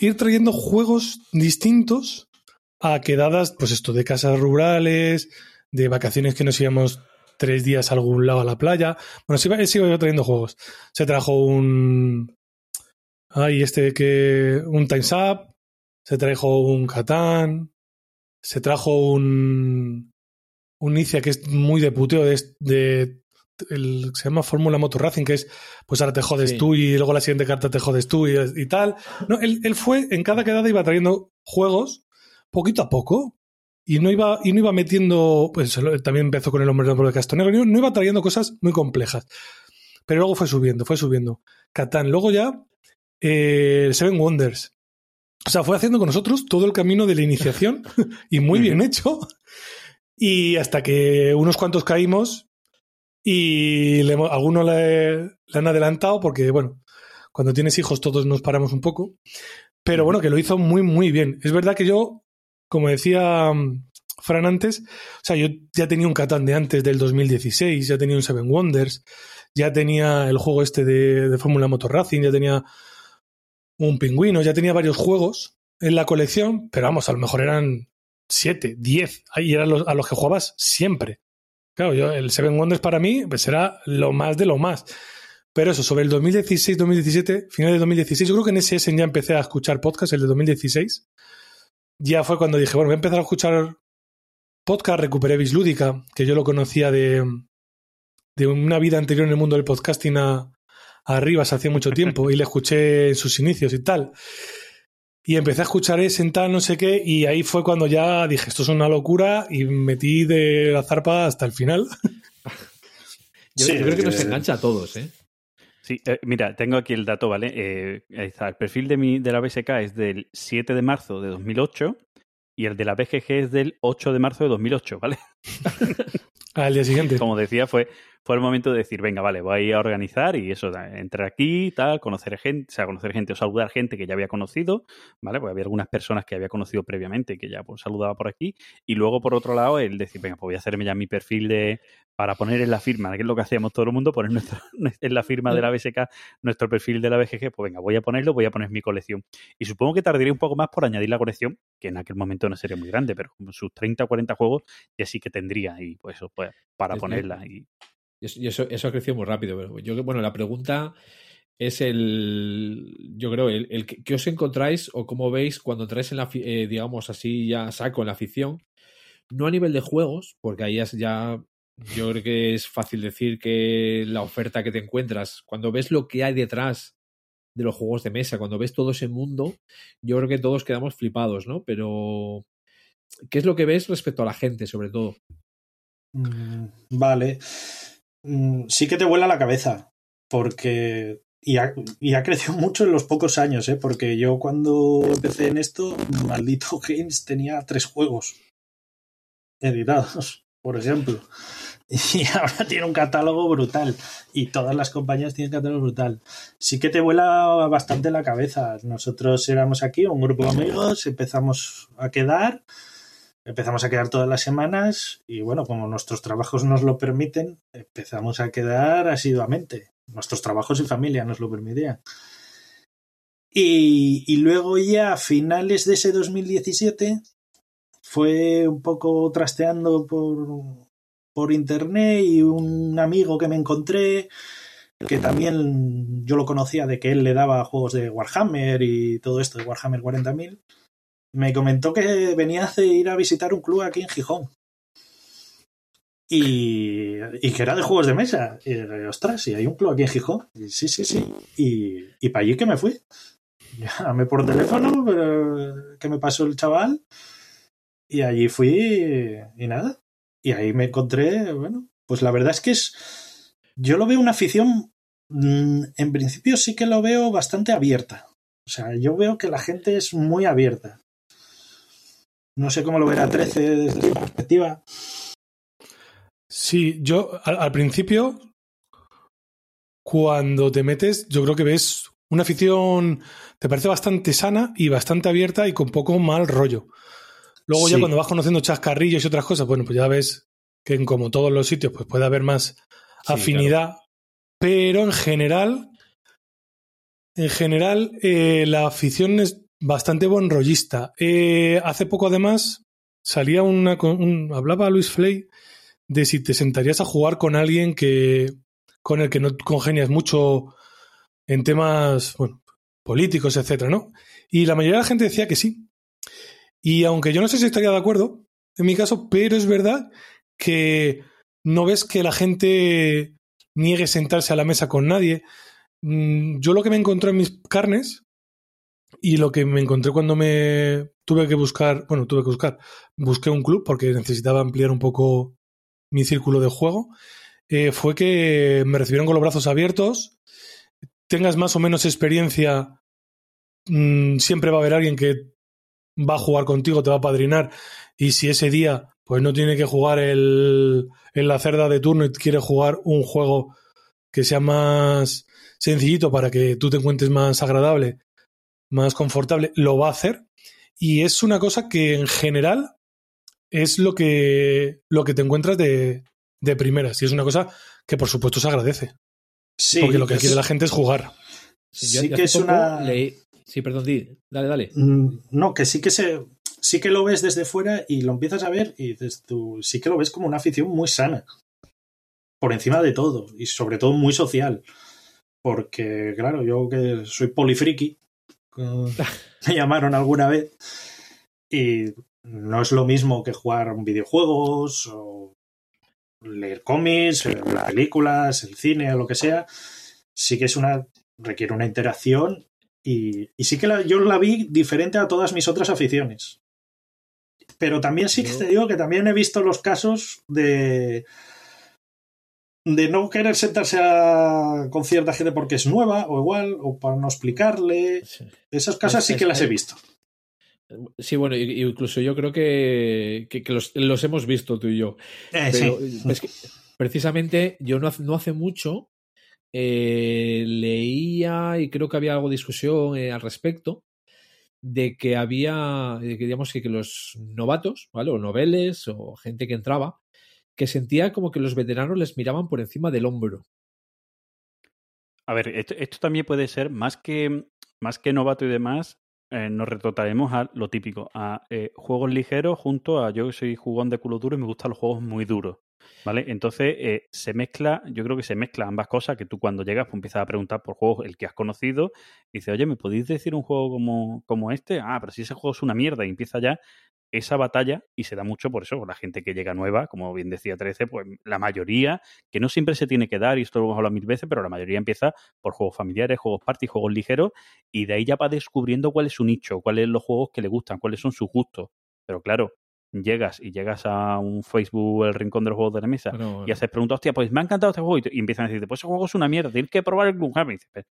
ir trayendo juegos distintos a quedadas, pues esto, de casas rurales, de vacaciones que nos íbamos tres días a algún lado a la playa. Bueno, se iba, él se iba trayendo juegos. Se trajo un. Ay, este que. Un Times Up. Se trajo un Catán. Se trajo un. Un Inicia que es muy de puteo de. de el, se llama Fórmula Motor Racing, que es, pues ahora te jodes Sí. tú y luego la siguiente carta te jodes tú y, y tal. No, él, él fue, en cada quedada iba trayendo juegos poquito a poco y no iba, y no iba metiendo, pues también empezó con el hombre de Castonero, no, no iba trayendo cosas muy complejas. Pero luego fue subiendo, fue subiendo. Catán, luego ya eh, Seven Wonders. O sea, fue haciendo con nosotros todo el camino de la iniciación y muy bien hecho. Y hasta que unos cuantos caímos y le, algunos le, le han adelantado porque, bueno, cuando tienes hijos todos nos paramos un poco. Pero bueno, que lo hizo muy, muy bien. Es verdad que yo, como decía mm, Fran antes, o sea, yo ya tenía un Catán de antes del 2016, ya tenía un Seven Wonders, ya tenía el juego este de, de Fórmula Motor Racing, ya tenía un pingüino, ya tenía varios juegos en la colección, pero vamos, a lo mejor eran 7, 10, ahí eran a los que jugabas siempre. Claro, yo, el Seven Wonders para mí pues era lo más de lo más. Pero eso, sobre el 2016-2017, final de 2016, yo creo que en ese ya empecé a escuchar podcast, el de 2016. Ya fue cuando dije, bueno, voy a empezar a escuchar podcast, recuperé Bislúdica, que yo lo conocía de, de una vida anterior en el mundo del podcasting a, a Arribas hace mucho tiempo y le escuché en sus inicios y tal. Y empecé a escuchar ese en tal, no sé qué, y ahí fue cuando ya dije, esto es una locura, y metí de la zarpa hasta el final. Yo, Sí, yo creo que nos engancha a todos, ¿eh? Sí, eh, mira, tengo aquí el dato, ¿vale? Eh, ahí está. El perfil de, mi, de la BSK es del 7 de marzo de 2008 y el de la BGG es del 8 de marzo de 2008, ¿vale? Al día siguiente. Como decía, fue, fue el momento de decir, venga, vale, voy a organizar y eso, entrar aquí, tal, conocer gente, o sea, conocer gente o saludar gente que ya había conocido, ¿vale? Pues había algunas personas que había conocido previamente que ya pues, saludaba por aquí. Y luego, por otro lado, el decir, venga, pues voy a hacerme ya mi perfil de para poner en la firma, que es lo que hacíamos todo el mundo, poner nuestro, en la firma de la BSK nuestro perfil de la BGG, pues venga, voy a ponerlo, voy a poner mi colección. Y supongo que tardaría un poco más por añadir la colección, que en aquel momento no sería muy grande, pero como sus 30 o 40 juegos ya sí que tendría, y pues eso, pues para Es ponerla. Y eso, ha crecido muy rápido. Pero yo, bueno, la pregunta es el, yo creo, el, que, os encontráis o cómo veis cuando entráis en la, eh, digamos así, ya saco en la ficción, no a nivel de juegos, porque ahí ya, yo creo que es fácil decir que la oferta que te encuentras, cuando ves lo que hay detrás de los juegos de mesa, cuando ves todo ese mundo, yo creo que todos quedamos flipados, ¿no? Pero, ¿qué es lo que ves respecto a la gente, sobre todo? Mm, Vale. Mm, Sí que te vuela la cabeza, porque... Y ha, y ha crecido mucho en los pocos años, ¿eh? Porque yo cuando empecé en esto, Maldito Games tenía tres juegos editados, por ejemplo. Y ahora tiene un catálogo brutal. Y todas las compañías tienen catálogo brutal. Sí que te vuela bastante la cabeza. Nosotros éramos aquí, un grupo de amigos, empezamos a quedar. Empezamos a quedar todas las semanas y bueno, como nuestros trabajos nos lo permiten, empezamos a quedar asiduamente. Nuestros trabajos y familia nos lo permitían. Y, y luego ya a finales de ese 2017 fue un poco trasteando por, por internet y un amigo que me encontré que también yo lo conocía de que él le daba juegos de Warhammer y todo esto de Warhammer 40.000 me comentó que venía a ir a visitar un club aquí en Gijón. Y, y que era de juegos de mesa. Y ostras, y hay un club aquí en Gijón. Y sí, sí, sí. Y, y para allí que me fui. Llamé por teléfono, pero que me pasó el chaval. Y allí fui y nada. Y ahí me encontré, bueno, pues la verdad es que es. Yo lo veo una afición. mm, En principio sí que lo veo bastante abierta. O sea, yo veo que la gente es muy abierta. No sé cómo lo verá 13 desde su perspectiva. Sí, yo al, al principio, cuando te metes, yo creo que ves una afición, te parece bastante sana y bastante abierta y con poco mal rollo. Luego ya cuando vas conociendo chascarrillos y otras cosas, bueno, pues ya ves que en como todos los sitios, pues puede haber más Sí, afinidad. Pero en general, en general, eh, la afición es bastante buen rollista. Eh, hace poco, además, salía una. hablaba Luis Flay de si te sentarías a jugar con alguien que con el que no congenias mucho en temas bueno, políticos, etcétera, ¿no? Y la mayoría de la gente decía que sí. Y aunque yo no sé si estaría de acuerdo, en mi caso, pero es verdad que no ves que la gente niegue sentarse a la mesa con nadie. Mm, Yo lo que me encontré en mis carnes y lo que me encontré cuando me tuve que buscar, bueno, tuve que buscar, busqué un club porque necesitaba ampliar un poco mi círculo de juego, eh, fue que me recibieron con los brazos abiertos, tengas más o menos experiencia, mm, siempre va a haber alguien que va a jugar contigo, te va a padrinar, y si ese día pues no tiene que jugar el, en la cerda de turno y quiere jugar un juego que sea más sencillito para que tú te encuentres más agradable, más confortable, lo va a hacer. Y es una cosa que en general es lo que, lo que te encuentras de, de primeras. Y es una cosa que por supuesto se agradece. Sí, porque lo que es- quiere la gente es jugar. Sí, yo- Sí yo que es una- leí- Sí, perdón, di. Dale, dale. Mm, No, que sí que se. Sí que lo ves desde fuera y lo empiezas a ver y dices tú, sí que lo ves como una afición muy sana. Por encima de todo. Y sobre todo muy social. Porque, claro, yo que soy polifriki, como me llamaron alguna vez, y no es lo mismo que jugar videojuegos o leer cómics, ver películas, el cine o lo que sea. Sí que es una. requiere una interacción y, y sí que la- yo la vi diferente a todas mis otras aficiones. Pero también sí que te digo que también he visto los casos de de no querer sentarse a- con cierta gente porque es nueva o igual o para no explicarle. Sí. Esas cosas sí que es- las he visto. Sí, bueno, incluso yo creo que, que- que los, los hemos visto tú y yo. Eh, Pero sí. es que precisamente yo no hace, no hace mucho eh, leía y creo que había algo de discusión eh, al respecto de que había, de que digamos que, que los novatos, ¿vale? O noveles o gente que entraba, que sentía como que los veteranos les miraban por encima del hombro. A ver, esto, también puede ser, más que, más que novato y demás, eh, nos retrotraemos a lo típico, a eh, juegos ligeros junto a yo que soy jugón de culo duro y me gustan los juegos muy duros. ¿Vale? Entonces eh, se mezcla, yo creo que se mezcla ambas cosas, que tú cuando llegas pues, empiezas a preguntar por juegos el que has conocido y dices, oye, ¿me podéis decir un juego como, como este? Ah, pero si ese juego es una mierda y empieza ya esa batalla y se da mucho por eso, por la gente que llega nueva, como bien decía 13, pues la mayoría, que no siempre se tiene que dar, y esto lo hemos hablado mil veces, pero la mayoría empieza por juegos familiares, juegos party, juegos ligeros, y de ahí ya va descubriendo cuál es su nicho, cuáles son los juegos que le gustan, cuáles son sus gustos. Pero claro, llegas y llegas a un Facebook, el rincón de los juegos de la mesa, Bueno, y haces preguntas, hostia, pues me ha encantado este juego, y, empiezan a decirte, pues ese juego es una mierda, tienes que probar el Gloomhaven. Y dices, "Per-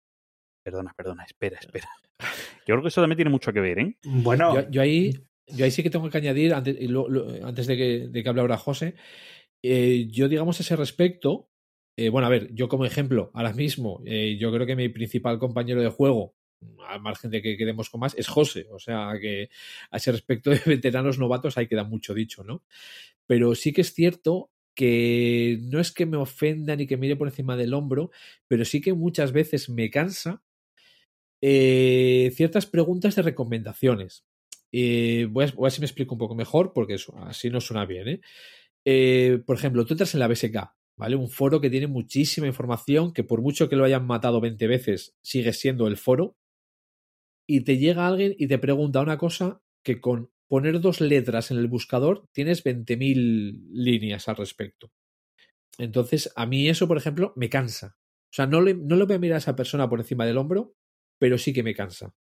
Perdona, perdona, espera, espera. Yo creo que eso también tiene mucho que ver, ¿eh? Bueno, Yo, yo ahí, yo ahí sí que tengo que añadir, antes, de, que, de que hable ahora José, eh, yo digamos a ese respecto, eh, bueno, a ver, yo como ejemplo, ahora mismo, eh, yo creo que mi principal compañero de juego, al margen de que quedemos con más, es José. O sea que a ese respecto de veteranos novatos ahí queda mucho dicho, ¿no? Pero sí que es cierto que no es que me ofenda ni que mire por encima del hombro, pero sí que muchas veces me cansa ciertas preguntas de recomendaciones. Eh, voy, a, ver si me explico un poco mejor, porque eso, así no suena bien. ¿eh? Eh, por ejemplo, tú entras en la BSK, ¿vale? Un foro que tiene muchísima información, que por mucho que lo hayan matado 20 veces, sigue siendo el foro. Y te llega alguien y te pregunta una cosa que con poner dos letras en el buscador tienes 20.000 líneas al respecto. Entonces, a mí eso, por ejemplo, me cansa. O sea, no le, no le voy a mirar a esa persona por encima del hombro, pero sí que me cansa.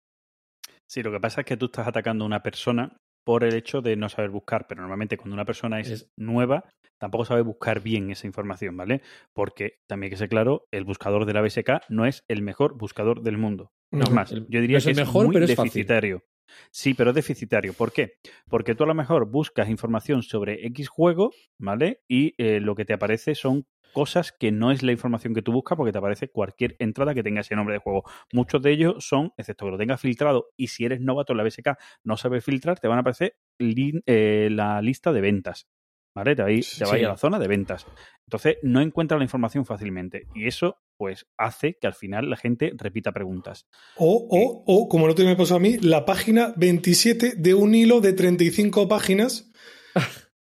Sí, lo que pasa es que tú estás atacando a una persona por el hecho de no saber buscar, pero normalmente cuando una persona es, Es- nueva, tampoco sabe buscar bien esa información, ¿vale? Porque también que ser claro, el buscador de la BSK no es el mejor buscador del mundo. No es más, El- yo no diría es que el es mejor, muy pero es fácil. deficitario. Sí, pero es deficitario. ¿Por qué? Porque tú a lo mejor buscas información sobre X juego, ¿vale? Y eh, lo que te aparece son cosas que no es la información que tú buscas porque te aparece cualquier entrada que tenga ese nombre de juego. Muchos de ellos son, excepto que lo tengas filtrado, y si eres novato en la BSK no sabes filtrar, te van a aparecer li- eh, la lista de ventas. ¿Vale? Te va a ir- te va a Sí. la zona de ventas. Entonces, no encuentras la información fácilmente. Y eso, pues, hace que al final la gente repita preguntas. O, o, o, como día me pasó a mí, la página 27 de un hilo de 35 páginas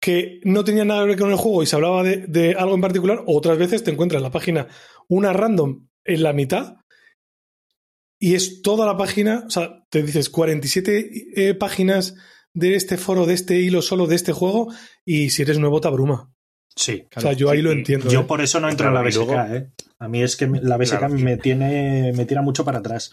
que no tenía nada que ver con el juego y se hablaba de, de algo en particular. O otras veces te encuentras la página una random en la mitad y es toda la página, o sea, te dices 47 eh, páginas de este foro, de este hilo solo de este juego y si eres nuevo te abruma. sí. o sea, yo ahí lo entiendo. Yo ¿eh? por eso no entro en la Claro, BSK, luego- ¿eh? A mí es que la BSK Claro. me tiene me tira mucho para atrás.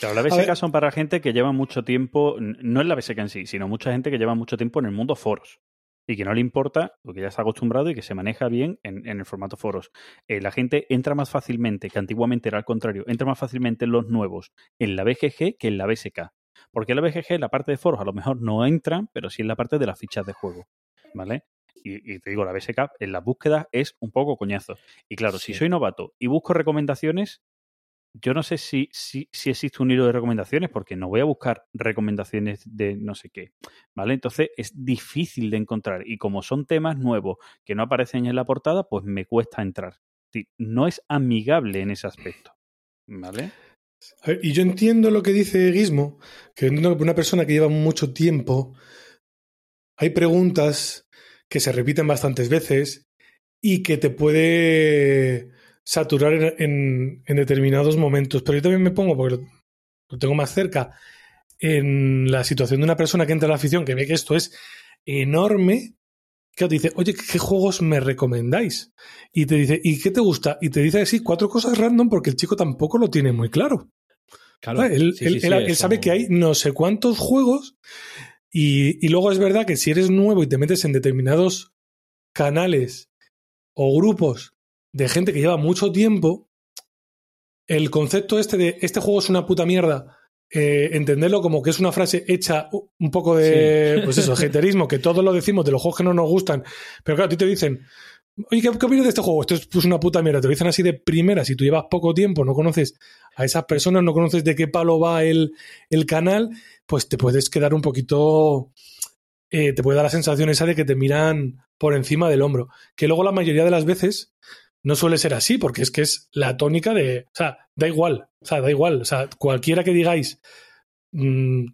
Claro, la. BSK son para gente que lleva mucho tiempo, no es la BSK en sí, sino mucha gente que lleva mucho tiempo en el mundo foros y que no le importa, porque ya está acostumbrado y que se maneja bien en, en el formato foros. Eh, la gente entra más fácilmente, que antiguamente era al contrario, entra más fácilmente los nuevos en la BGG que en la BSK. Porque en la BGG, en la parte de foros, a lo mejor no entran, pero sí en la parte de las fichas de juego. ¿Vale? Y, y te digo, la BSK en las búsquedas es un poco coñazo. Y claro, si soy novato y busco recomendaciones, yo no sé si, existe un hilo de recomendaciones, porque no voy a buscar recomendaciones de no sé qué. ¿Vale? Entonces es difícil de encontrar. Y como son temas nuevos que no aparecen en la portada, pues me cuesta entrar. No es amigable en ese aspecto. ¿Vale? Y yo entiendo lo que dice Gizmo, que entiendo que una persona que lleva mucho tiempo, hay preguntas que se repiten bastantes veces y que te puede saturar en, en- en determinados momentos. Pero yo también me pongo, porque lo, lo tengo más cerca, en la situación de una persona que entra a la afición, que ve que esto es enorme, que te dice, oye, ¿qué juegos me recomendáis? Y te dice, ¿y qué te gusta? Y te dice así cuatro cosas random porque el chico tampoco lo tiene muy claro. Claro, él, sí, él- sí, sí, él- él eso- sabe que hay no sé cuántos juegos y, y luego es verdad que si eres nuevo y te metes en determinados canales o grupos de gente que lleva mucho tiempo, el concepto este de este juego es una puta mierda, eh, entenderlo como que es una frase hecha un poco de, pues eso, haterismo, que todos lo decimos de los juegos que no nos gustan, pero claro, a ti te dicen, oye, ¿qué, qué opinas de este juego? Esto es pues, una puta mierda, te lo dicen así de primera, si tú llevas poco tiempo, no conoces a esas personas, no conoces de qué palo va el, el canal, pues te puedes quedar un poquito, eh, te puede dar la sensación esa de que te miran por encima del hombro, que luego la mayoría de las veces no suele ser así, porque es que es la tónica de, o sea, da igual, o sea, da igual, o sea, cualquiera que digáis mm,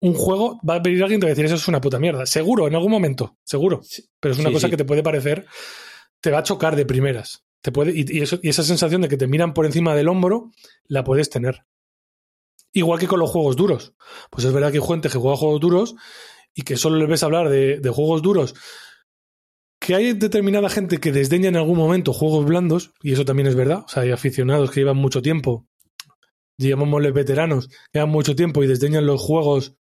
un juego, va a venir alguien y te va a decir eso es una puta mierda. Seguro, en algún momento, seguro. Pero es una Sí, cosa sí. que te puede parecer, te va a chocar de primeras. Te puede, y, y eso- y esa sensación de que te miran por encima del hombro, la puedes tener. Igual que con los juegos duros. Pues es verdad que hay gente que juega juegos duros y que solo le ves hablar de, de juegos duros. Que hay determinada gente que desdeña en algún momento juegos blandos, y eso también es verdad. O sea, hay aficionados que llevan mucho tiempo, llamémosle veteranos, que llevan mucho tiempo y desdeñan los juegos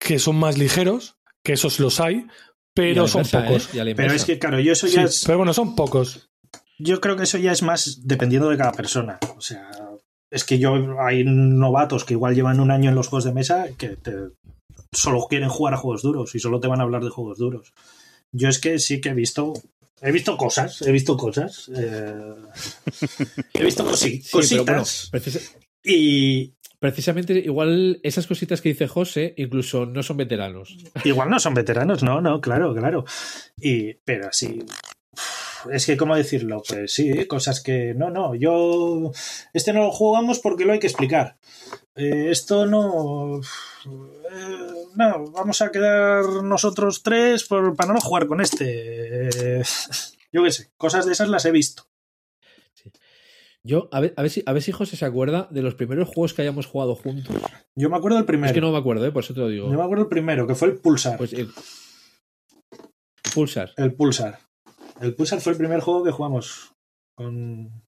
que son más ligeros, que esos los hay, pero son inversa, ¿eh? pocos. La Pero es que, claro, yo eso Sí, ya es. pero bueno, son pocos. Yo creo que eso ya es más dependiendo de cada persona. O sea, es que yo hay novatos que igual llevan un año en los juegos de mesa que te- solo quieren jugar a juegos duros y solo te van a hablar de juegos duros. Yo es que sí que he visto. He visto cosas, he visto cosas. eh, he visto cosi- Sí, pero bueno, cositas. precis- Y precisamente igual esas cositas que dice José incluso no son veteranos. igual no son veteranos, no, no, claro, claro. Y, pero sí. Es que, ¿cómo decirlo? Pues sí, cosas que. No, no, yo. Este no lo jugamos porque lo hay que explicar. Eh, esto no. eh, no, vamos a quedar nosotros tres por- para no jugar con este. Eh, yo qué sé, cosas de esas las he visto. Yo, a ver, a ver si, a ver si José se acuerda de los primeros juegos que hayamos jugado juntos. Yo me acuerdo del primero. Es que no me acuerdo, ¿eh? por eso te lo digo. Yo me acuerdo del primero, que fue el Pulsar. Pues, eh, Pulsar. El Pulsar. El Pulsar fue el primer juego que jugamos con,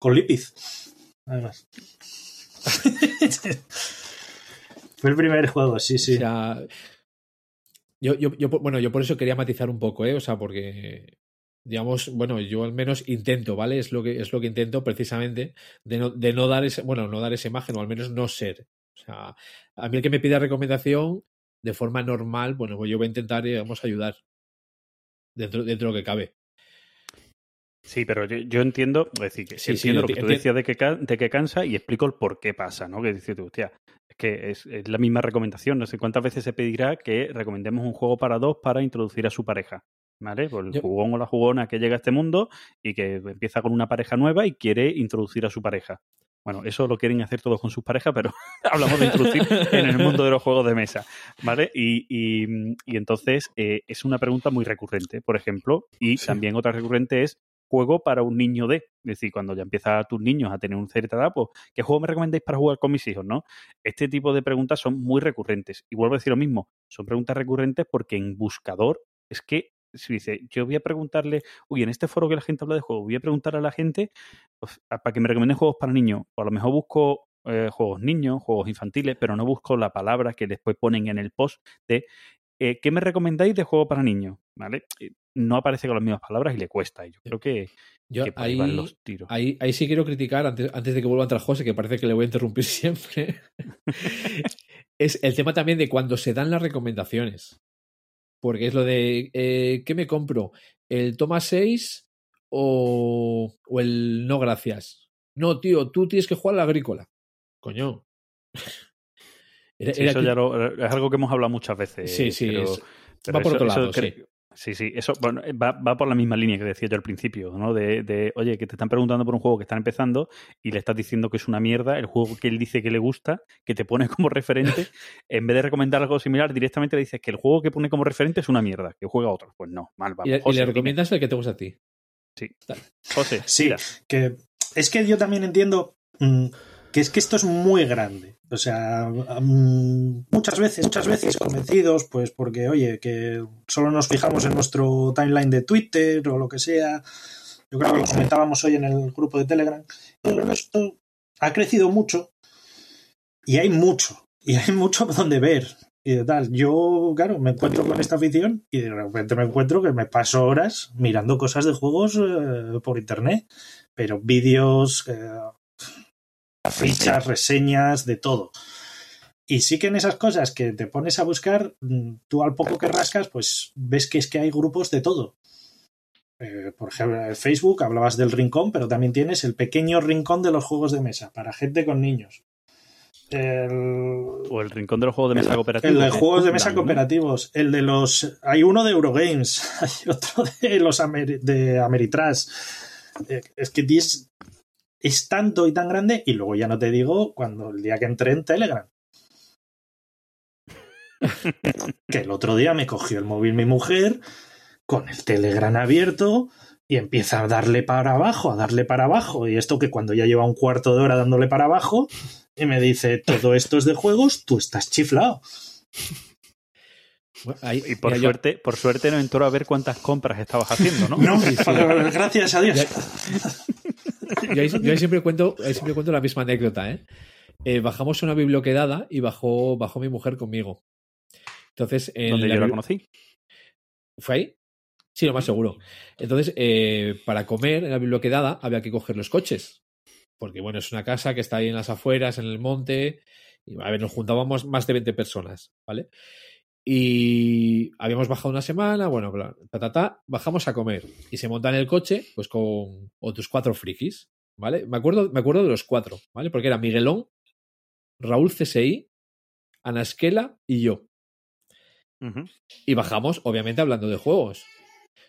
con Lipiz, además. fue el primer juego, sí, sí. O sea, yo, yo, yo, bueno, yo por eso quería matizar un poco, ¿eh? O sea, porque, digamos, bueno, yo al menos intento, ¿vale? Es lo que, es lo que intento precisamente de no, de no dar ese, bueno, no dar esa imagen, o al menos no ser. O sea, a mí el que me pida recomendación de forma normal, bueno, pues yo voy a intentar, digamos, ayudar dentro, dentro de lo que cabe. Sí, pero yo, yo entiendo, es decir, que Sí, sí, entiendo lo que tú decías de que, de que cansa y explico el por qué pasa, ¿no? Que dices tú, hostia, es que es, es la misma recomendación. No sé cuántas veces se pedirá que recomendemos un juego para dos para introducir a su pareja, ¿vale? Pues el Yo- jugón o la jugona que llega a este mundo y que empieza con una pareja nueva y quiere introducir a su pareja. Bueno, eso lo quieren hacer todos con sus parejas, pero hablamos de introducir en el mundo de los juegos de mesa, ¿vale? Y, y- y entonces eh, es una pregunta muy recurrente, por ejemplo, y Sí. también otra recurrente es juego para un niño de, es decir, cuando ya empiezan tus niños a tener una cierta edad, pues, ¿qué juego me recomendáis para jugar con mis hijos, no? Este tipo de preguntas son muy recurrentes. Y vuelvo a decir lo mismo, son preguntas recurrentes porque en buscador es que si dice, yo voy a preguntarle, uy, en este foro que la gente habla de juegos, voy a preguntar a la gente pues, para que me recomienden juegos para niños. O a lo mejor busco eh, juegos niños, juegos infantiles, pero no busco la palabra que después ponen en el post de eh, ¿qué me recomendáis de juego para niños? ¿Vale? Eh, No aparece con las mismas palabras y le cuesta. Y Yo creo que, Yo que ahí los tiros. ahí, ahí sí quiero criticar, antes, antes de que vuelva a entrar José, que parece que le voy a interrumpir siempre, es el tema también de cuando se dan las recomendaciones. Porque es lo de, eh, ¿qué me compro? ¿El toma 6 o, o el no gracias? No, tío, tú tienes que jugar la agrícola. Coño. Era- Sí, era eso que- ya lo- es algo que hemos hablado muchas veces. Sí, sí, pero- es- pero va por eso- otro lado, sí. Sí, sí, eso bueno, eh, va, va por la misma línea que decía yo al principio, ¿no? De, de, oye, que te están preguntando por un juego que están empezando y le estás diciendo que es una mierda, el juego que él dice que le gusta, que te pone como referente, en vez de recomendar algo similar, directamente le dices que el juego que pone como referente es una mierda, que juega otro. Pues no, mal, vamos. y, le- y le dime. recomiendas el que te gusta a ti. José, Sí, mira. que es que yo también entiendo mm, que es que esto es muy grande. O sea, muchas veces, muchas veces convencidos, pues porque, oye, que solo nos fijamos en nuestro timeline de Twitter o lo que sea. Yo creo que lo comentábamos hoy en el grupo de Telegram. Pero esto ha crecido mucho y hay mucho. Y hay mucho donde ver. Y de tal. Yo, claro, me encuentro con esta afición y de repente me encuentro que me paso horas mirando cosas de juegos eh, por internet. Pero vídeos, eh, fichas, reseñas, de todo. Y sí que en esas cosas que te pones a buscar, mm, tú al poco que rascas, pues ves que es que hay grupos de todo. Eh, por ejemplo, en Facebook hablabas del rincón, pero también tienes el pequeño rincón de los juegos de mesa para gente con niños. El, O el rincón de los juegos de mesa cooperativos. el de juegos de mesa cooperativos, el de los. Hay uno de Eurogames, hay otro de los Ameri- de Ameritrash. Eh, Es que tienes- es tanto y tan grande, y luego ya no te digo cuando el día que entré en Telegram. que el otro día me cogió el móvil mi mujer con el Telegram abierto y empieza a darle para abajo, a darle para abajo. Y esto que cuando ya lleva un cuarto de hora dándole para abajo, y me dice, todo esto es de juegos, tú estás chiflado. Bueno, ahí- Y por yo- suerte, por suerte no entró a ver cuántas compras estabas haciendo, ¿no? No, gracias a Dios. Yo ahí, yo ahí siempre cuento, ahí siempre cuento la misma anécdota, ¿eh? Eh, bajamos una biblioquedada y bajó, bajó mi mujer conmigo. Entonces, en Donde la yo la conocí. ¿Fue ahí? Sí, lo más seguro. Entonces, eh, para comer en la biblioquedada había que coger los coches. Porque, bueno, es una casa que está ahí en las afueras, en el monte. Y, a ver, nos juntábamos más de 20 personas, ¿vale? Y habíamos bajado una semana, bueno, bla, ta, ta, ta, bajamos a comer. Y se monta en el coche, pues con otros cuatro frikis, ¿vale? Me acuerdo, me acuerdo de los cuatro, ¿vale? Porque era Miguelón, Raúl CSI, Ana Esquela y yo. Y bajamos, obviamente, hablando de juegos.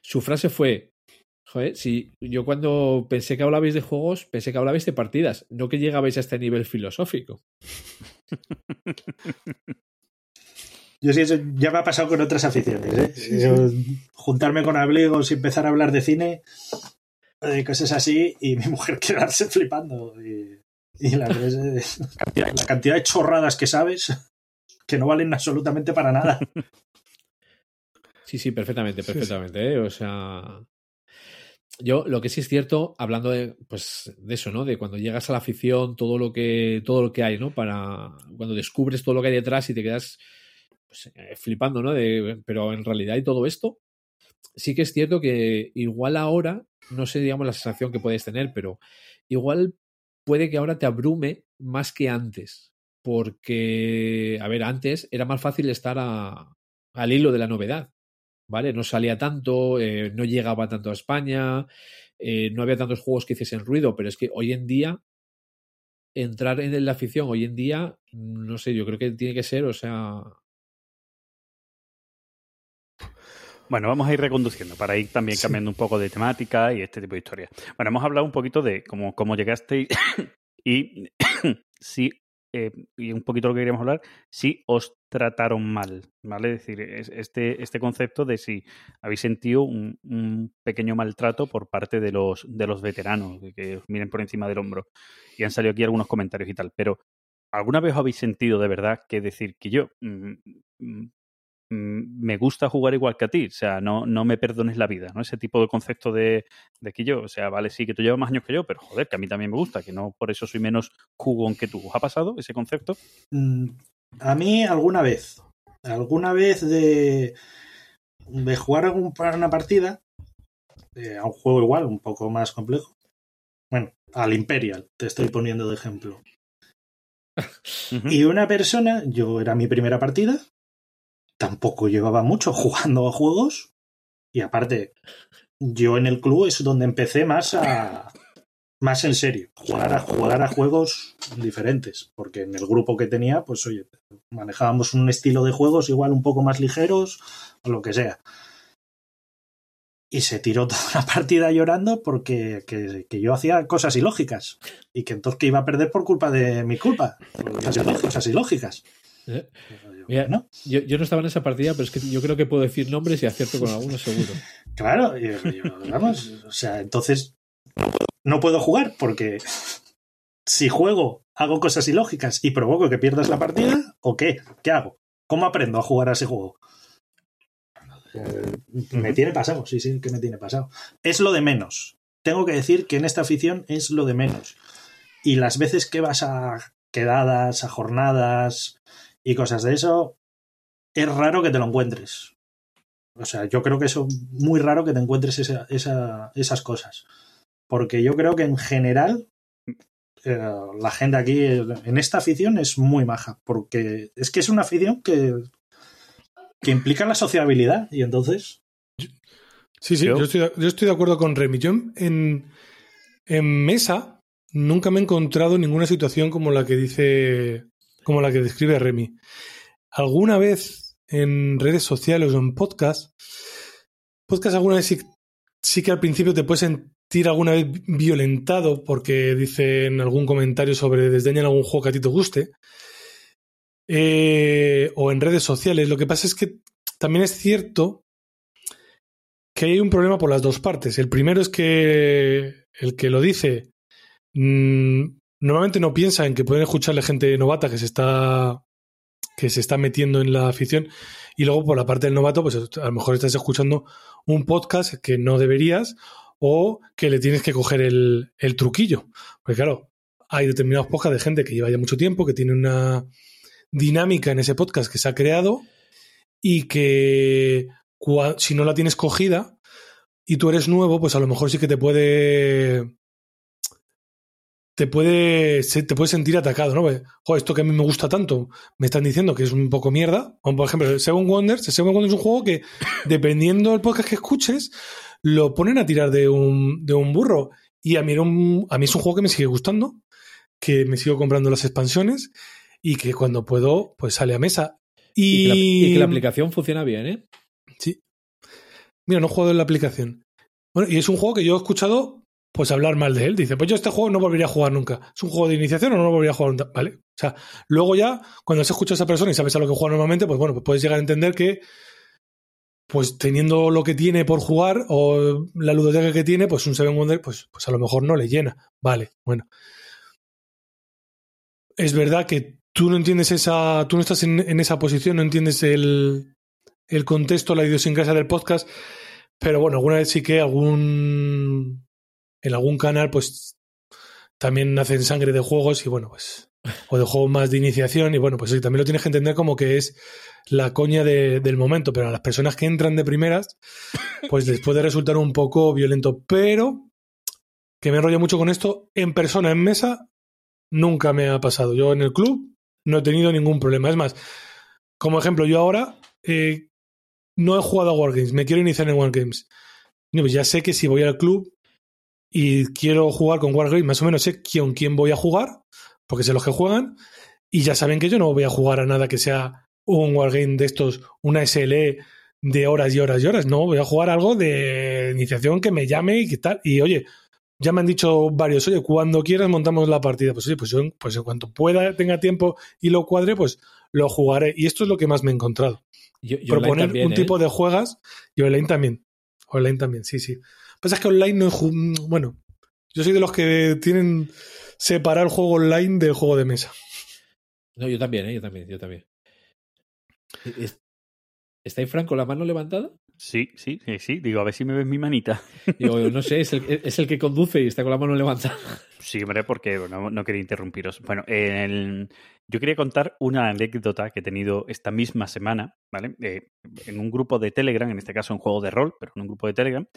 Su frase fue: Joder, si yo cuando pensé que hablabais de juegos, pensé que hablabais de partidas, no que llegabais a este nivel filosófico. Yo sí, eso ya me ha pasado con otras aficiones. ¿eh? Yo, juntarme con amigos y empezar a hablar de cine, de cosas así, y mi mujer quedarse flipando. Y, y la, es, la cantidad de chorradas que sabes que no valen absolutamente para nada. Sí, sí, perfectamente, Sí, sí. perfectamente. ¿eh? O sea. Yo, lo que sí es cierto, hablando de, pues, de eso, ¿no? De cuando llegas a la afición, todo lo que, todo lo que hay, ¿no? Para. Cuando descubres todo lo que hay detrás y te quedas pues, eh, flipando, ¿no? Pero en realidad hay todo esto. Sí que es cierto que igual ahora, no sé, digamos, la sensación que puedes tener, pero igual puede que ahora te abrume más que antes. Porque, a ver, antes era más fácil estar a- al hilo de la novedad. ¿vale? No salía tanto, eh, no llegaba tanto a España, eh, no había tantos juegos que hiciesen ruido, pero es que hoy en día, entrar en la afición, hoy en día, no sé, yo creo que tiene que ser, o sea, Bueno, vamos a ir reconduciendo para ir también Sí. cambiando un poco de temática y este tipo de historias. Bueno, hemos hablado un poquito de cómo, cómo llegasteis y si eh, y un poquito lo que queríamos hablar, si os trataron mal, ¿vale? Es decir, es- este, este concepto de si habéis sentido un, un pequeño maltrato por parte de los, de los veteranos, de que os miren por encima del hombro. Y han salido aquí algunos comentarios y tal, pero ¿alguna vez os habéis sentido de verdad que decir que yo mm, mm, me gusta jugar igual que a ti, o sea, no, no me perdones la vida, ¿no? Ese tipo de concepto de, de que yo, o sea, vale, sí que tú llevas más años que yo, pero joder, que a mí también me gusta, que no por eso soy menos jugón que tú. ¿Os ha pasado ese concepto? Mm, A mí alguna vez, alguna vez de, de jugar una partida, eh, a un juego igual, un poco más complejo. Bueno, al Imperial, te estoy poniendo de ejemplo. Y una persona, yo era mi primera partida, tampoco llevaba mucho jugando a juegos, y aparte, yo en el club es donde empecé más a más en serio, jugar a jugar a juegos diferentes, porque en el grupo que tenía, pues oye, manejábamos un estilo de juegos igual un poco más ligeros o lo que sea. Y se tiró toda la partida llorando porque que, que yo hacía cosas ilógicas y que entonces que iba a perder por culpa de mi culpa. Cosas ilógicas. Cosas ilógicas. ¿eh? Yo, Mira, "Bueno, yo, yo no estaba en esa partida, pero es que yo creo que puedo decir nombres y acierto con algunos seguro. Claro, y yo, yo, vamos, o sea, entonces no puedo, no puedo jugar porque si juego, hago cosas ilógicas y provoco que pierdas la partida, ¿o qué? ¿Qué hago? ¿Cómo aprendo a jugar a ese juego? Eh, Me tiene pasado, sí, sí, que me tiene pasado. Es lo de menos. Tengo que decir que en esta afición es lo de menos. Y las veces que vas a quedadas, a jornadas y cosas de eso, es raro que te lo encuentres. O sea, yo creo que eso muy raro que te encuentres esa- esa- esas cosas. Porque yo creo que en general eh, la gente aquí en esta afición es muy maja. Porque es que es una afición que, que implica la sociabilidad. Y entonces, Sí, sí, Yo- yo, estoy, de- yo estoy de acuerdo con Remy. Yo en, en mesa nunca me he encontrado ninguna situación como la que dice, como la que describe Remy. Alguna vez en redes sociales o en podcast, podcast alguna vez sí, sí que al principio te puedes sentir alguna vez violentado porque dicen algún comentario sobre desdeñan algún juego que a ti te guste. eh, o en redes sociales. Lo que pasa es que también es cierto que hay un problema por las dos partes. El primero es que el que lo dice mm, normalmente no piensa en que pueden escucharle gente novata que se está que se está metiendo en la afición y luego por la parte del novato pues a lo mejor estás escuchando un podcast que no deberías o que le tienes que coger el, el truquillo porque claro hay determinados podcasts de gente que lleva ya mucho tiempo que tiene una dinámica en ese podcast que se ha creado y que si no la tienes cogida y tú eres nuevo, pues a lo mejor sí que te puede. Te puede, se- te puedes sentir atacado, ¿no? Joder, esto que a mí me gusta tanto, me están diciendo que es un poco mierda. Como por ejemplo, Seven Wonders. Seven Wonders es un juego que, dependiendo del podcast que escuches, lo ponen a tirar de un, de un burro. Y a mí, era un- a mí es un juego que me sigue gustando, que me sigo comprando las expansiones y que cuando puedo, pues sale a mesa. Y, Y, que la, y que la aplicación funciona bien, ¿eh? Sí. Mira, no he jugado en la aplicación. Bueno, y es un juego que yo he escuchado pues hablar mal de él. Dice, pues yo este juego no volvería a jugar nunca. ¿Es un juego de iniciación o no volvería a jugar nunca? ¿Vale? O sea, luego ya, cuando has escuchado a esa persona y sabes a lo que juega normalmente, pues bueno, pues puedes llegar a entender que pues teniendo lo que tiene por jugar o la ludoteca que tiene, pues un Seven Wonder, pues, pues a lo mejor no le llena. Vale, bueno. Es verdad que tú no entiendes esa, tú no estás en, en esa posición, no entiendes el, el contexto, la idiosincrasia del podcast, pero bueno, alguna vez sí que algún en algún canal pues también hacen sangre de juegos y bueno, pues o de juegos más de iniciación y bueno, pues sí, también lo tienes que entender como que es la coña de- del momento, pero a las personas que entran de primeras pues les puede resultar un poco violento, pero que me enrollo mucho con esto, en persona, en mesa, nunca me ha pasado. Yo en el club no he tenido ningún problema. Es más, como ejemplo, yo ahora eh, no he jugado a Wargames, me quiero iniciar en Wargames. No, pues ya sé que si voy al club y quiero jugar con Wargames, más o menos sé con quién voy a jugar, porque sé los que juegan, y ya saben que yo no voy a jugar a nada que sea un Wargame de estos, una SLE de horas y horas y horas, no, voy a jugar algo de iniciación que me llame y que tal, y oye, ya me han dicho varios, oye, cuando quieras montamos la partida, pues oye, pues yo pues en cuanto pueda, tenga tiempo y lo cuadre, pues lo jugaré, y esto es lo que más me he encontrado Yo, yo proponer también, un ¿eh? tipo de juegas y online también. Online también, sí, sí. Pasa es que online no es. Bueno, yo soy de los que tienen separar el juego online del juego de mesa. No, yo también, ¿eh? Yo también, yo también. Es- ¿Está ahí Franco la mano levantada? Sí, sí, sí, sí. Digo, a ver si me ves mi manita. Digo, no sé, es el, es el que conduce y está con la mano levantada. Sí, hombre, porque no, no quería interrumpiros. Bueno, el- yo quería contar una anécdota que he tenido esta misma semana, ¿vale? Eh, en un grupo de Telegram, en este caso un juego de rol, pero en un grupo de Telegram,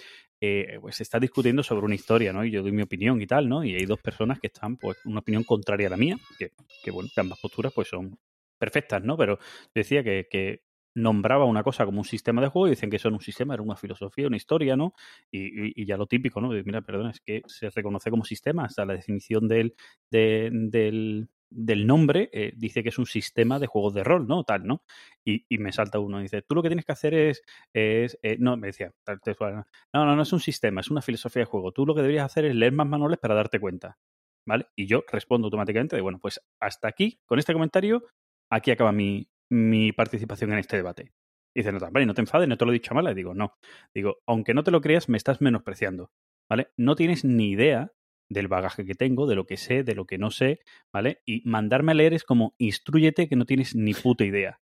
eh, pues se está discutiendo sobre una historia, ¿no? Y yo doy mi opinión y tal, ¿no? Y hay dos personas que están, pues, una opinión contraria a la mía, que, que bueno, que ambas posturas, pues, son perfectas, ¿no? Pero decía que, que nombraba una cosa como un sistema de juego y dicen que eso un sistema, era una filosofía, una historia, ¿no? Y, y- ya lo típico, ¿no? Mira, perdona, es que se reconoce como sistema, hasta la definición del, de- del, del nombre eh, dice que es un sistema de juegos de rol, ¿no? Tal, ¿no? Y, y me salta uno y dice, tú lo que tienes que hacer es, es eh, no, me decía, tal, textual, no, no, no es un sistema, es una filosofía de juego. Tú lo que deberías hacer es leer más manuales para darte cuenta, ¿vale? Y yo respondo automáticamente de, bueno, pues hasta aquí, con este comentario, aquí acaba mi, mi participación en este debate. Y dice, no, hombre, no te enfades, no te lo he dicho mal. Le digo, no. Digo, aunque no te lo creas, me estás menospreciando, ¿vale? No tienes ni idea del bagaje que tengo, de lo que sé, de lo que no sé, ¿vale? Y mandarme a leer es como, instruyete que no tienes ni puta idea,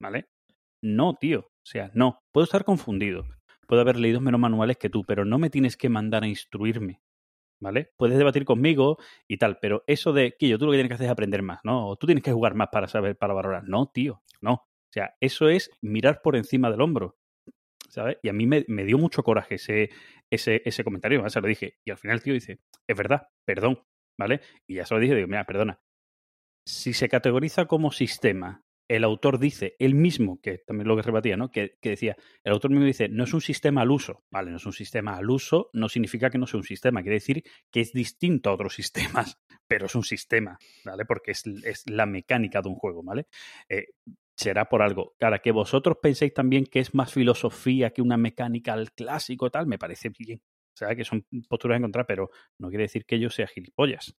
¿vale? No, tío. O sea, no. Puedo estar confundido. Puedo haber leído menos manuales que tú, pero no me tienes que mandar a instruirme. ¿Vale? Puedes debatir conmigo y tal, pero eso de, Quillo, tú lo que tienes que hacer es aprender más, ¿no? O tú tienes que jugar más para saber, para valorar. No, tío, no. O sea, eso es mirar por encima del hombro, ¿sabes? Y a mí me, me dio mucho coraje ese, ese, ese comentario, ¿vale? lo dije. Y al final el tío dice, es verdad, perdón, ¿vale? Y ya se lo dije, digo, mira, perdona. Si se categoriza como sistema, el autor dice, él mismo, que también lo que rebatía, ¿no? Que, que decía, el autor mismo dice, no es un sistema al uso, ¿vale? No es un sistema al uso, no significa que no sea un sistema, quiere decir que es distinto a otros sistemas, pero es un sistema, ¿vale? Porque es, es la mecánica de un juego, ¿vale? Eh, será por algo. Ahora, que vosotros penséis también que es más filosofía que una mecánica al clásico tal, me parece bien. O sea, que son posturas en contra, pero no quiere decir que yo sea gilipollas.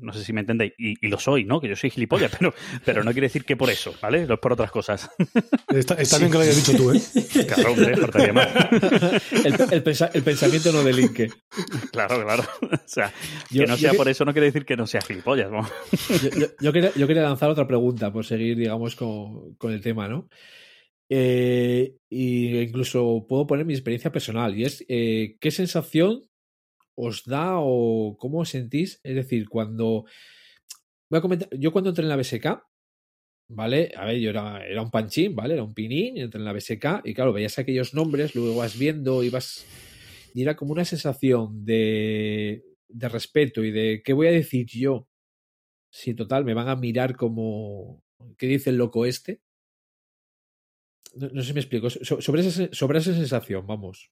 No sé si me entendéis. Y, y lo soy, ¿no? Que yo soy gilipollas, pero, pero no quiere decir que por eso, ¿vale? No es por otras cosas. Está, está bien que lo hayas dicho tú, ¿eh? Claro, hombre, faltaría más. El, el pensa- el pensamiento no delinque. Claro, claro. O sea, Yo- que no sea que- por eso no quiere decir que no sea gilipollas, ¿no? Yo, yo- yo quería, yo quería lanzar otra pregunta por seguir, digamos, con, con el tema, ¿no? Eh, y incluso puedo poner mi experiencia personal y es eh, ¿qué sensación os da o cómo os sentís? Es decir, cuando voy a comentar, yo cuando entré en la BSK, ¿vale? A ver, yo era, era un panchín, ¿vale? Era un pinín, entré en la BSK y claro, veías aquellos nombres, luego vas viendo y vas y era como una sensación de, de respeto y de qué voy a decir yo Sí, total, me van a mirar como. ¿Qué dice el loco este? No, no sé si me explico. So- sobre, esa, sobre esa sensación, vamos.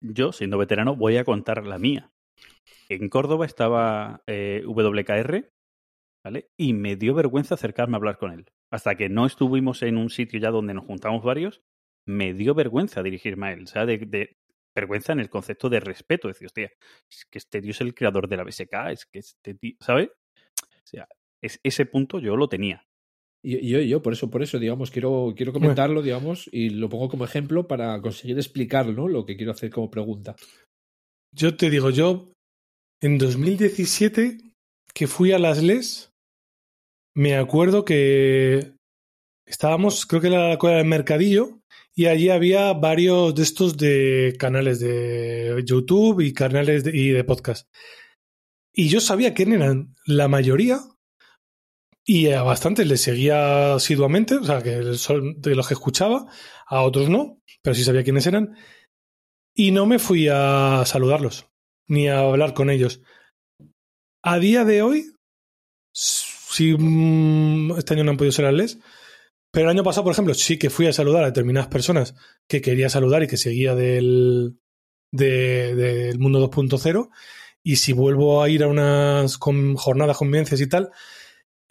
Yo, siendo veterano, voy a contar la mía. En Córdoba estaba eh, WKR, ¿vale? Y me dio vergüenza acercarme a hablar con él. Hasta que no estuvimos en un sitio ya donde nos juntamos varios, me dio vergüenza dirigirme a él. O sea, de, vergüenza en el concepto de respeto. Decir, hostia, es que este tío es el creador de la BSK, es que este tío, ¿sabes? O sea, es, ese punto yo lo tenía. Y y yo, yo, por eso, por eso, digamos, quiero, quiero comentarlo, digamos, y lo pongo como ejemplo para conseguir explicar, ¿no? Lo que quiero hacer como pregunta. Yo te digo, yo en 2017 que fui a las LES, me acuerdo que estábamos, creo que era la cueva del mercadillo, y allí había varios de estos de canales de YouTube y canales de, y de podcast. Y yo sabía quién eran la mayoría, y a bastantes les seguía asiduamente, o sea, que son de los que escuchaba, a otros no, pero sí sabía quiénes eran. Y no me fui a saludarlos, ni a hablar con ellos. A día de hoy, si mm, este año no han podido ser les, pero el año pasado, por ejemplo, sí que fui a saludar a determinadas personas que quería saludar y que seguía del, de- del mundo 2.0. Y si vuelvo a ir a unas jornadas, convivencias y tal,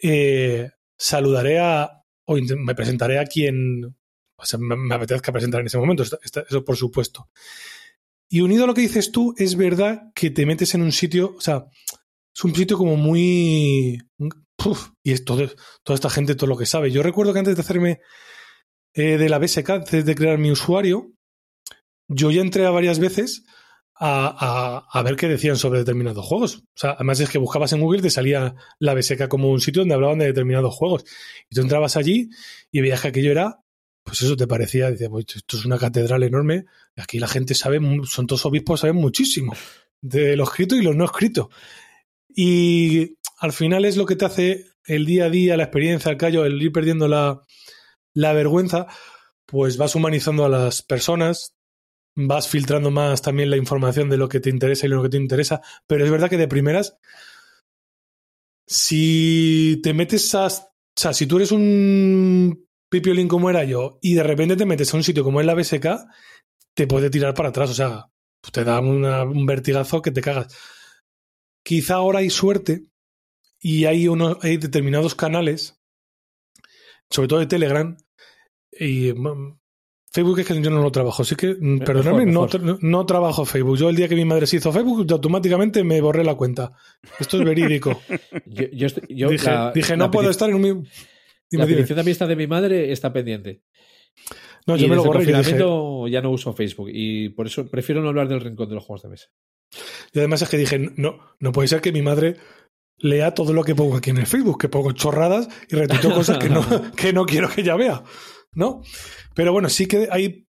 eh, saludaré a, o me presentaré a quien o sea, me, apetezca presentar en ese momento, eso por supuesto. Y unido a lo que dices tú, es verdad que te metes en un sitio, o sea, es un sitio como muy... y es todo- toda esta gente, todo lo que sabe. Yo recuerdo que antes de hacerme eh, de la BSK, antes de crear mi usuario, yo ya entré a varias veces a, ver qué decían sobre determinados juegos. O sea, además es que buscabas en Google te salía la BSK como un sitio donde hablaban de determinados juegos. Y tú entrabas allí y veías que aquello era, pues eso te parecía, decías, "Pues esto es una catedral enorme. Aquí la gente sabe, son todos obispos, saben muchísimo de lo escrito y lo no escrito. Y al final es lo que te hace el día a día, la experiencia, el callo, el ir perdiendo la, la vergüenza, pues vas humanizando a las personas, vas filtrando más también la información de lo que te interesa y lo que te interesa, pero es verdad que de primeras, si te metes a... O sea, si tú eres un pipiolín como era yo y de repente te metes a un sitio como es la BSK, te puede tirar para atrás, o sea, te da un vertigazo que te cagas. Quizá ahora hay suerte y hay, uno, hay determinados canales, sobre todo de Telegram, y mm, Facebook es que yo no lo trabajo, así que, mm, Mejor, perdonadme, no, mejor. tra- no trabajo Facebook. Yo el día que mi madre se hizo Facebook, yo automáticamente me borré la cuenta. Esto es verídico. Yo, yo estoy- yo dije, la- dije, la no puedo estar en un... Dime, La petición de amistad de mi madre está pendiente. No, y yo me lo el borré dije, confinamiento ya no uso Facebook y por eso prefiero no hablar del rincón de los juegos de mesa. Y además es que dije, no, no puede ser que mi madre lea todo lo que pongo aquí en el Facebook, que pongo chorradas y retuiteo cosas que no, que no quiero que ella vea, ¿no? Pero bueno, sí que hay,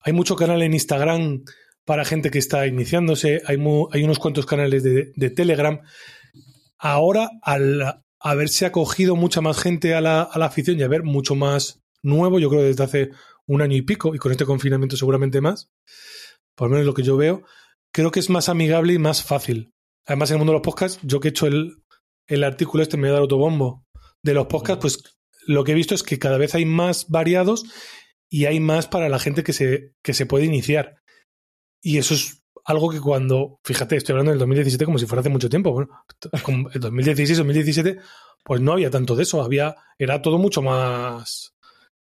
hay mucho canal en Instagram para gente que está iniciándose, hay, mu- hay unos cuantos canales de, de Telegram. Ahora, al haberse acogido mucha más gente a la, a la afición y haber mucho más nuevo, yo creo desde hace un año y pico, y con este confinamiento seguramente más, por lo menos lo que yo veo, creo que es más amigable y más fácil. Además, en el mundo de los podcasts, yo que he hecho el, el artículo este, me voy a dar autobombo, de los podcasts, pues lo que he visto es que cada vez hay más variados y hay más para la gente que se, que se puede iniciar. Y eso es algo que cuando, fíjate, estoy hablando del 2017 como si fuera hace mucho tiempo. Bueno, el 2016, 2017, pues no había tanto de eso, había, era todo mucho más,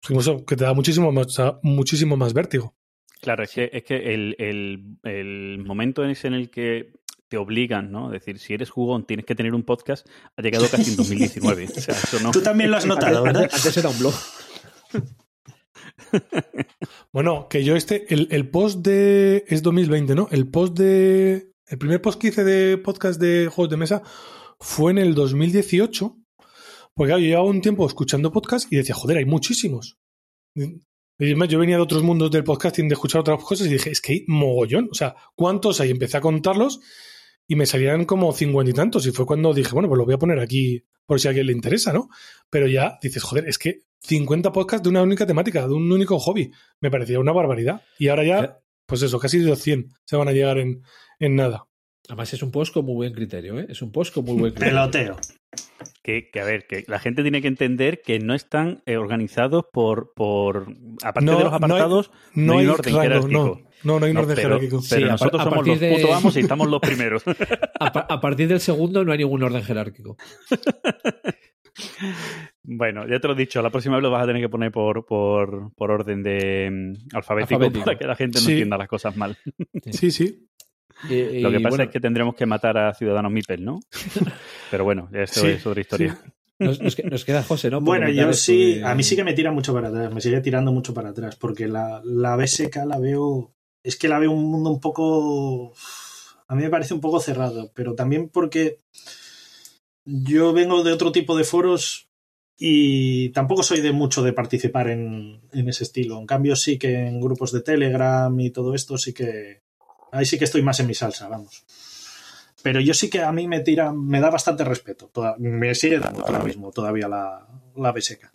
que te da muchísimo más, muchísimo más vértigo. Claro, es que, es que el, el- el momento en el que te obligan, ¿no? Es decir, si eres jugón, tienes que tener un podcast, ha llegado casi en 2019. O sea, eso no... Tú también lo has notado, ¿verdad? Antes era un blog. Bueno, que yo este, el, el post de. Es 2020, ¿no? El post de. El primer post que hice de podcast de juegos de mesa fue en el 2018. Porque claro, yo llevaba un tiempo escuchando podcast y decía, joder, hay muchísimos. Y además, yo venía de otros mundos del podcasting, de escuchar otras cosas y dije, es que hay mogollón. O sea, ¿cuántos hay? Empecé a contarlos y me salían como cincuenta y tantos. Y fue cuando dije, bueno, pues lo voy a poner aquí por si a alguien le interesa, ¿no? Pero ya dices, joder, es que 50 podcasts de una única temática, de un único hobby. Me parecía una barbaridad. Y ahora ya, pues eso, casi de 100 se van a llegar en, en nada. Además es un post con muy buen criterio, ¿eh? Es un post con muy buen criterio. Peloteo. Que, que, a ver, que la gente tiene que entender que no están eh, organizados por, por aparte No, de los no hay- apartados, no hay, orden rango, jerárquico. No, no, hay un No, orden pero, jerárquico. pero Sí, nosotros a somos los de- putos amos y estamos los primeros. A, pa- a partir del segundo no hay ningún orden jerárquico. bueno, ya te lo he dicho, la próxima vez lo vas a tener que poner por, por, por orden de mm, alfabético, Alfabético. para que la gente no Sí. entienda las cosas mal. Sí, sí. Lo que pasa bueno, es que tendremos que matar a Ciudadanos Mipel, ¿no? Pero bueno, eso Sí, es otra historia. nos, nos que- nos queda José, ¿no? Por Bueno, yo sí, de- a mí sí que me tira mucho para atrás, me sigue tirando mucho para atrás, porque la, la BSK la veo, es que la veo un mundo un poco, a mí me parece un poco cerrado, pero también porque yo vengo de otro tipo de foros y tampoco soy de mucho de participar en, ese estilo. En cambio, sí que en grupos de Telegram y todo esto, sí que, ahí sí que estoy más en mi salsa, vamos. Pero yo sí que a mí me tira, me da bastante respeto. Me sigue dando ahora mismo todavía la, la BSK.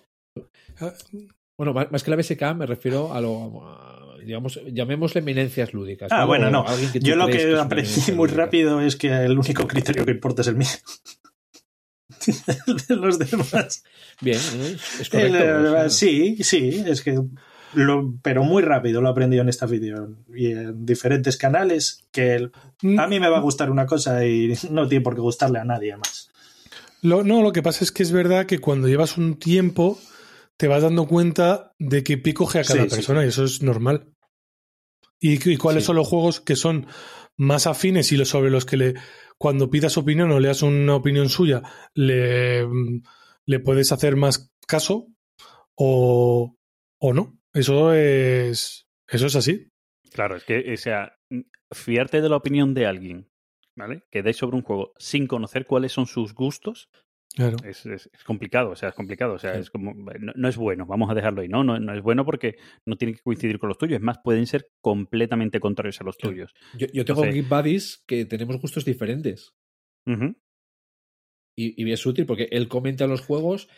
Bueno, más que la BSK me refiero a lo. Digamos, llamémosle eminencias lúdicas. Ah, ¿no? bueno, no. Yo lo que aprendí muy lúdica. rápido es que el único criterio que importa es el mío. El de los demás. Bien, ¿eh? es El, correcto. eh, o sea, sí, sí, es que. Lo, pero muy rápido lo he aprendido en esta vídeo y en diferentes canales que el- a mí me va a gustar una cosa y no tiene por qué gustarle a nadie más. Lo, no, lo que pasa es que es verdad que cuando llevas un tiempo te vas dando cuenta de que pico a cada Sí, sí. persona y eso es normal. Y, y cuáles Sí. son los juegos que son más afines y sobre los que le cuando pidas opinión o leas una opinión suya le, le puedes hacer más caso o, o no. Eso es eso es así. Claro, es que, o sea, fiarte de la opinión de alguien, ¿vale? Que dé sobre un juego sin conocer cuáles son sus gustos, Claro. es, es- es complicado, o sea, es complicado, o sea, Sí. es como, no, no es bueno, vamos a dejarlo ahí, ¿no? ¿no? No es bueno porque no tiene que coincidir con los tuyos, es más, pueden ser completamente contrarios a los tuyos. Yo, yo tengo Entonces- Geek Buddies que tenemos gustos diferentes. Y, y es útil porque él comenta los juegos.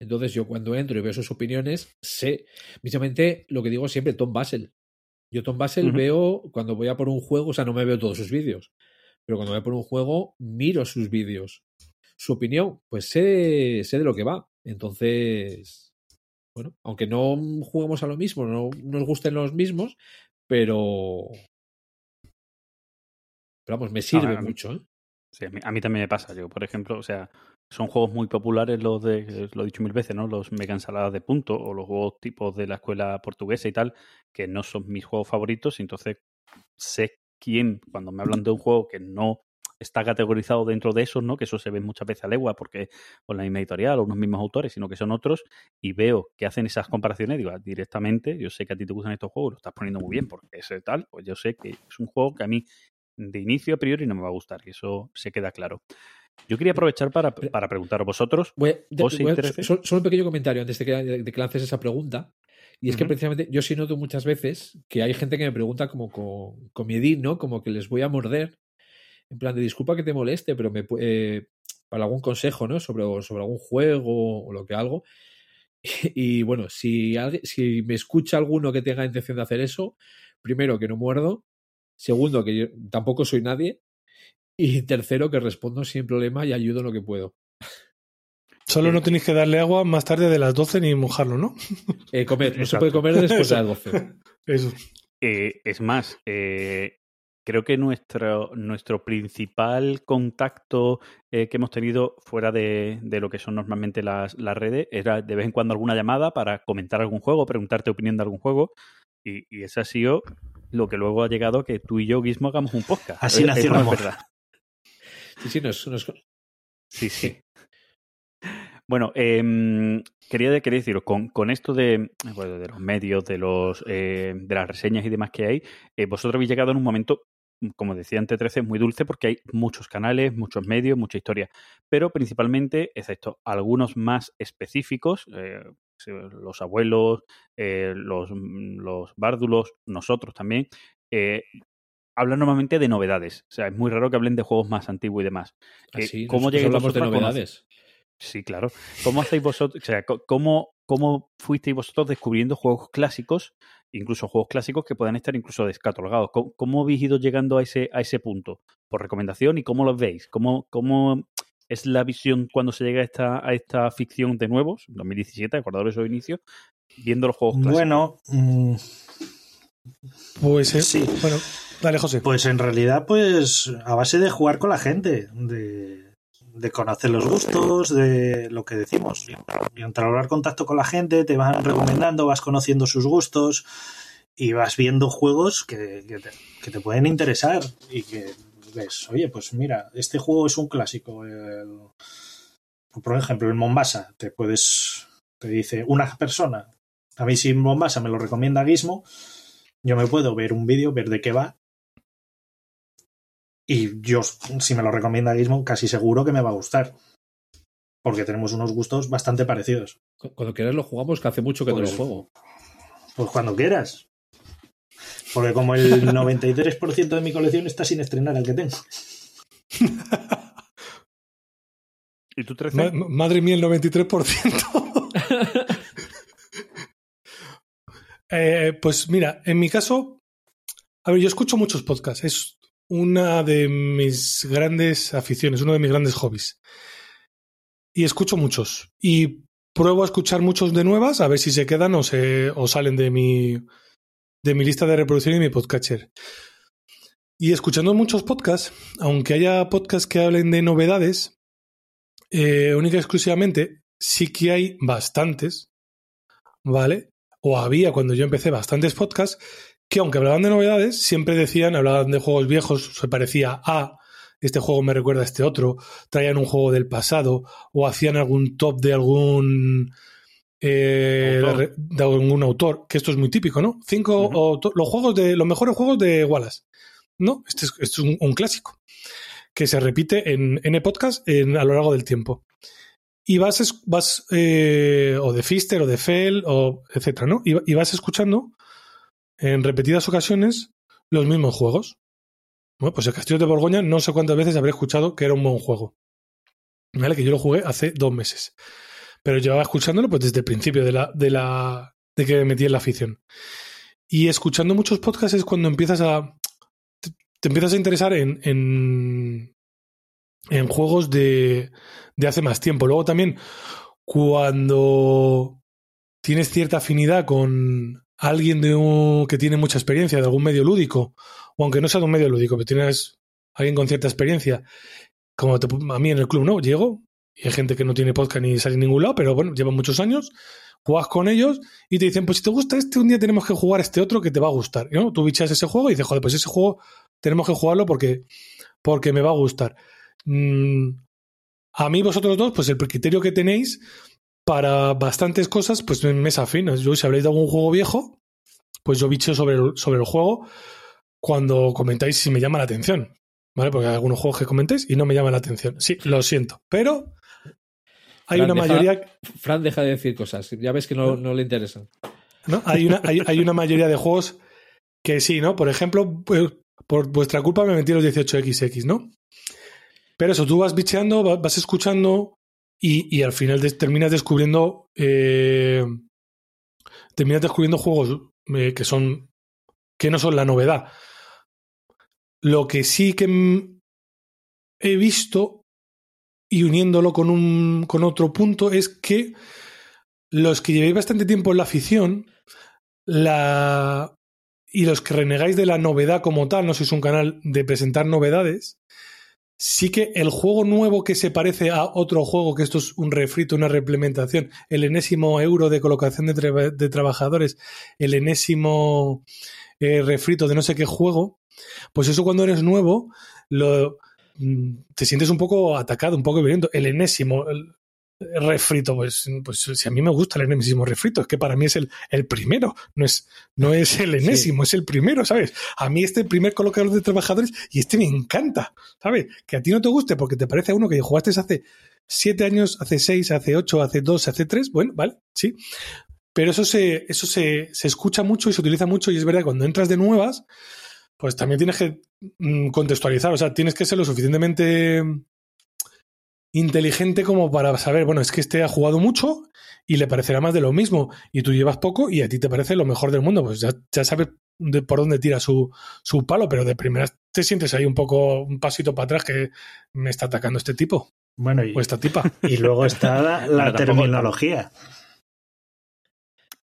Entonces, yo cuando entro y veo sus opiniones, sé. Mismamente, lo que digo siempre, Tom Basel. Yo, Tom Basel, veo cuando voy a por un juego, o sea, no me veo todos sus vídeos, pero cuando voy a por un juego, miro sus vídeos. Su opinión, pues sé, sé de lo que va. Entonces, bueno, aunque no juguemos a lo mismo, no nos gusten los mismos, pero. Pero vamos, me sirve mucho, ¿eh? Sí, a mí, a mí también me pasa. Yo, por ejemplo, o sea, son juegos muy populares los de, lo he dicho mil veces, ¿no? Los mega ensaladas de punto o los juegos tipos de la escuela portuguesa y tal, que no son mis juegos favoritos. y Entonces, sé quién, cuando me hablan de un juego que no está categorizado dentro de esos, ¿no? Que eso se ve muchas veces a legua porque con la misma editorial o unos mismos autores, sino que son otros, y veo que hacen esas comparaciones, digo, ah, directamente, yo sé que a ti te gustan estos juegos, lo estás poniendo muy bien porque ese tal, pues yo sé que es un juego que a mí de inicio a priori no me va a gustar, y eso se queda claro. Yo quería aprovechar para, para preguntaros vosotros. Voy a- de- solo un pequeño comentario antes de que, de que lances esa pregunta. Y es que precisamente yo sí noto muchas veces que hay gente que me pregunta como con, con miedín, ¿no? Como que les voy a morder. En plan de disculpa que te moleste, pero me eh, para algún consejo, ¿no? Sobre, sobre algún juego o lo que algo. Y, bueno, si, alguien- si me escucha alguno que tenga intención de hacer eso, primero que no muerdo, segundo que yo tampoco soy nadie y tercero que respondo sin problema y ayudo en lo que puedo. Solo no tenéis que darle agua más tarde de las 12 ni mojarlo, ¿no? Eh, comer, no se puede comer después de las 12. Eso. Eh, es más, eh, creo que nuestro, nuestro principal contacto eh, que hemos tenido fuera de, de lo que son normalmente las, las redes era de vez en cuando alguna llamada para comentar algún juego, preguntarte opinión de algún juego. Y, y ese ha sido lo que luego ha llegado a que tú y yo, Guismo, hagamos un podcast. Así nació amor. verdad. Sí, sí, nos, nos- Sí, sí. Bueno, em, quería, quería deciros, con, con esto de, bueno, de los medios, de los eh, de las reseñas y demás que hay, eh, vosotros habéis llegado en un momento, como decía antes 13, muy dulce porque hay muchos canales, muchos medios, mucha historia. Pero principalmente, excepto algunos más específicos, eh, los abuelos, eh, los, los bárdulos, nosotros también, eh, hablan normalmente de novedades. O sea, es muy raro que hablen de juegos más antiguos y demás. Eh, así, ¿Cómo llegáis hablamos de novedades. Sí, claro. ¿Cómo hacéis vosotros, o sea, cómo, cómo fuisteis vosotros descubriendo juegos clásicos, incluso juegos clásicos que puedan estar incluso descatalogados? ¿Cómo, cómo habéis ido llegando a ese, a ese punto? ¿Por recomendación y cómo los veis? ¿Cómo, cómo es la visión cuando se llega a esta, a esta ficción de nuevos, 2017, acordaros de su inicio, viendo los juegos clásicos? Bueno, mm, Pues eh, Sí. bueno, dale, José. pues en realidad, pues a base de jugar con la gente, de, de conocer los gustos, de lo que decimos, y entablar contacto con la gente, te van recomendando, vas conociendo sus gustos y vas viendo juegos que, que te, pueden interesar y que ves, oye, pues mira, este juego es un clásico. por ejemplo, el Mombasa, te puedes, te dice una persona, a mí si Mombasa me lo recomienda Gizmo, yo me puedo ver un vídeo, ver de qué va. Y yo, si me lo recomienda Gizmo, casi seguro que me va a gustar. Porque tenemos unos gustos bastante parecidos. Cu- Cuando quieras lo jugamos, que hace mucho que no Pues- lo juego. Pues cuando quieras. Porque como el 93% de mi colección está sin estrenar el que tengo. ¿Y tú, 13? Ma- madre mía, el 93%. Eh, pues mira, en mi caso, a ver, yo escucho muchos podcasts. Es una de mis grandes aficiones, uno de mis grandes hobbies. Y escucho muchos. Y pruebo a escuchar muchos de nuevas, a ver si se quedan o, se, o salen de mi, de mi lista de reproducción y mi podcatcher. Y escuchando muchos podcasts, aunque haya podcasts que hablen de novedades, eh, única y exclusivamente, sí que hay bastantes, ¿vale? O había cuando yo empecé bastantes podcasts que aunque hablaban de novedades, siempre decían, hablaban de juegos viejos, se parecía a, este juego me recuerda a este otro, traían un juego del pasado o hacían algún top de algún... eh, Autor. de, de algún autor, que esto es muy típico, ¿no? Cinco o los juegos de los mejores juegos de Wallace. No, este es, este es un, un clásico que se repite en N podcast en, a lo largo del tiempo. Y vas, vas eh, o de Fister o de Fell o etcétera, ¿no? Y, y vas escuchando en repetidas ocasiones los mismos juegos. Bueno, pues el Castillo de Borgoña no sé cuántas veces habré escuchado que era un buen juego. ¿Vale? Que yo lo jugué hace dos meses. Pero llevaba escuchándolo pues desde el principio de la, de la. de que me metí en la afición. Y escuchando muchos podcasts es cuando empiezas a. te, empiezas a interesar en, en juegos de, de hace más tiempo. Luego también, cuando tienes cierta afinidad con alguien de un- que tiene mucha experiencia de algún medio lúdico, o aunque no sea de un medio lúdico, pero tienes alguien con cierta experiencia, como a mí en el club, ¿no? Llego y hay gente que no tiene podcast ni sale en ningún lado, pero bueno, llevan muchos años, juegas con ellos y te dicen, pues si te gusta este, un día tenemos que jugar este otro que te va a gustar, ¿no? Tú bichas ese juego y dices, joder, pues ese juego tenemos que jugarlo porque, porque me va a gustar. Mm, a mí vosotros dos, pues el criterio que tenéis para bastantes cosas, pues me es afín. Yo, si habléis de algún juego viejo, pues yo bicho sobre el, sobre el juego cuando comentáis si me llama la atención. ¿Vale? Porque hay algunos juegos que comentéis y no me llaman la atención. Sí, lo siento. Pero hay Fran, una deja- mayoría. Fran deja de decir cosas. Ya ves que no, no le interesan. ¿no? Hay, una, hay, hay una mayoría de juegos que sí, ¿no? Por ejemplo, pues, por vuestra culpa me metí los 18XX, ¿no? Pero eso, tú vas bicheando, va- vas escuchando y, y al final terminas descubriendo. eh, terminas descubriendo juegos eh, que son. que no son la novedad. Lo que sí que he visto, y uniéndolo con, un, con otro punto, es que los que llevéis bastante tiempo en la afición, la y los que renegáis de la novedad como tal, no sois un canal de presentar novedades, sí que el juego nuevo que se parece a otro juego, que esto es un refrito, una reimplementación, el enésimo euro de colocación de, tra- de trabajadores, el enésimo eh, refrito de no sé qué juego, pues eso cuando eres nuevo, lo, mm, te sientes un poco atacado, un poco violento. El enésimo refrito, pues, pues si a mí me gusta el enésimo refrito, es que para mí es el, el primero, no es, no es el enésimo, es el primero, ¿sabes? A mí este primer colocador de trabajadores y este me encanta, ¿sabes? Que a ti no te guste porque te parece a uno que jugaste hace siete años, hace seis, hace ocho, hace dos, hace tres, bueno, vale, sí. Pero eso se, eso se, se escucha mucho y se utiliza mucho y es verdad, cuando entras de nuevas, pues también tienes que mm, contextualizar, o sea, tienes que ser lo suficientemente inteligente como para saber, bueno, es que este ha jugado mucho y le parecerá más de lo mismo y tú llevas poco y a ti te parece lo mejor del mundo, pues ya, ya sabes de por dónde tira su, su palo, pero de primeras te sientes ahí un poco, un pasito para atrás que me está atacando este tipo Bueno, y, o esta tipa. y luego está la, la Pero tampoco- terminología.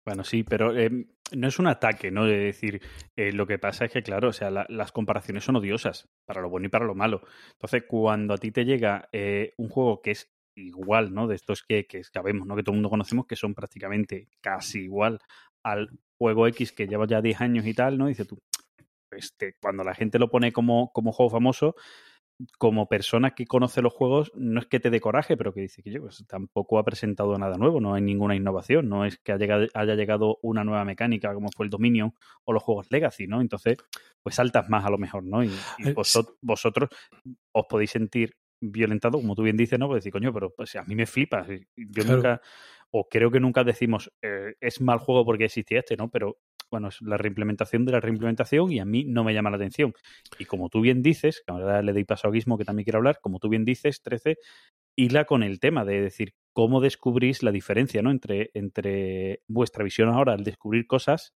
Bueno, sí, pero eh, no es un ataque, ¿no? De decir, eh, lo que pasa es que, claro, o sea, la- las comparaciones son odiosas, para lo bueno y para lo malo. Entonces, cuando a ti te llega eh, un juego que es igual, ¿no? De estos que, que sabemos, ¿no? Que todo el mundo conocemos, que son prácticamente casi igual al juego X que lleva ya 10 años y tal, ¿no? Dice tú, este, cuando la gente lo pone como, como juego famoso, como persona que conoce los juegos, no es que te dé coraje, pero que dice que yo, pues, tampoco ha presentado nada nuevo, no hay ninguna innovación, no es que haya llegado, haya llegado una nueva mecánica como fue el Dominion o los juegos Legacy, ¿no? Entonces, pues saltas más a lo mejor, ¿no? Y, y Eh, vosot- vosotros os podéis sentir violentados, como tú bien dices, ¿no? Pues decir, coño, pero pues, a mí me flipa. Yo Claro. nunca, o creo que nunca decimos, eh, es mal juego porque existía este, ¿no? Pero bueno, es la reimplementación de la reimplementación y a mí no me llama la atención. Y como tú bien dices, que ahora le doy paso a Guismo que también quiero hablar, como tú bien dices, 13, hila con el tema de decir cómo descubrís la diferencia, ¿no? Entre, entre vuestra visión ahora al descubrir cosas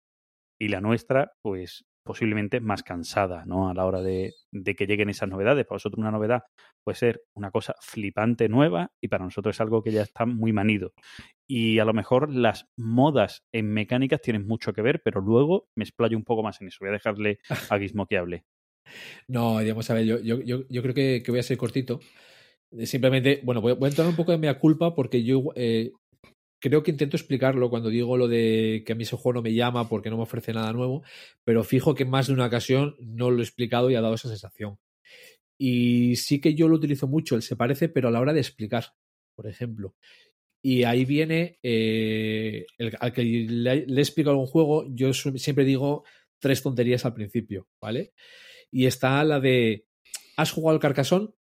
y la nuestra, pues posiblemente más cansada, ¿no? A la hora de, de que lleguen esas novedades. Para vosotros una novedad puede ser una cosa flipante nueva y para nosotros es algo que ya está muy manido. Y a lo mejor las modas en mecánicas tienen mucho que ver, pero luego me explayo un poco más en eso. Voy a dejarle a Guismo que hable. No, digamos, a ver, yo, yo, yo, yo creo que, que voy a ser cortito. Eh, Simplemente, bueno, voy, a entrar un poco en mea culpa porque yo eh, creo que intento explicarlo cuando digo lo de que a mí ese juego no me llama porque no me ofrece nada nuevo, pero fijo que más de una ocasión no lo he explicado y ha dado esa sensación. Y sí que yo lo utilizo mucho, el se parece, pero a la hora de explicar, por ejemplo. Y ahí viene, eh, al que le, le he explicado un juego, yo siempre digo tres tonterías al principio, ¿vale? Y está la de, ¿has jugado al carcasón?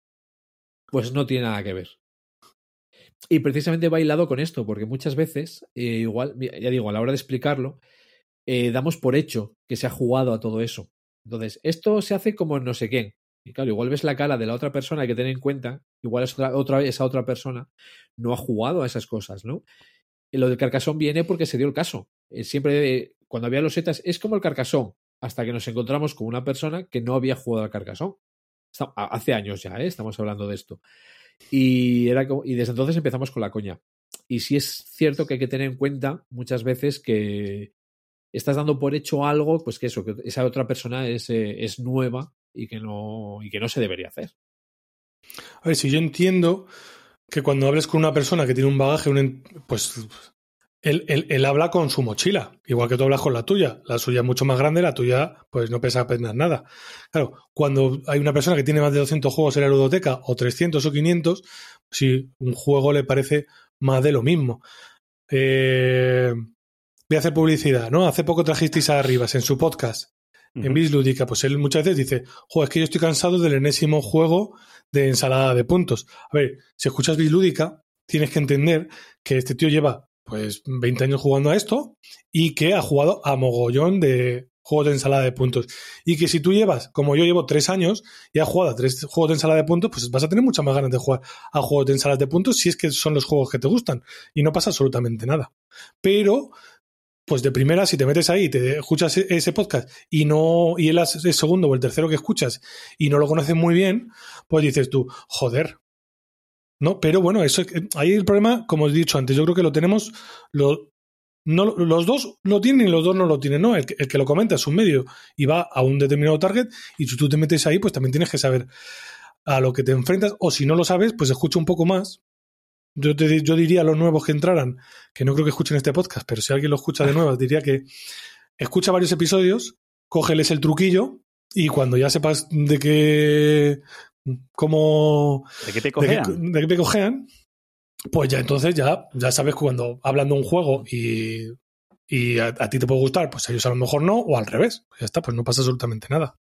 Pues no tiene nada que ver. Y precisamente va hilado con esto, porque muchas veces, eh, igual, ya digo, a la hora de explicarlo, eh, damos por hecho que se ha jugado a todo eso. Entonces, esto se hace como no sé quién. Y claro, igual ves la cara de la otra persona, hay que tener en cuenta, igual es otra, otra, esa otra persona no ha jugado a esas cosas, ¿no? Y lo del carcasón viene porque se dio el caso. Eh, siempre, eh, cuando había los setas, es como el carcasón, hasta que nos encontramos con una persona que no había jugado al carcasón. Hace años ya, ¿eh? estamos hablando de esto. Y, era y desde entonces empezamos con la coña. Y sí es cierto que hay que tener en cuenta muchas veces que estás dando por hecho algo, pues que eso, que esa otra persona es, eh, es nueva y que, no, y que no se debería hacer. A ver, si yo entiendo que cuando hables con una persona que tiene un bagaje, un pues él, él- él habla con su mochila, igual que tú hablas con la tuya. La suya es mucho más grande, la tuya pues no pesa apenas nada. Claro, cuando hay una persona que tiene más de 200 juegos en la ludoteca, o 300 o 500, si un juego le parece más de lo mismo. Eh, voy a hacer publicidad, ¿no? Hace poco trajisteis a Rivas en su podcast en. Bis Lúdica, pues él muchas veces dice, joder, es que yo estoy cansado del enésimo juego de ensalada de puntos. A ver, si escuchas Bis Lúdica, tienes que entender que este tío lleva pues 20 años jugando a esto y que ha jugado a mogollón de juegos de ensalada de puntos. Y que si tú llevas, como yo llevo tres años y has jugado a tres juegos de ensalada de puntos, pues vas a tener muchas más ganas de jugar a juegos de ensalada de puntos si es que son los juegos que te gustan. Y no pasa absolutamente nada. Pero pues de primera, si te metes ahí te escuchas e- ese podcast y no, y el segundo o el tercero que escuchas y no lo conoces muy bien, pues dices tú, joder. ¿No? Pero bueno, eso ahí el problema, como he dicho antes, yo creo que lo tenemos, lo, no, los dos lo tienen y los dos no lo tienen, ¿no? El, que- el que lo comenta es un medio y va a un determinado target y si tú te metes ahí, pues también tienes que saber a lo que te enfrentas o si no lo sabes, pues escucha un poco más. Yo, te yo diría a los nuevos que entraran, que no creo que escuchen este podcast, pero si alguien lo escucha de nuevas, diría que escucha varios episodios, cógeles el truquillo y cuando ya sepas de qué, cómo ¿De qué te cojean? de qué te cojean, pues ya entonces ya, ya sabes que cuando hablan de un juego y, y a, a ti te puede gustar, pues a ellos a lo mejor no, o al revés. Ya está, pues no pasa absolutamente nada.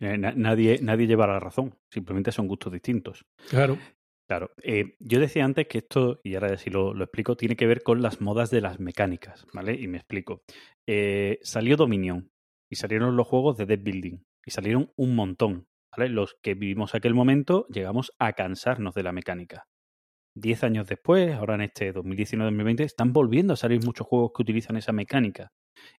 Eh, na- nadie, nadie lleva la razón. Simplemente son gustos distintos. Claro. Claro. Eh, yo decía antes que esto, y ahora sí lo, lo explico, tiene que ver con las modas de las mecánicas, ¿vale? Y me explico. Eh, salió Dominion y salieron los juegos de Dead Building y salieron un montón, ¿vale? Los que vivimos aquel momento llegamos a cansarnos de la mecánica. Diez años después, ahora en este 2019-2020, están volviendo a salir muchos juegos que utilizan esa mecánica.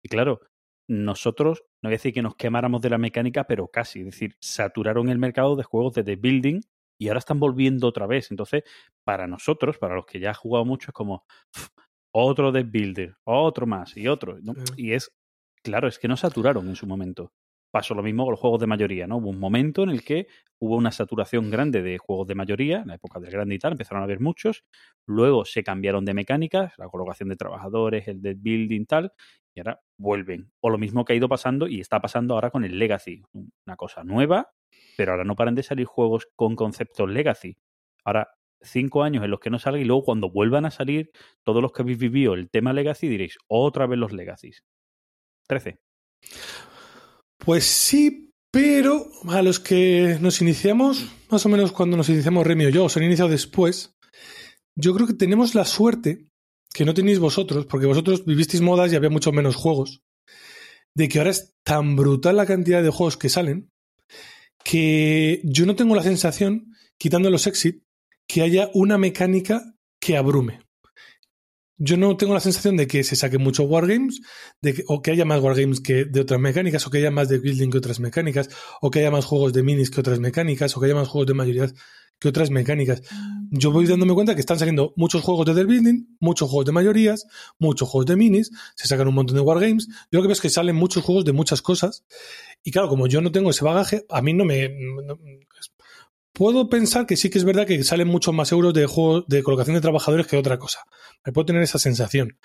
Y claro, nosotros, no voy a decir que nos quemáramos de la mecánica, pero casi. Es decir, saturaron el mercado de juegos de The Building y ahora están volviendo otra vez. Entonces, para nosotros, para los que ya han jugado mucho, es como "Pf, otro The Builder, otro más y otro. Y es, claro, es que no saturaron en su momento. Pasó lo mismo con los juegos de mayoría, ¿no? Hubo un momento en el que hubo una saturación grande de juegos de mayoría, en la época del grande y tal, empezaron a haber muchos. Luego se cambiaron de mecánicas, la colocación de trabajadores, el dead building, tal, y ahora vuelven. O lo mismo que ha ido pasando y está pasando ahora con el Legacy. Una cosa nueva, pero ahora no paran de salir juegos con conceptos Legacy. Ahora, cinco años en los que no salga y luego cuando vuelvan a salir, todos los que habéis vivido el tema Legacy diréis, otra vez los Legacies. 13. Pues sí, pero a los que nos iniciamos, más o menos cuando nos iniciamos Remy o yo, o se han iniciado después, yo creo que tenemos la suerte que no tenéis vosotros, porque vosotros vivisteis modas y había mucho menos juegos, de que ahora es tan brutal la cantidad de juegos que salen, que yo no tengo la sensación, quitando los exit, que haya una mecánica que abrume. Yo no tengo la sensación de que se saquen muchos wargames, de que, o que haya más wargames que de otras mecánicas, o que haya más de building que otras mecánicas, o que haya más juegos de minis que otras mecánicas, o que haya más juegos de mayorías que otras mecánicas. Yo voy dándome cuenta que están saliendo muchos juegos de deck building, muchos juegos de mayorías, muchos juegos de minis, se sacan un montón de wargames. Yo lo que veo es que salen muchos juegos de muchas cosas. Y claro, como yo no tengo ese bagaje, a mí no me. no- puedo pensar que sí que es verdad que salen muchos más euros de juego de colocación de trabajadores que otra cosa. Me puedo tener esa sensación.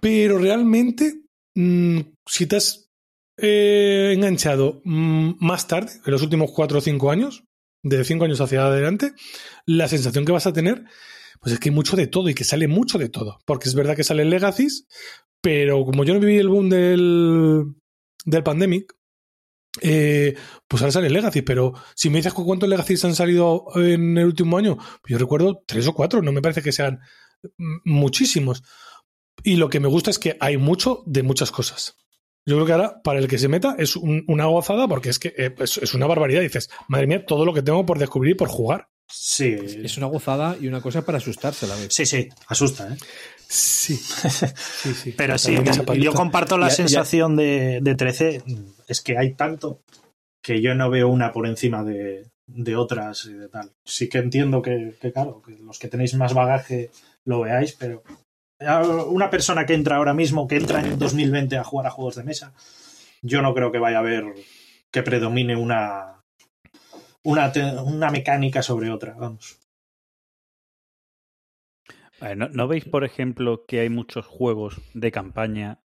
Pero realmente, mm, si te has eh, enganchado mm, más tarde, en los últimos cuatro o cinco años, de cinco años hacia adelante, la sensación que vas a tener, pues es que hay mucho de todo y que sale mucho de todo. Porque es verdad que salen legacies, pero como yo no viví el boom del, del pandemic, eh, pues ahora sale Legacy, pero si me dices cu- cuántos Legacies han salido en el último año, pues yo recuerdo tres o cuatro, no me parece que sean mm, muchísimos. Y lo que me gusta es que hay mucho de muchas cosas. Yo creo que ahora, para el que se meta, es un- una gozada porque es que eh, es, es una barbaridad. Dices, madre mía, todo lo que tengo por descubrir y por jugar. Sí, Es una gozada y una cosa para asustarse a la vez. sí, sí, asusta, ¿eh? Sí. sí, sí. Pero sí, yo comparto la Ya- ya- sensación de, de 13. Es que hay tanto que yo no veo una por encima de, otras y de tal. Sí que entiendo que, que, claro, que los que tenéis más bagaje lo veáis, pero a una persona que entra ahora mismo, que entra en 2020 a jugar a juegos de mesa, yo no creo que vaya a haber que predomine una, una, una mecánica sobre otra, vamos. Vale, ¿no, no veis, por ejemplo, que hay muchos juegos de campaña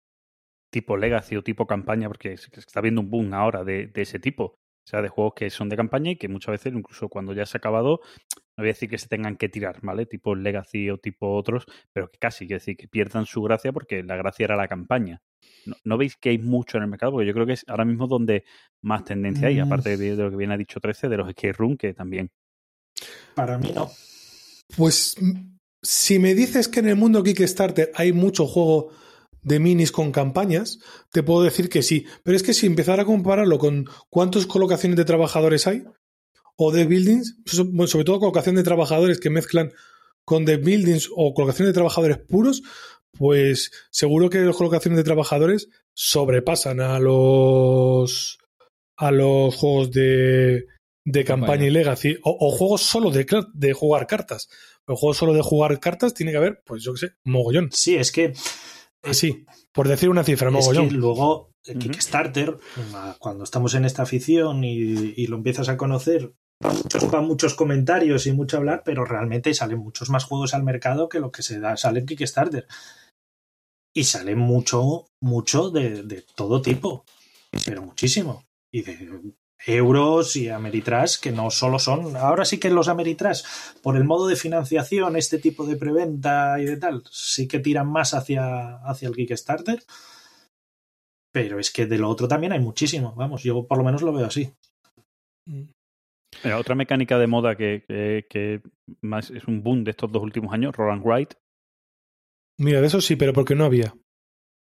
tipo Legacy o tipo campaña? Porque que está habiendo un boom ahora de, de ese tipo. O sea, de juegos que son de campaña y que muchas veces, incluso cuando ya se ha acabado, no voy a decir que se tengan que tirar, ¿vale? Tipo Legacy o tipo otros, pero que casi, quiero decir, que pierdan su gracia porque la gracia era la campaña. ¿No, no veis que hay mucho en el mercado? Porque yo creo que es ahora mismo donde más tendencia hay, Mm. aparte de, de lo que bien ha dicho 13, de los escape room, que también. Para mí no. Pues mm, si me dices que en el mundo Kickstarter hay mucho juego de minis con campañas, te puedo decir que sí. Pero es que si empezara a compararlo con cuántas colocaciones de trabajadores hay, o de buildings, bueno, sobre todo colocación de trabajadores que mezclan con de buildings o colocación de trabajadores puros, pues seguro que las colocaciones de trabajadores sobrepasan a los a los juegos de, de campaña Campaña. y legacy o, o juegos solo de, de jugar cartas. Pero juegos solo de jugar cartas tiene que haber, pues yo qué sé, mogollón. Sí, es que Así, por decir una cifra, Es mogollón. que luego eh, Ujú. Kickstarter, ah, cuando estamos en esta afición y, y lo empiezas a conocer, muchos, muchos comentarios y mucho hablar, pero realmente salen muchos más juegos al mercado que lo que se da, sale en Kickstarter. Y sale mucho, mucho de, de todo tipo, pero muchísimo. Y de euros y Ameritrash, que no solo son. Ahora sí que los Ameritrash, por el modo de financiación, este tipo de preventa y de tal, sí que tiran más hacia, hacia el Kickstarter. Pero es que de lo otro también hay muchísimo. Vamos, yo por lo menos lo veo así. Mira, otra mecánica de moda que, que, que más es un boom de estos dos últimos años, Roll and Write. Mira, de eso sí, pero porque no había.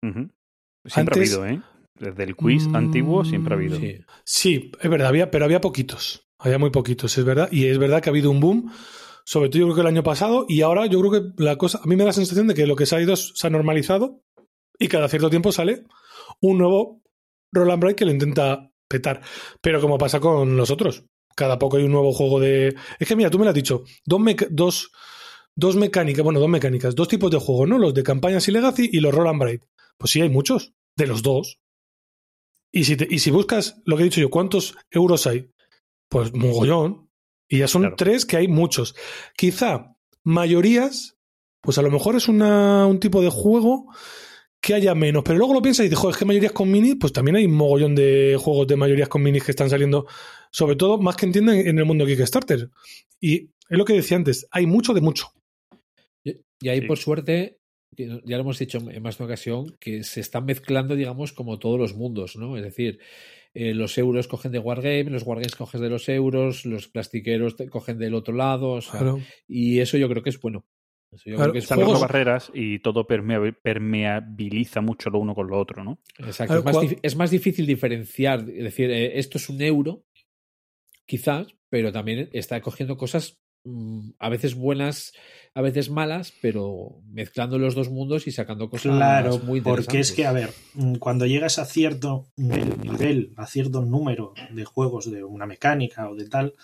Siempre Antes- ha habido, ¿eh? Desde el quiz Mm, antiguo siempre ha habido. Sí. Sí, es verdad, había, pero había poquitos. Había muy poquitos, es verdad. Y es verdad que ha habido un boom, sobre todo yo creo que el año pasado, y ahora yo creo que la cosa, a mí me da la sensación de que lo que se ha ido se ha normalizado y cada cierto tiempo sale un nuevo Roland Bright que lo intenta petar. Pero como pasa con los otros, cada poco hay un nuevo juego de... Es que mira, tú me lo has dicho, dos, meca- dos, dos mecánicas, bueno, dos mecánicas, dos tipos de juego, ¿no? Los de campañas y Legacy y los Roland Bright. Pues sí, hay muchos, de los dos. Y si, te- y si buscas lo que he dicho yo, ¿cuántos euros hay? Pues mogollón. Y ya son Claro. tres que hay muchos. Quizá mayorías, pues a lo mejor es una, un tipo de juego que haya menos. Pero luego lo piensas y dices, joder, es que mayorías con mini, pues también hay un mogollón de juegos de mayorías con minis que están saliendo, sobre todo, más que entiendan, en el mundo Kickstarter. Y es lo que decía antes, hay mucho de mucho. Y ahí, Sí. por suerte, ya lo hemos dicho en más de una ocasión, que se están mezclando, digamos, como todos los mundos, ¿no? Es decir, eh, los euros cogen de Wargame, los Wargames cogen de los euros, los plastiqueros cogen del otro lado, o sea, Claro. y eso yo creo que es bueno. Eso yo Claro, creo que es Están Juegos- las barreras y todo permea- permeabiliza mucho lo uno con lo otro, ¿no? Exacto. Es, más es más difícil diferenciar, es decir, eh, esto es un euro, quizás, pero también está cogiendo cosas a veces buenas, a veces malas, pero mezclando los dos mundos y sacando cosas Claro, muy porque es interesantes. que, a ver, mm, cuando llegas a cierto nivel, a cierto número de juegos de una mecánica o de tal,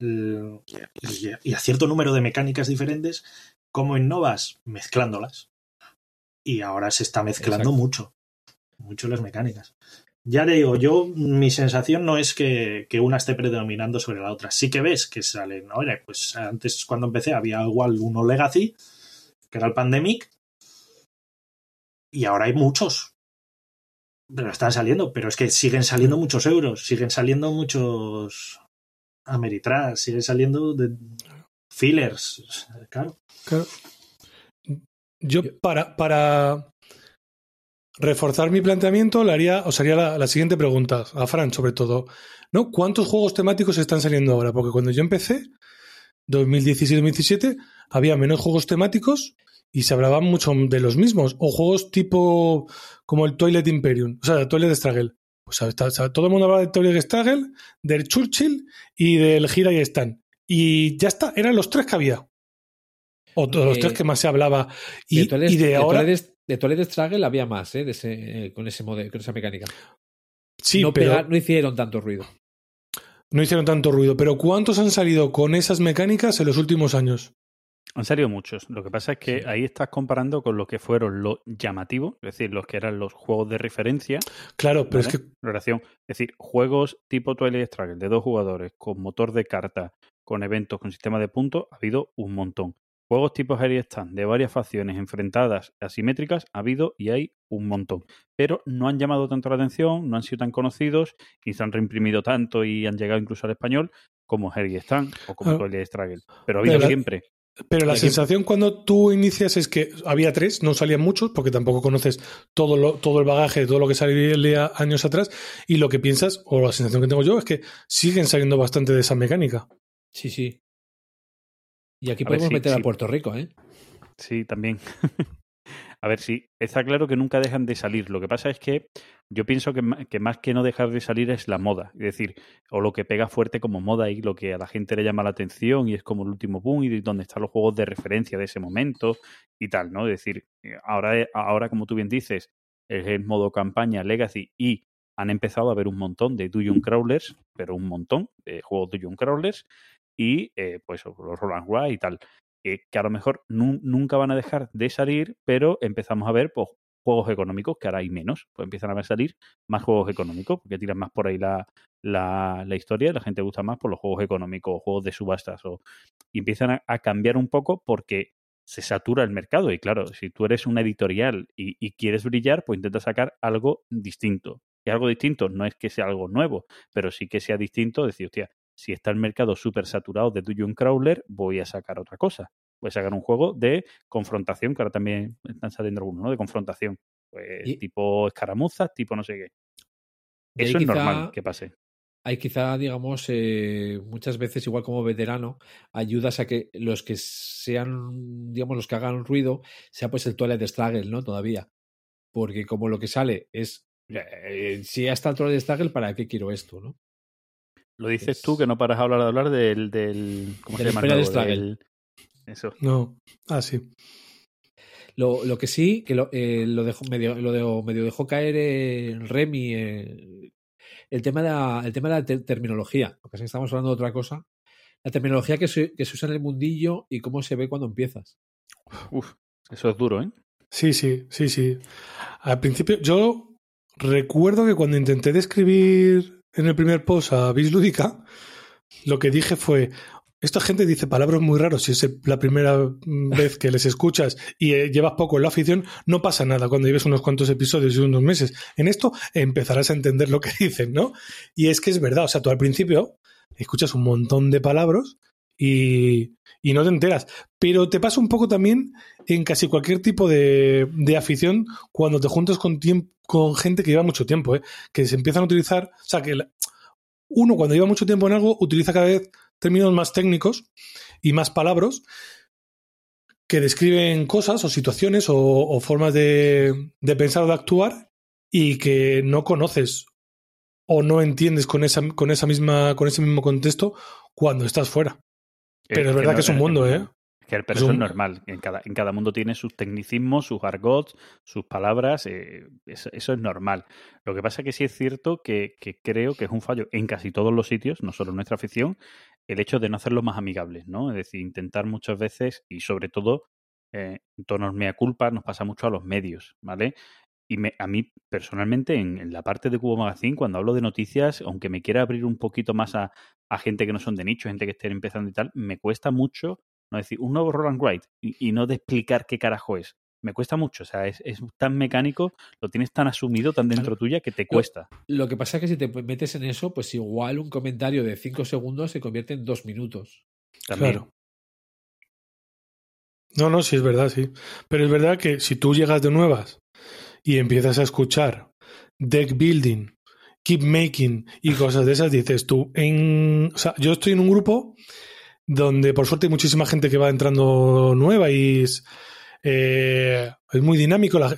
y y a cierto número de mecánicas diferentes, ¿cómo innovas? Mezclándolas. Y ahora se está mezclando Exacto. mucho, mucho las mecánicas. Ya le digo, yo, mi sensación no es que, que una esté predominando sobre la otra. Sí que ves que salen, oye, pues antes cuando empecé había igual uno Legacy, que era el Pandemic, y ahora hay muchos. Pero están saliendo, pero es que siguen saliendo muchos euros, siguen saliendo muchos Ameritrash, siguen saliendo de fillers, claro. Claro. Yo, Yo- para, para reforzar mi planteamiento, haría, os haría la, siguiente pregunta, a Fran sobre todo. ¿no? ¿Cuántos juegos temáticos están saliendo ahora? Porque cuando yo empecé, 2016-2017, había menos juegos temáticos y se hablaban mucho de los mismos. O juegos tipo como el Toilet Imperium, o sea, el Toilet Struggle. Pues está- está- todo el mundo hablaba del Toilet Struggle, del Churchill y del Gira y Stan. Y ya está, eran los tres que había. O todos los tres que más se hablaba. Y, de Toilet, y de ahora. Toilet- de Toilet Struggle había más, ¿eh? De ese, eh, con ese modelo, con esa mecánica. sí, no, pero pega- no hicieron tanto ruido. no hicieron tanto ruido. Pero ¿cuántos han salido con esas mecánicas en los últimos años? Han salido muchos. Lo que pasa es que Sí. ahí estás comparando con lo que fueron los llamativos, es decir, los que eran los juegos de referencia Claro, pero ¿vale? es que. relación. Es decir, juegos tipo Twilight Struggle de dos jugadores, con motor de carta, con eventos, con sistema de puntos, ha habido un montón. Juegos tipo Harry Stand de varias facciones enfrentadas asimétricas, ha habido y hay un montón. Pero no han llamado tanto la atención, no han sido tan conocidos y se han reimprimido tanto y han llegado incluso al español como Harry Stand o como Claro. Twilight Struggle. Pero ha habido Pero la- siempre. Pero la sensación cuando tú inicias es que había tres, no salían muchos, porque tampoco conoces todo, lo, todo el bagaje de todo lo que salía años atrás, y lo que piensas, o la sensación que tengo yo, es que siguen saliendo bastante de esa mecánica. Sí, sí. Y aquí A ver, podemos sí, meter sí. a Puerto Rico, ¿eh? Sí, también. A ver, sí, está claro que nunca dejan de salir. Lo que pasa es que yo pienso que, que más que no dejar de salir es la moda. Es decir, o lo que pega fuerte como moda y lo que a la gente le llama la atención y es como el último boom y donde están los juegos de referencia de ese momento y tal, ¿no? Es decir, eh, ahora, ahora como tú bien dices, es el modo campaña Legacy y han empezado a haber un montón de Dungeon Crawlers, pero un montón de juegos Dungeon Crawlers y eh, pues los Roll and Ride y tal eh, que a lo mejor nu- nunca van a dejar de salir, pero empezamos a ver pues, juegos económicos, que ahora hay menos, pues empiezan a salir más juegos económicos, porque tiran más por ahí la, la, la historia, la gente gusta más por los juegos económicos, juegos de subastas, o, y empiezan a, cambiar un poco porque se satura el mercado. Y claro, si tú eres una editorial y, y quieres brillar, pues intenta sacar algo distinto. ¿Es algo distinto? No es que sea algo nuevo, pero sí que sea distinto decir, hostia, si está el mercado súper saturado de Dungeon Crawler, voy a sacar otra cosa. Voy a sacar un juego de confrontación, que ahora también están saliendo algunos, ¿no? De confrontación. Pues, Y- tipo escaramuzas, tipo no sé qué. Eso es quizá- normal que pase. Hay quizá, digamos, eh, muchas veces, igual como veterano, ayudas a que los que sean, digamos, los que hagan ruido, sea pues el Twilight Struggle, ¿no? Todavía. Porque como lo que sale es, eh, si ya está el Twilight Struggle, ¿para qué quiero esto, no? Lo dices Es- tú que no paras de hablar, de hablar del, del ¿cómo Del se llama? el Imperial nuevo? Struggle. Del- Eso. No. Ah, sí. Lo, lo que sí, que lo, eh, lo, dejó, medio, lo de- medio dejó caer eh, Remy, eh, el, tema de la, el tema de la te- terminología, porque si estamos hablando de otra cosa, la terminología que se, que se usa en el mundillo y cómo se ve cuando empiezas. Uf, eso es duro, ¿eh? Sí, sí, sí, sí. Al principio, yo recuerdo que cuando intenté describir en el primer post a Bis Lúdica, lo que dije fue, esta gente dice palabras muy raras si es la primera vez que les escuchas y eh, llevas poco en la afición, no pasa nada cuando lleves unos cuantos episodios y unos meses. En esto empezarás a entender lo que dicen, ¿no? Y es que es verdad, o sea, tú al principio escuchas un montón de palabras y, y no te enteras. Pero te pasa un poco también en casi cualquier tipo de, de afición cuando te juntas con, con gente que lleva mucho tiempo, ¿eh? que se empiezan a utilizar, o sea, que uno cuando lleva mucho tiempo en algo utiliza cada vez términos más técnicos y más palabras que describen cosas o situaciones o, o formas de, de pensar o de actuar y que no conoces o no entiendes con esa, con esa misma, con ese mismo contexto cuando estás fuera. Pero es verdad que es un mundo, ¿eh? Que el, pero Es eso es un- normal. En cada, en cada mundo tiene sus tecnicismos, sus argots, sus palabras. eh, eso, eso es normal. Lo que pasa es que sí es cierto que, que creo que es un fallo en casi todos los sitios, no solo en nuestra afición, el hecho de no hacerlos más amigables, ¿no? Es decir, intentar muchas veces y sobre todo eh, en tonos mea culpa nos pasa mucho a los medios, ¿vale? Y me- a mí, personalmente, en, en la parte de Cubo Magazine, cuando hablo de noticias, aunque me quiera abrir un poquito más a, a gente que no son de nicho, gente que esté empezando y tal, me cuesta mucho no decir un nuevo Roland Wright y, y no de explicar qué carajo es. Me cuesta mucho, o sea, es, es tan mecánico, lo tienes tan asumido, tan dentro tuya, que te cuesta. Lo que pasa es que si te metes en eso, pues igual un comentario de 5 segundos se convierte en 2 minutos. También. Claro. No, no, sí es verdad, sí. Pero es verdad que si tú llegas de nuevas y empiezas a escuchar deck building, keep making y cosas de esas, dices tú, en... O sea, yo estoy en un grupo donde por suerte hay muchísima gente que va entrando nueva y es, eh, es muy dinámico. La,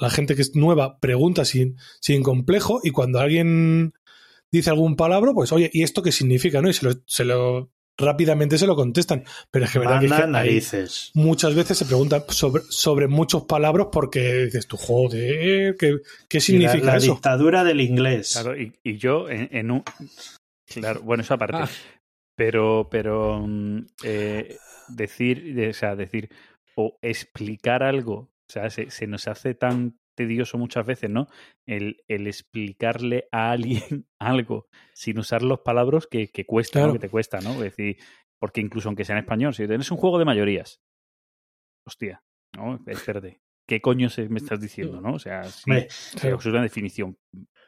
la gente que es nueva pregunta sin, sin complejo y cuando alguien dice algún palabra, pues oye, ¿y esto qué significa? ¿no? Y se lo rápidamente se lo contestan. Pero es que, verdad que, es Manda que hay- narices. muchas veces se pregunta sobre, sobre muchos palabras porque dices tú, joder, ¿qué, qué la, significa la eso? dictadura del inglés. Claro, y, y yo en, en un... Claro, bueno, eso aparte. Ah, Pero, pero mm, eh, decir, de- o sea, decir o explicar algo, o sea, se, se nos hace tan tedioso muchas veces, ¿no? El, el explicarle a alguien algo sin usar los palabras que, que cuesta. Que te cuesta, ¿no? Es decir, porque incluso aunque sea en español, si tienes un juego de mayorías, hostia, ¿no? Espérate, ¿qué coño se me estás diciendo, no? O sea, sí, es una definición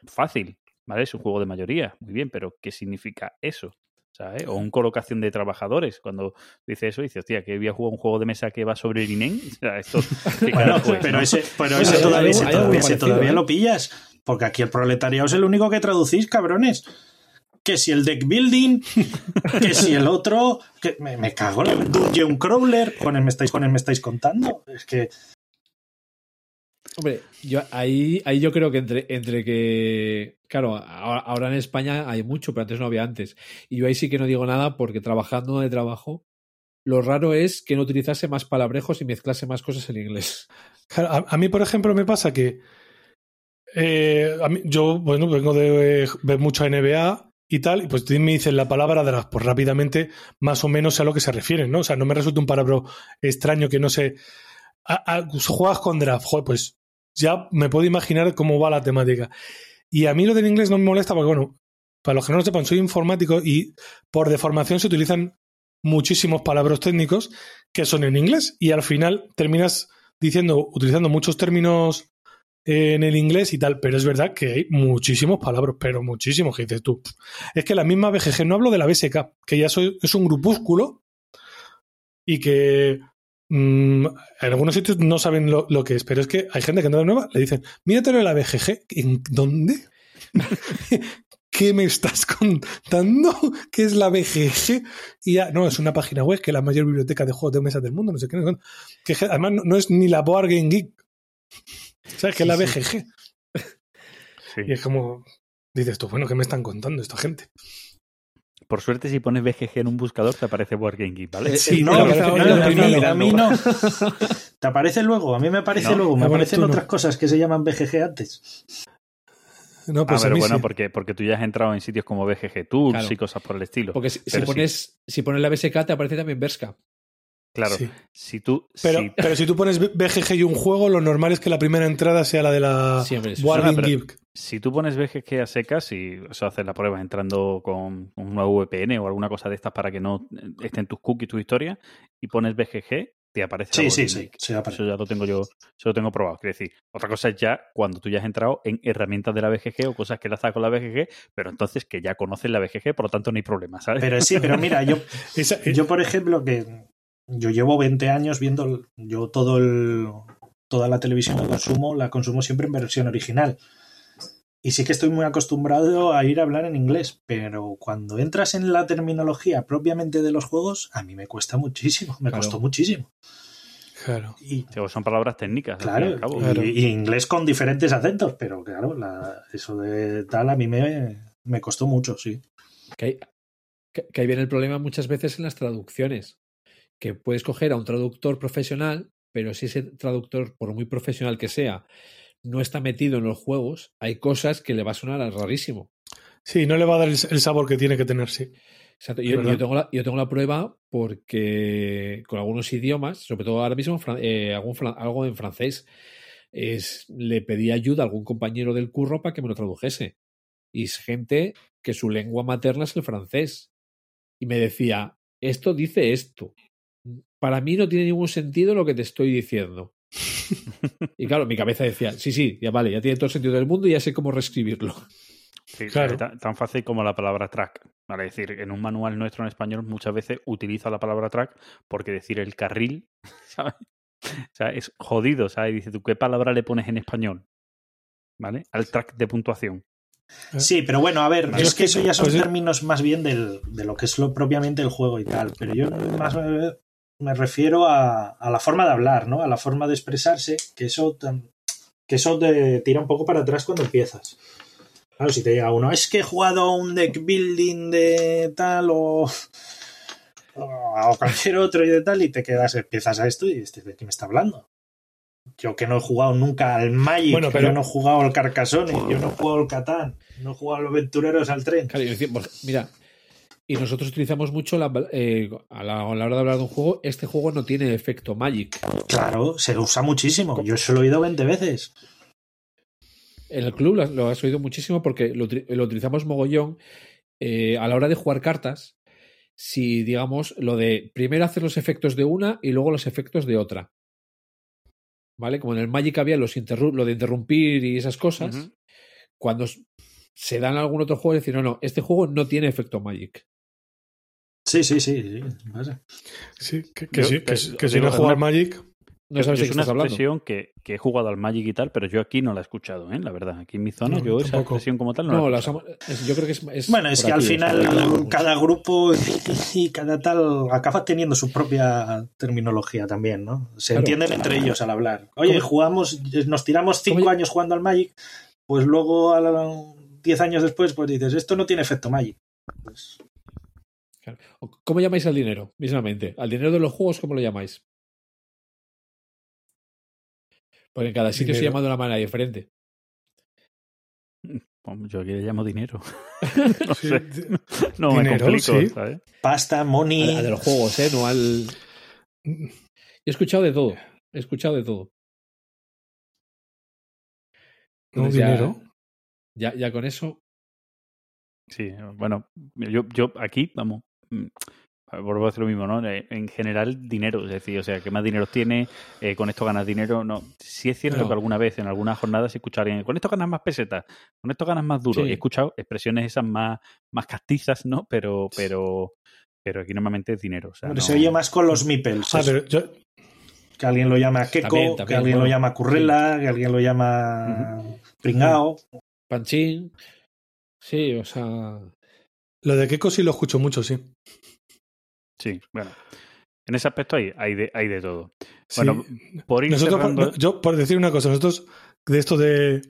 fácil, ¿vale? Es un juego de mayoría, muy bien, pero ¿qué significa eso? ¿Sabes? O un colocación de trabajadores. Cuando dice eso, dice, hostia, que voy a jugar un juego de mesa que va sobre el. O sea, esto. ¿qué Bueno, carajo es, pero no? ese, pero todavía, ese todavía, ese parecido, todavía ¿eh? lo pillas. Porque aquí el proletariado es el único que traducís, cabrones. Que si el deck building, que si el otro, que me, me cago en el Dungeon Crawler. Con el me estáis, con el me estáis contando. Es que Hombre, yo ahí, ahí yo creo que entre, entre que. Claro, ahora, en España hay mucho, pero antes no había antes. Y yo ahí sí que no digo nada porque trabajando de trabajo, lo raro es que no utilizase más palabrejos y mezclase más cosas en inglés. Claro, a, a mí, por ejemplo, me pasa que eh, yo, bueno, vengo de ver mucho NBA y tal, y pues me dicen la palabra draft, pues rápidamente más o menos sé a lo que se refieren, ¿no? O sea, no me resulta un palabra extraño que no sé. A- a- juegas con draft, pues ya me puedo imaginar cómo va la temática. Y a mí lo del inglés no me molesta porque, bueno, para los que no lo sepan, soy informático y por deformación se utilizan muchísimos palabras técnicos que son en inglés y al final terminas diciendo, utilizando muchos términos en el inglés y tal, pero es verdad que hay muchísimos palabras, pero muchísimos que dices tú. Es que la misma BGG, no hablo de la BSK, que ya soy, es un grupúsculo y que mm, en algunos sitios no saben lo, lo, que es, pero es que hay gente que no es nueva, le dicen, míratelo en la BGG, ¿en dónde? ¿Qué me estás contando? ¿Qué es la BGG? Y ya, no, es una página web que es la mayor biblioteca de juegos de mesa del mundo, no sé qué. Que además no, no es ni la Board Game Geek. ¿Sabes? Que es la BGG. Sí. Y es como, dices tú, bueno, ¿qué me están contando esta gente? Por suerte, si pones BGG en un buscador, te aparece Board Game Geek, ¿vale? Sí, no, a, mí, a mí no. ¿Te aparece luego? A mí me aparece no, luego. Me aparecen otras no. cosas que se llaman BGG antes. No, pues ah, pero a mí bueno, sí. porque, porque tú ya has entrado en sitios como BGG Tools Claro. y cosas por el estilo. Porque si, si Pero sí. pones, si pones la BSK te aparece también Berska. Claro, Sí. si tú... Pero, si- pero si tú pones BGG y un juego, lo normal es que la primera entrada sea la de la Siempre pero- Geek. si tú pones BGG a secas y o sea, haces la prueba entrando con un nuevo VPN o alguna cosa de estas para que no estén tus cookies, tu historia, y pones BGG, te aparece Sí, sí, sí. Sí aparece. Eso ya lo tengo yo, eso lo tengo probado. Quiero decir, otra cosa es ya cuando tú ya has entrado en herramientas de la BGG o cosas que enlazas con la BGG, pero entonces que ya conoces la BGG, por lo tanto no hay problema, ¿sabes? Pero sí, pero mira, yo, yo por ejemplo, que yo llevo 20 años viendo, yo todo el, toda la televisión que consumo, la consumo siempre en versión original. Y sí que estoy muy acostumbrado a ir a hablar en inglés, pero cuando entras en la terminología propiamente de los juegos, a mí me cuesta muchísimo, me Claro. costó muchísimo. Claro. Y, Sí, son palabras técnicas. claro, al cabo. Claro. y, y inglés con diferentes acentos, pero claro, la- eso de tal a mí me, me costó mucho, sí. Que, hay- que- que ahí viene el problema muchas veces en las traducciones. Que puedes coger a un traductor profesional, pero si ese traductor, por muy profesional que sea, no está metido en los juegos, hay cosas que le va a sonar a rarísimo. Sí, no le va a dar el, sabor que tiene que tener, sí. Exacto. Yo, tengo la, yo tengo la prueba porque con algunos idiomas, sobre todo ahora mismo eh, algún algo en francés, es, le pedí ayuda a algún compañero del curro para que me lo tradujese. Y es gente que su lengua materna es el francés. Y me decía, esto dice esto. Para mí no tiene ningún sentido lo que te estoy diciendo. y claro, mi cabeza decía, sí, sí, ya vale, ya tiene todo el sentido del mundo y ya sé cómo reescribirlo. Sí, Claro. es tan, tan fácil como la palabra track. Vale, es decir, en un manual nuestro en español muchas veces utiliza la palabra track porque decir el carril, ¿sabes? O sea, es jodido, ¿sabes? Y dice, ¿tú qué palabra le pones en español? ¿Vale? Al track de puntuación. Sí, pero bueno, a ver, es que eso ya son términos más bien del, de lo que es lo, propiamente el juego y tal. Pero yo más me, refiero a, a la forma de hablar, ¿no? A la forma de expresarse, que eso, que eso te tira un poco para atrás cuando empiezas. Claro, si te llega uno, es que he jugado a un deck building de tal o, o cualquier otro y de tal, y te quedas, empiezas a esto y este, ¿de qué me está hablando? Yo que no he jugado nunca al Magic, Bueno, pero- yo no he jugado al Carcassonne, yo no he jugado al Catán, no he jugado a los aventureros al tren. Claro, mira, y nosotros utilizamos mucho la, eh, a, la, a la hora de hablar de un juego, este juego no tiene efecto Magic. Claro, se usa muchísimo. Yo se lo he oído 20 veces. En el club lo, lo has oído muchísimo porque lo, utili- lo utilizamos mogollón eh, a la hora de jugar cartas. Si, digamos, lo de primero hacer los efectos de una y luego los efectos de otra. ¿Vale? Como en el Magic había los lo de interrumpir y esas cosas. Cuando se dan a algún otro juego, decir, no, no, este juego no tiene efecto Magic. Sí, sí, sí. sí. Sí, que, que Yo- sí, que, que- que si no jugar Magic. No sabes es una expresión que, que he jugado al Magic y tal, pero yo aquí no la he escuchado, ¿eh? La verdad. Aquí en mi zona, No, yo esa expresión como tal no, No, la he la escuchado. usamos- es- yo creo que es. es Bueno, es que al final cada grupo y cada tal acaba teniendo su propia terminología también, ¿no? Se Claro. entienden entre ellos al hablar. Oye, ¿Cómo- jugamos, nos tiramos cinco ¿Cómo- años jugando al Magic, pues luego a la- 10 años después, pues dices, esto no tiene efecto Magic. Pues. ¿Cómo llamáis al dinero? Mismamente. ¿Al dinero de los juegos cómo lo llamáis? Porque en cada sitio se llama de una manera diferente. Hombre, Yo aquí le llamo dinero. no Sí, sé. No me complico, sí. ¿sabes? pasta, money. Al de los juegos, ¿eh? No al. He escuchado de todo. He escuchado de todo. No, Entonces ya- dinero. Ya, ya con eso. Sí, bueno, yo, yo aquí, vamos, mm, vuelvo a decir lo mismo, ¿no? Eh, En general, dinero, es decir, o sea, ¿qué más dinero tiene? Eh, con esto ganas dinero, no. Sí es cierto No. que alguna vez, en algunas jornadas, he escuchado a alguien, con esto ganas más pesetas, con esto ganas más duro. Sí. He escuchado expresiones esas más, más castizas, ¿no? Pero, pero, pero aquí normalmente es dinero. O sea, no- Se oye más con los meeples. Ah, pero yo, Que alguien lo llama Keko, También, que alguien lo llama Currela, que alguien lo llama Pringao. Panchín. Sí, o sea. Lo de Keiko sí lo escucho mucho, sí. Sí, bueno. En ese aspecto hay, hay, de, hay de todo. Sí. Bueno, por ir Nosotros, cerrando- yo, por decir una cosa, nosotros, de esto de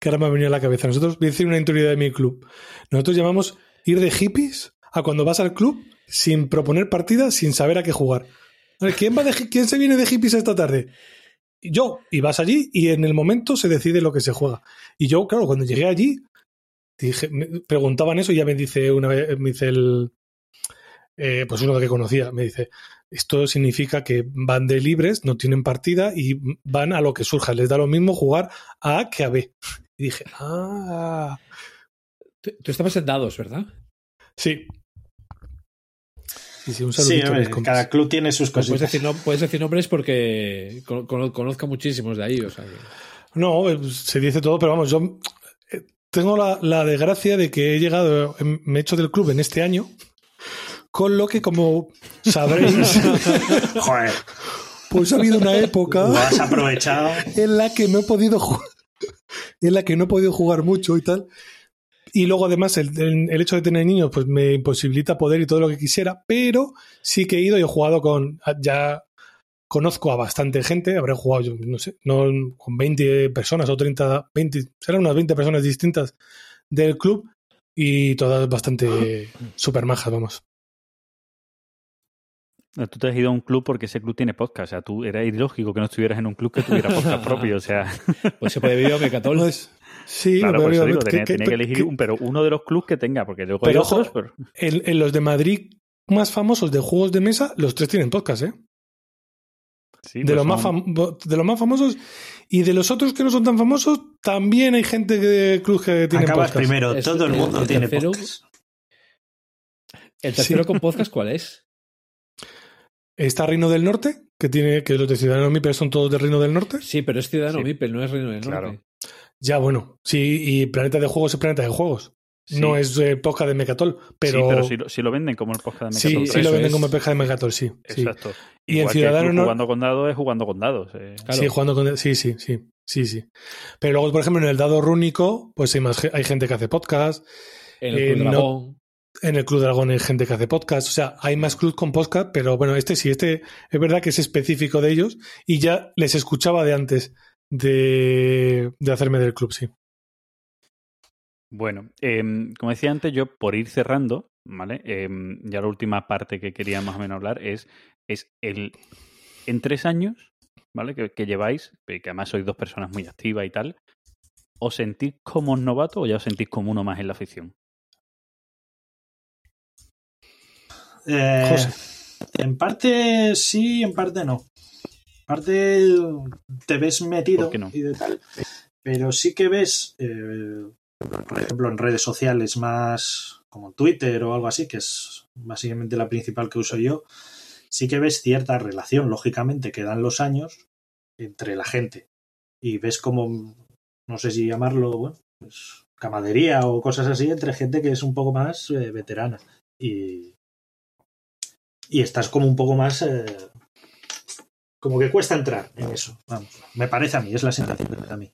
que ahora me ha venido a la cabeza, nosotros, voy a decir una intuición de mi club. Nosotros llamamos ir de hippies a cuando vas al club sin proponer partidas, sin saber a qué jugar. A ver, ¿Quién, va de, ¿Quién se viene de hippies esta tarde? Yo, y vas allí y en el momento se decide lo que se juega. Y yo, claro, cuando llegué allí, dije, me preguntaban eso y ya me dice una vez, me dice el, eh, pues uno que conocía, me dice, esto significa que van de libres, no tienen partida y van a lo que surja. Les da lo mismo jugar a A que a B. Y dije, ah, Tú, tú estabas en dados, ¿verdad? sí. Sí, sí, un Sí, a cada club tiene sus Pues puedes, cositas. decir, no, puedes decir nombres porque con- con- conozco muchísimos de ahí. O sea, que- No, eh, se dice todo, pero vamos, yo tengo la, la desgracia de que he llegado, em, me he hecho del club en este año, con lo que, como sabréis, Joder, pues ha habido una lo época has aprovechado. en la que no he podido jugar, en la que no he podido jugar mucho y tal. Y luego, además, el, el- el hecho de tener niños, pues me imposibilita poder y todo lo que quisiera, pero sí que he ido y he jugado con, ya conozco a bastante gente, habré jugado, yo no sé, no, con 20 personas o 30, 20, serán unas 20 personas distintas del club y todas bastante super majas, vamos. Tú te has ido a un club porque ese club tiene podcast. O sea, tú era ilógico que no estuvieras en un club que tuviera podcast propio. O sea, pues se puede vivir a Mecatol. Pues, sí, claro, pero por eso digo, que- tenía, que- tenía que elegir que- un, pero uno de los clubs que tenga, porque luego hay Pero ojo, otros, pero en, en los de Madrid más famosos de juegos de mesa, los tres tienen podcast, ¿eh? Sí, de, pues los más de los más famosos y de los otros que no son tan famosos, también hay gente de club que tiene Acabas podcast. primero, Es- todo el el- mundo el tiene tercero- podcast. ¿El tercero Sí. con podcast cuál es? Está Reino del Norte, que tiene que los de Ciudadanos Mipel son todos de Reino del Norte. Sí, pero es Ciudadano Sí. Mipel, no es Reino del Norte. Claro. Ya, bueno, sí, y Planeta de Juegos es Planeta de Juegos. Sí. No es eh, podcast de Mecatol, pero, Sí, pero si lo, si lo venden como el podcast de sí, Mecatol sí lo venden es. como peja de Mecatol, sí. sí. Exacto. Y en Igual que el Ciudadanos club no- jugando con dados es jugando con dados. eh. Claro. Sí, jugando con. Sí, sí, sí. Sí, sí. Pero luego, por ejemplo, en el dado rúnico, pues hay, más, hay gente que hace podcast. En el Eh, Club no- Dragón. En el Club Dragón hay gente que hace podcast. O sea, hay más clubs con podcast, pero bueno, este sí, este es verdad que es específico de ellos y ya les escuchaba de antes de, de hacerme del club, sí. Bueno, em, como decía antes, yo por ir cerrando, ¿vale? Em, ya la última parte que quería más o menos hablar es, es el en tres años, ¿vale? Que, que lleváis, eh, que además sois dos personas muy activas y tal, ¿os sentís como un novato o ya os sentís como uno más en la afición? Eh, José. En parte sí, en parte no. En parte te ves metido ¿Por qué no? y de tal. Pero sí que ves, eh, por ejemplo, en redes sociales más como Twitter o algo así, que es básicamente la principal que uso yo, sí que ves cierta relación, lógicamente, que dan los años entre la gente. Y ves como, no sé si llamarlo, bueno, pues, camadería o cosas así entre gente que es un poco más eh, veterana. Y, estás como un poco más... eh, como que cuesta entrar en eso. Vamos, me parece a mí, es la sensación que me da a mí.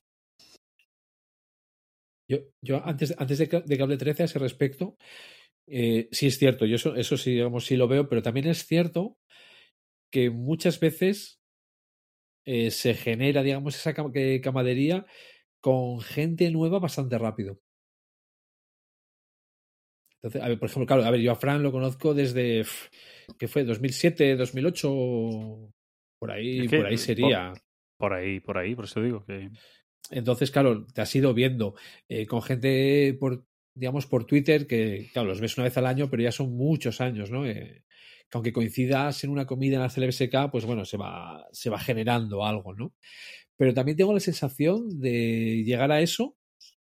Yo, yo antes, antes de, que, de que hable 13 a ese respecto, eh, sí es cierto, yo eso, eso sí, digamos, sí lo veo, pero también es cierto que muchas veces eh, se genera, digamos, esa cam- camadería con gente nueva bastante rápido. Entonces, a ver, por ejemplo, claro, a ver, yo a Fran lo conozco desde, ¿qué fue? 2007, 2008, por ahí, Es que, por ahí sería. Por ahí, por ahí, por eso digo que... Entonces, claro, te has ido viendo eh, con gente por, digamos, por Twitter que, claro, los ves una vez al año, pero ya son muchos años, ¿no? Eh, que aunque coincidas en una comida en la CLBSK, pues bueno, se va, se va generando algo, ¿no? Pero también tengo la sensación de llegar a eso,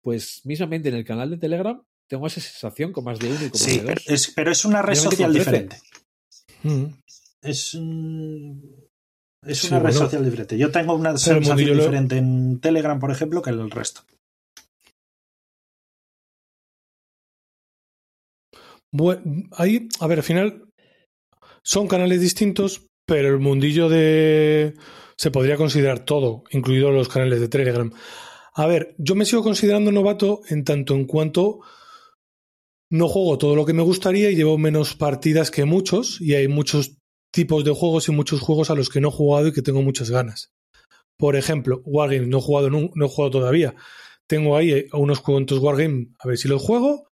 pues mismamente en el canal de Telegram tengo esa sensación con más de uno y con más Sí, de dos. es, pero es una red social con 13. diferente. Mm. Es, un- es Sí, una red bueno. social diferente. Yo tengo una sensación lo- diferente en Telegram, por ejemplo, que el resto. Bue- ahí, a ver, al final son canales distintos, pero el mundillo de... se podría considerar todo, incluidos los canales de Telegram. A ver, yo me sigo considerando novato en tanto en cuanto no juego todo lo que me gustaría y llevo menos partidas que muchos y hay muchos tipos de juegos y muchos juegos a los que no he jugado y que tengo muchas ganas. Por ejemplo, Wargames no he jugado, nun- no he jugado todavía. Tengo ahí eh, unos cuantos Wargames, a ver si los juego.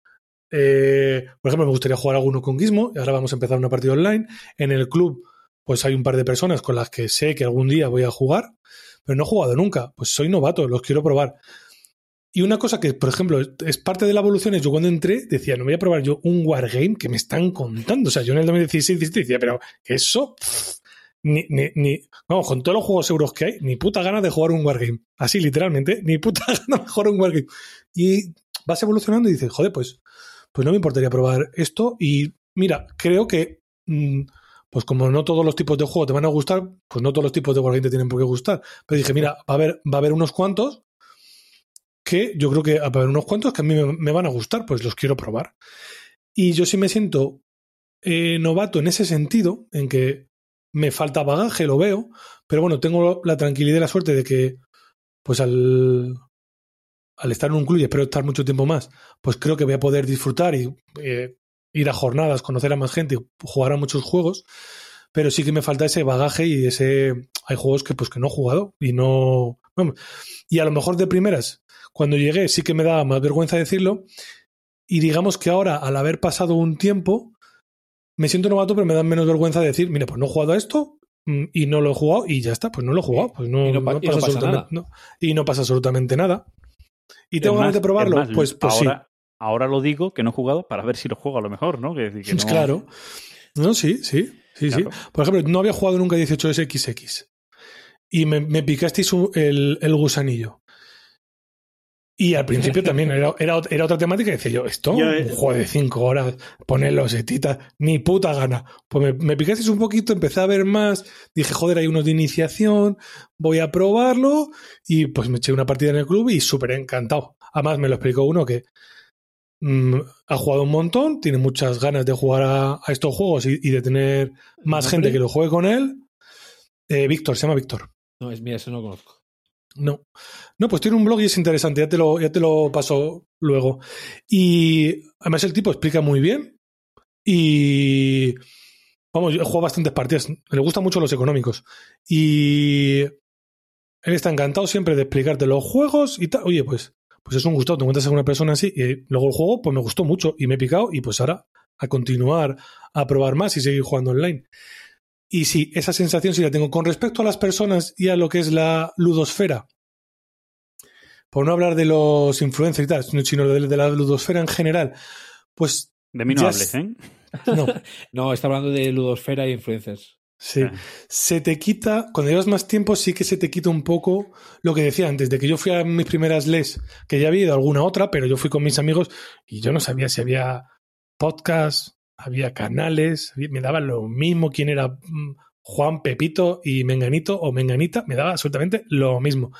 Eh, por ejemplo, me gustaría jugar alguno con Gizmo y ahora vamos a empezar una partida online. En el club, pues hay un par de personas con las que sé que algún día voy a jugar, pero no he jugado nunca. Pues soy novato, los quiero probar. Y una cosa que, por ejemplo, es parte de la evolución es yo cuando entré decía, no voy a probar yo un wargame que me están contando. O sea, yo en el 2016 17 decía, pero eso, ni, ni, ni, vamos, con todos los juegos euros que hay, ni puta gana de jugar un wargame. Así, literalmente, ni puta gana de jugar un wargame. Y vas evolucionando y dices, joder, pues, pues no me importaría probar esto. Y mira, creo que, mm, pues como no todos los tipos de juegos te van a gustar, pues no todos los tipos de wargame te tienen por qué gustar. Pero dije, mira, va a haber, va a haber unos cuantos que yo creo que va a haber unos cuantos que a mí me, me van a gustar, pues los quiero probar. Y yo sí me siento eh, novato en ese sentido, en que me falta bagaje, lo veo, pero bueno, tengo la tranquilidad y la suerte de que, pues al, al estar en un club y espero estar mucho tiempo más, pues creo que voy a poder disfrutar y eh, ir a jornadas, conocer a más gente, jugar a muchos juegos, pero sí que me falta ese bagaje y ese... Hay juegos que pues que no he jugado y no... bueno, y a lo mejor de primeras, cuando llegué sí que me daba más vergüenza decirlo y digamos que ahora, al haber pasado un tiempo, me siento novato, pero me da menos vergüenza decir, mira, pues no he jugado a esto mm, y no lo he jugado y ya está, pues no lo he jugado, pues no, Y no pa- no y no pasa absolutamente, no- y no pasa absolutamente nada. Y tengo ganas de probarlo, más, pues, pues sí. ahora, ahora lo digo que no he jugado para ver si lo juego a lo mejor, ¿no? Que, que no- Claro. No, sí, sí, sí, Claro. sí. Por ejemplo, no había jugado nunca 18SXX. Y me, me picasteis el, el gusanillo. Y al principio también era, era, ot- era otra temática y decía yo, esto, Yo, un eh, juego de cinco horas, poner los setitas, ni puta gana. Pues me, me picasteis un poquito, empecé a ver más, dije, joder, hay unos de iniciación, voy a probarlo, y pues me eché una partida en el club y súper encantado. Además, me lo explicó uno que mm, ha jugado un montón, tiene muchas ganas de jugar a, a estos juegos y, y de tener más gente que lo juegue con él. Eh, Víctor, se llama Víctor. No, es mía, eso no lo conozco. No. No, pues tiene un blog y es interesante, ya te lo, ya te lo paso luego. Y además el tipo explica muy bien. Y vamos, yo he jugado bastantes partidas. Le gustan mucho los económicos. Y él está encantado siempre de explicarte los juegos y tal. Oye, pues, pues es un gusto, te encuentras a una persona así. Y luego el juego, pues me gustó mucho y me he picado. Y pues ahora a continuar a probar más y seguir jugando online. Y sí, esa sensación sí la tengo. Con respecto a las personas y a lo que es la ludosfera, por no hablar de los influencers y tal, sino- de, de la ludosfera en general, pues De mí no hables, ¿eh? no, No, está hablando de ludosfera e influencers. sí. Ah. Se te quita, cuando llevas más tiempo, sí que se te quita un poco lo que decía antes, de que yo fui a mis primeras les, que ya había ido a alguna otra, pero yo fui con mis amigos y yo no sabía si había podcast, había canales, me daba lo mismo quién era mm, Juan, Pepito y Menganito o Menganita, me daba absolutamente lo mismo.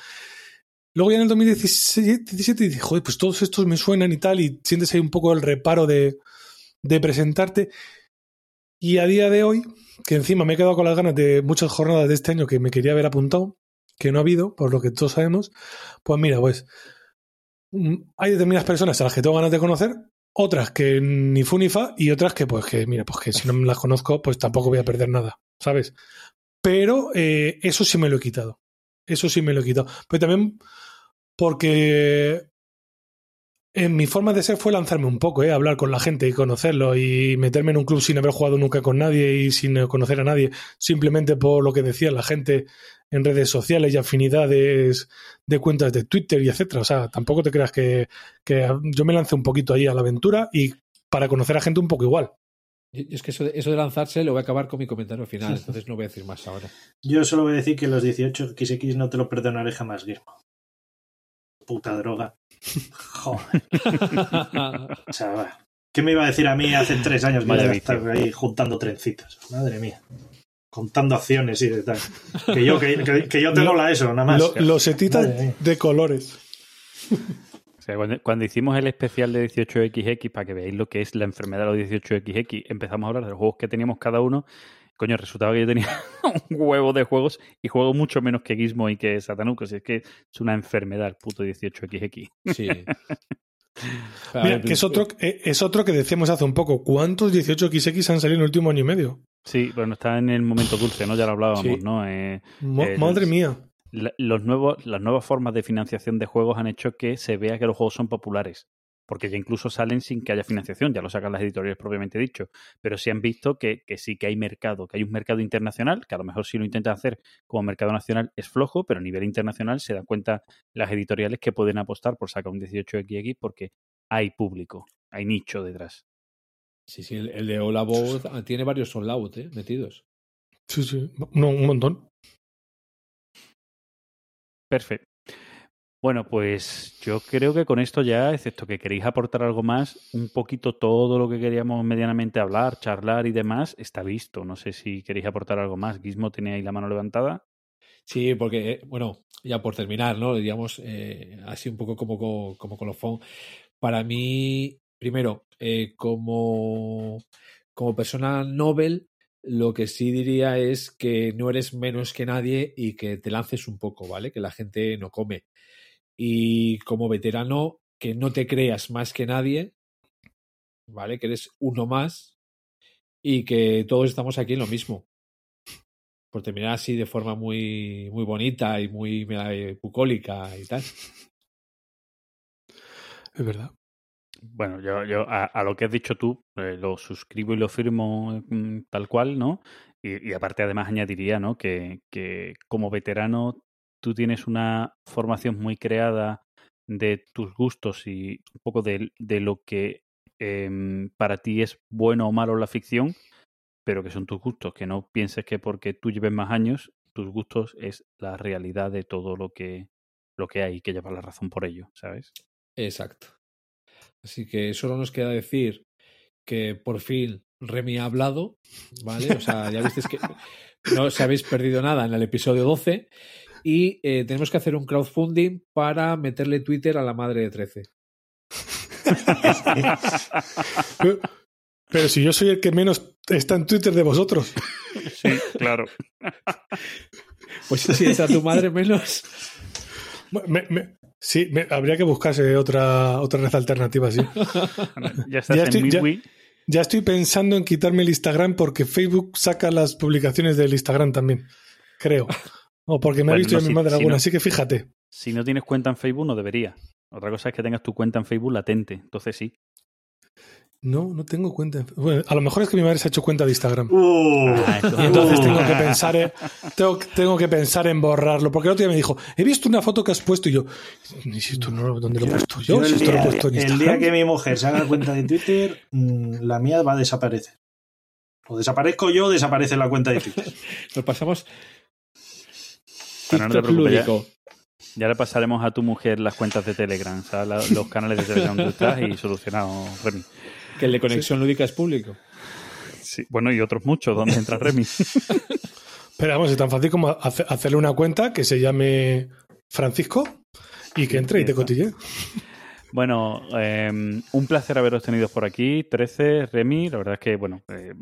Luego ya en el 2017 17, dije, joder, pues todos estos me suenan y tal, y sientes ahí un poco el reparo de, de presentarte. Y a día de hoy, que encima me he quedado con las ganas de muchas jornadas de este año que me quería haber apuntado, que no ha habido, por lo que todos sabemos, pues mira, pues mm, hay determinadas personas a las que tengo ganas de conocer, otras que ni fu ni fa, y otras que pues que, mira, pues que si no me las conozco, pues tampoco voy a perder nada, ¿sabes? Pero eh, eso sí me lo he quitado. Eso sí me lo he quitado. Pero también porque en mi forma de ser fue lanzarme un poco, ¿eh? hablar con la gente y conocerlo y meterme en un club sin haber jugado nunca con nadie y sin conocer a nadie, simplemente por lo que decía la gente en redes sociales y afinidades de cuentas de Twitter y etcétera. O sea, tampoco te creas que, que yo me lancé un poquito ahí a la aventura y para conocer a gente un poco igual. Yo es que eso de, eso de lanzarse lo voy a acabar con mi comentario final, entonces no voy a decir más ahora. Yo solo voy a decir que los 18XX no te lo perdonaré jamás, Guillermo. Puta droga. Joder. O sea, va. ¿Qué me iba a decir a mí hace tres años que Vaya iba a estar ahí juntando trencitas? Madre mía. Contando acciones y de tal. Que yo, que, que- que yo tengo Lo- la ESO, nada más. Lo- losetitas mía. de colores. O sea, cuando, cuando hicimos el especial de 18XX, para que veáis lo que es la enfermedad de los 18XX, empezamos a hablar de los juegos que teníamos cada uno. Coño, resultaba que yo tenía un huevo de juegos y juego mucho menos que Gizmo y que Satanuco. Si es que es una enfermedad el puto 18XX. Sí. Mira, que es otro, eh, es otro que decíamos hace un poco. ¿Cuántos 18XX han salido en el último año y medio? Sí, bueno, está en el momento dulce, ¿no? Ya lo hablábamos, Sí. ¿no? Eh, Ma- Eh, madre los- mía. la- los nuevos, las nuevas formas de financiación de juegos han hecho que se vea que los juegos son populares. Porque ya incluso salen sin que haya financiación, ya lo sacan las editoriales propiamente dicho. Pero sí han visto que, que sí que hay mercado, que hay un mercado internacional, que a lo mejor si lo intentan hacer como mercado nacional es flojo, pero a nivel internacional se dan cuenta las editoriales que pueden apostar por sacar un 18XX porque hay público, hay nicho detrás. Sí, sí, el, el de About ah, tiene varios All Out eh, metidos. Sí, sí. No, un montón. Perfecto. Bueno, pues yo creo que con esto ya, excepto que queréis aportar algo más, un poquito todo lo que queríamos medianamente hablar, charlar y demás, está visto. No sé si queréis aportar algo más. Gizmo tiene ahí la mano levantada. Sí, porque, eh, bueno, ya por terminar, ¿no? Digamos, eh, así un poco como, co- como colofón. Para mí, primero, eh, como, como persona Nobel, lo que sí diría es que no eres menos que nadie y que te lances un poco, ¿vale? Que la gente no come. Y como veterano, que no te creas más que nadie, ¿vale? Que eres uno más y que todos estamos aquí en lo mismo por terminar así de forma muy, muy bonita y muy eh, bucólica y tal. Es verdad. Bueno, yo, yo a, a lo que has dicho tú, eh, lo suscribo y lo firmo mm, tal cual, ¿no? Y, y aparte, además, añadiría, ¿no? Que, que como veterano tú tienes una formación muy creada de tus gustos y un poco de, de lo que em, para ti es bueno o malo la ficción, pero que son tus gustos, que no pienses que porque tú lleves más años, tus gustos es la realidad de todo lo que, lo que hay que llevar la razón por ello, ¿sabes? Exacto. Así que solo nos queda decir que por fin Remy ha hablado, ¿vale? O sea, ya visteis que no os habéis perdido nada en el episodio 12 y eh, tenemos que hacer un crowdfunding para meterle Twitter a la madre de 13. Pero, pero si yo soy el que menos está en Twitter de vosotros. Sí, claro. Pues si está tu madre menos. Me- me- sí, me- habría que buscarse otra, otra red alternativa, sí. Ya estás Ya en estoy- ya- Midway. Ya estoy pensando en quitarme el Instagram porque Facebook saca las publicaciones del Instagram también. Creo. O porque me ha Bueno, visto no, mi si- madre si alguna, no- así que fíjate. Si no tienes cuenta en Facebook, no debería. Otra cosa es que tengas tu cuenta en Facebook latente. Entonces sí. No, no tengo cuenta. en- Bueno, a lo mejor es que mi madre se ha hecho cuenta de Instagram. Uh, Ah, entonces- Y entonces uh. tengo que pensar en, tengo, tengo que pensar en borrarlo. Porque el otro día me dijo, he visto una foto que has puesto y yo, "¿Y si esto no, ¿dónde lo he puesto yo? Yo Si el, esto lo he día, puesto en el Instagram. día que mi mujer se haga cuenta de Twitter, mm, la mía va a desaparecer. O desaparezco yo o desaparece la cuenta de Twitter. Nos pasamos. No te preocupes, lúdico. Ya le pasaremos a tu mujer las cuentas de Telegram, o sea, la- los canales de Telegram que estás y solucionado, Remy. Que el de conexión lúdica es público. Sí, bueno, y otros muchos, ¿dónde entra Remy? Pero vamos, es tan fácil como hace- hacerle una cuenta que se llame Francisco y que entre y te cotille. Bueno, eh, un placer haberos tenido por aquí, 13, Remy. La verdad es que, bueno, eh,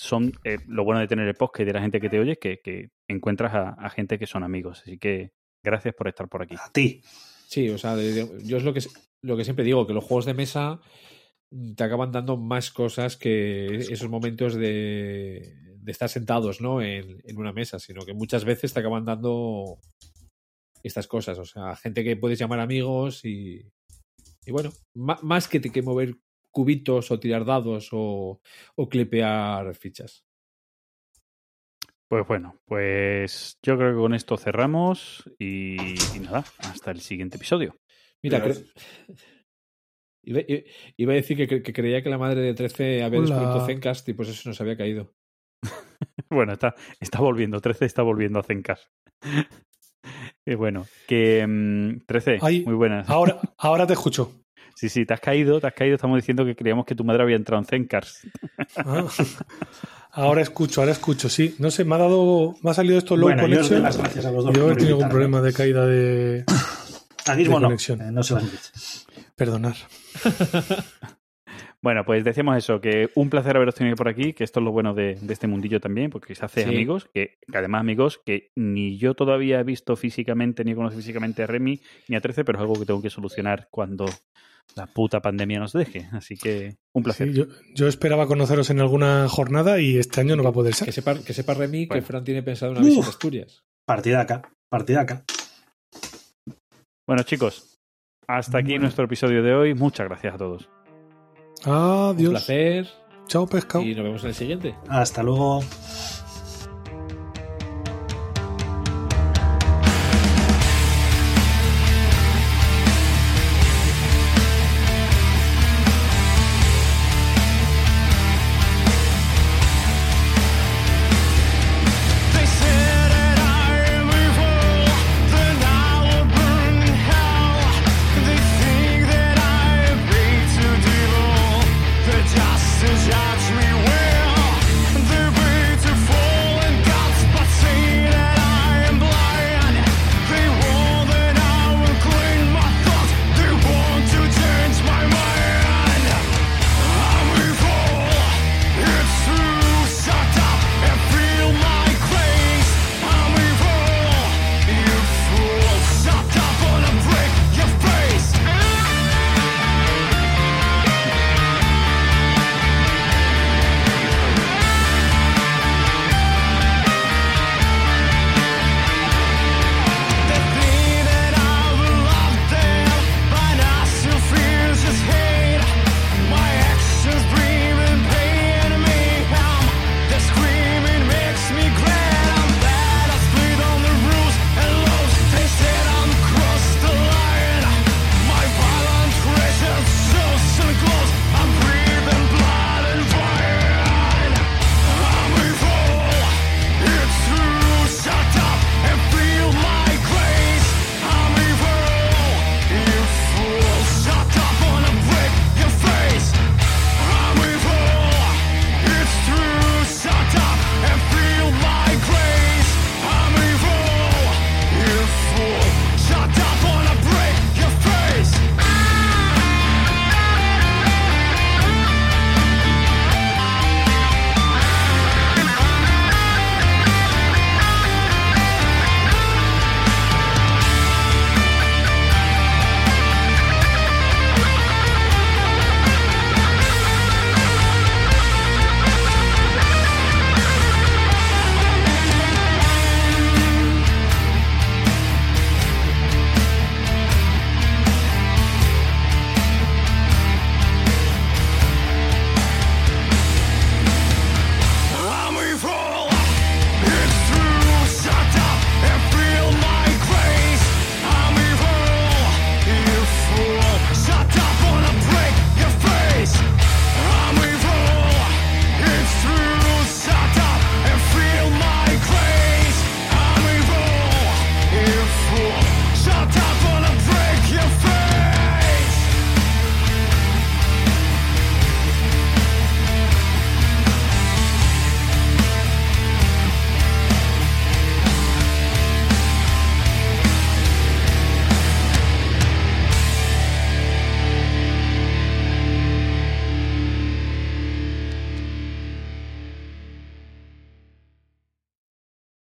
son eh, lo bueno de tener el podcast y de la gente que te oye, que, que encuentras a, a gente que son amigos. Así que gracias por estar por aquí. A ti. Sí, o sea, de- de- yo es lo que, lo que siempre digo, que los juegos de mesa te acaban dando más cosas que esos momentos de, de estar sentados ¿no? en, en una mesa, sino que muchas veces te acaban dando estas cosas, o sea, gente que puedes llamar amigos y, y bueno, más que, te- que mover cubitos o tirar dados o, o clipear fichas. Pues bueno, pues yo creo que con esto cerramos y, y nada, hasta el siguiente episodio. Mira, cre- iba, iba- a decir que, cre- que creía que la madre de 13 había Hola. descubierto Zencast y pues eso nos había caído. Bueno, está, está volviendo, 13 está volviendo a Zencast. Y bueno, que mm, 13, Ay, muy buenas. Ahora, ahora te escucho. Sí, sí, te has caído, te has caído. Estamos diciendo que creíamos que tu madre había entrado en Zencars. Ah. Ahora escucho, ahora escucho, sí. No sé, me ha dado, me ha salido esto low Bueno, yo las gracias a los dos Yo he tenido algún problema de caída de A Gizmo de no, conexión. eh, no se merece. perdonar. Bueno, pues decíamos eso, que un placer haberos tenido por aquí, que esto es lo bueno de, de este mundillo también, porque se hace Sí. amigos, que, que además amigos que ni yo todavía he visto físicamente, ni conozco físicamente a Remy ni a 13, pero es algo que tengo que solucionar cuando la puta pandemia nos deje. Así que un placer. Sí, yo, yo esperaba conoceros en alguna jornada y este año no va a poder Que ser. sepa, que sepa Remy que. Fran tiene pensado una visita a Asturias. Partida acá, partida acá. Bueno, chicos, hasta aquí nuestro episodio de hoy. Muchas gracias a todos. Un Adiós. placer Chao, pescado. y nos vemos en el siguiente. Hasta luego.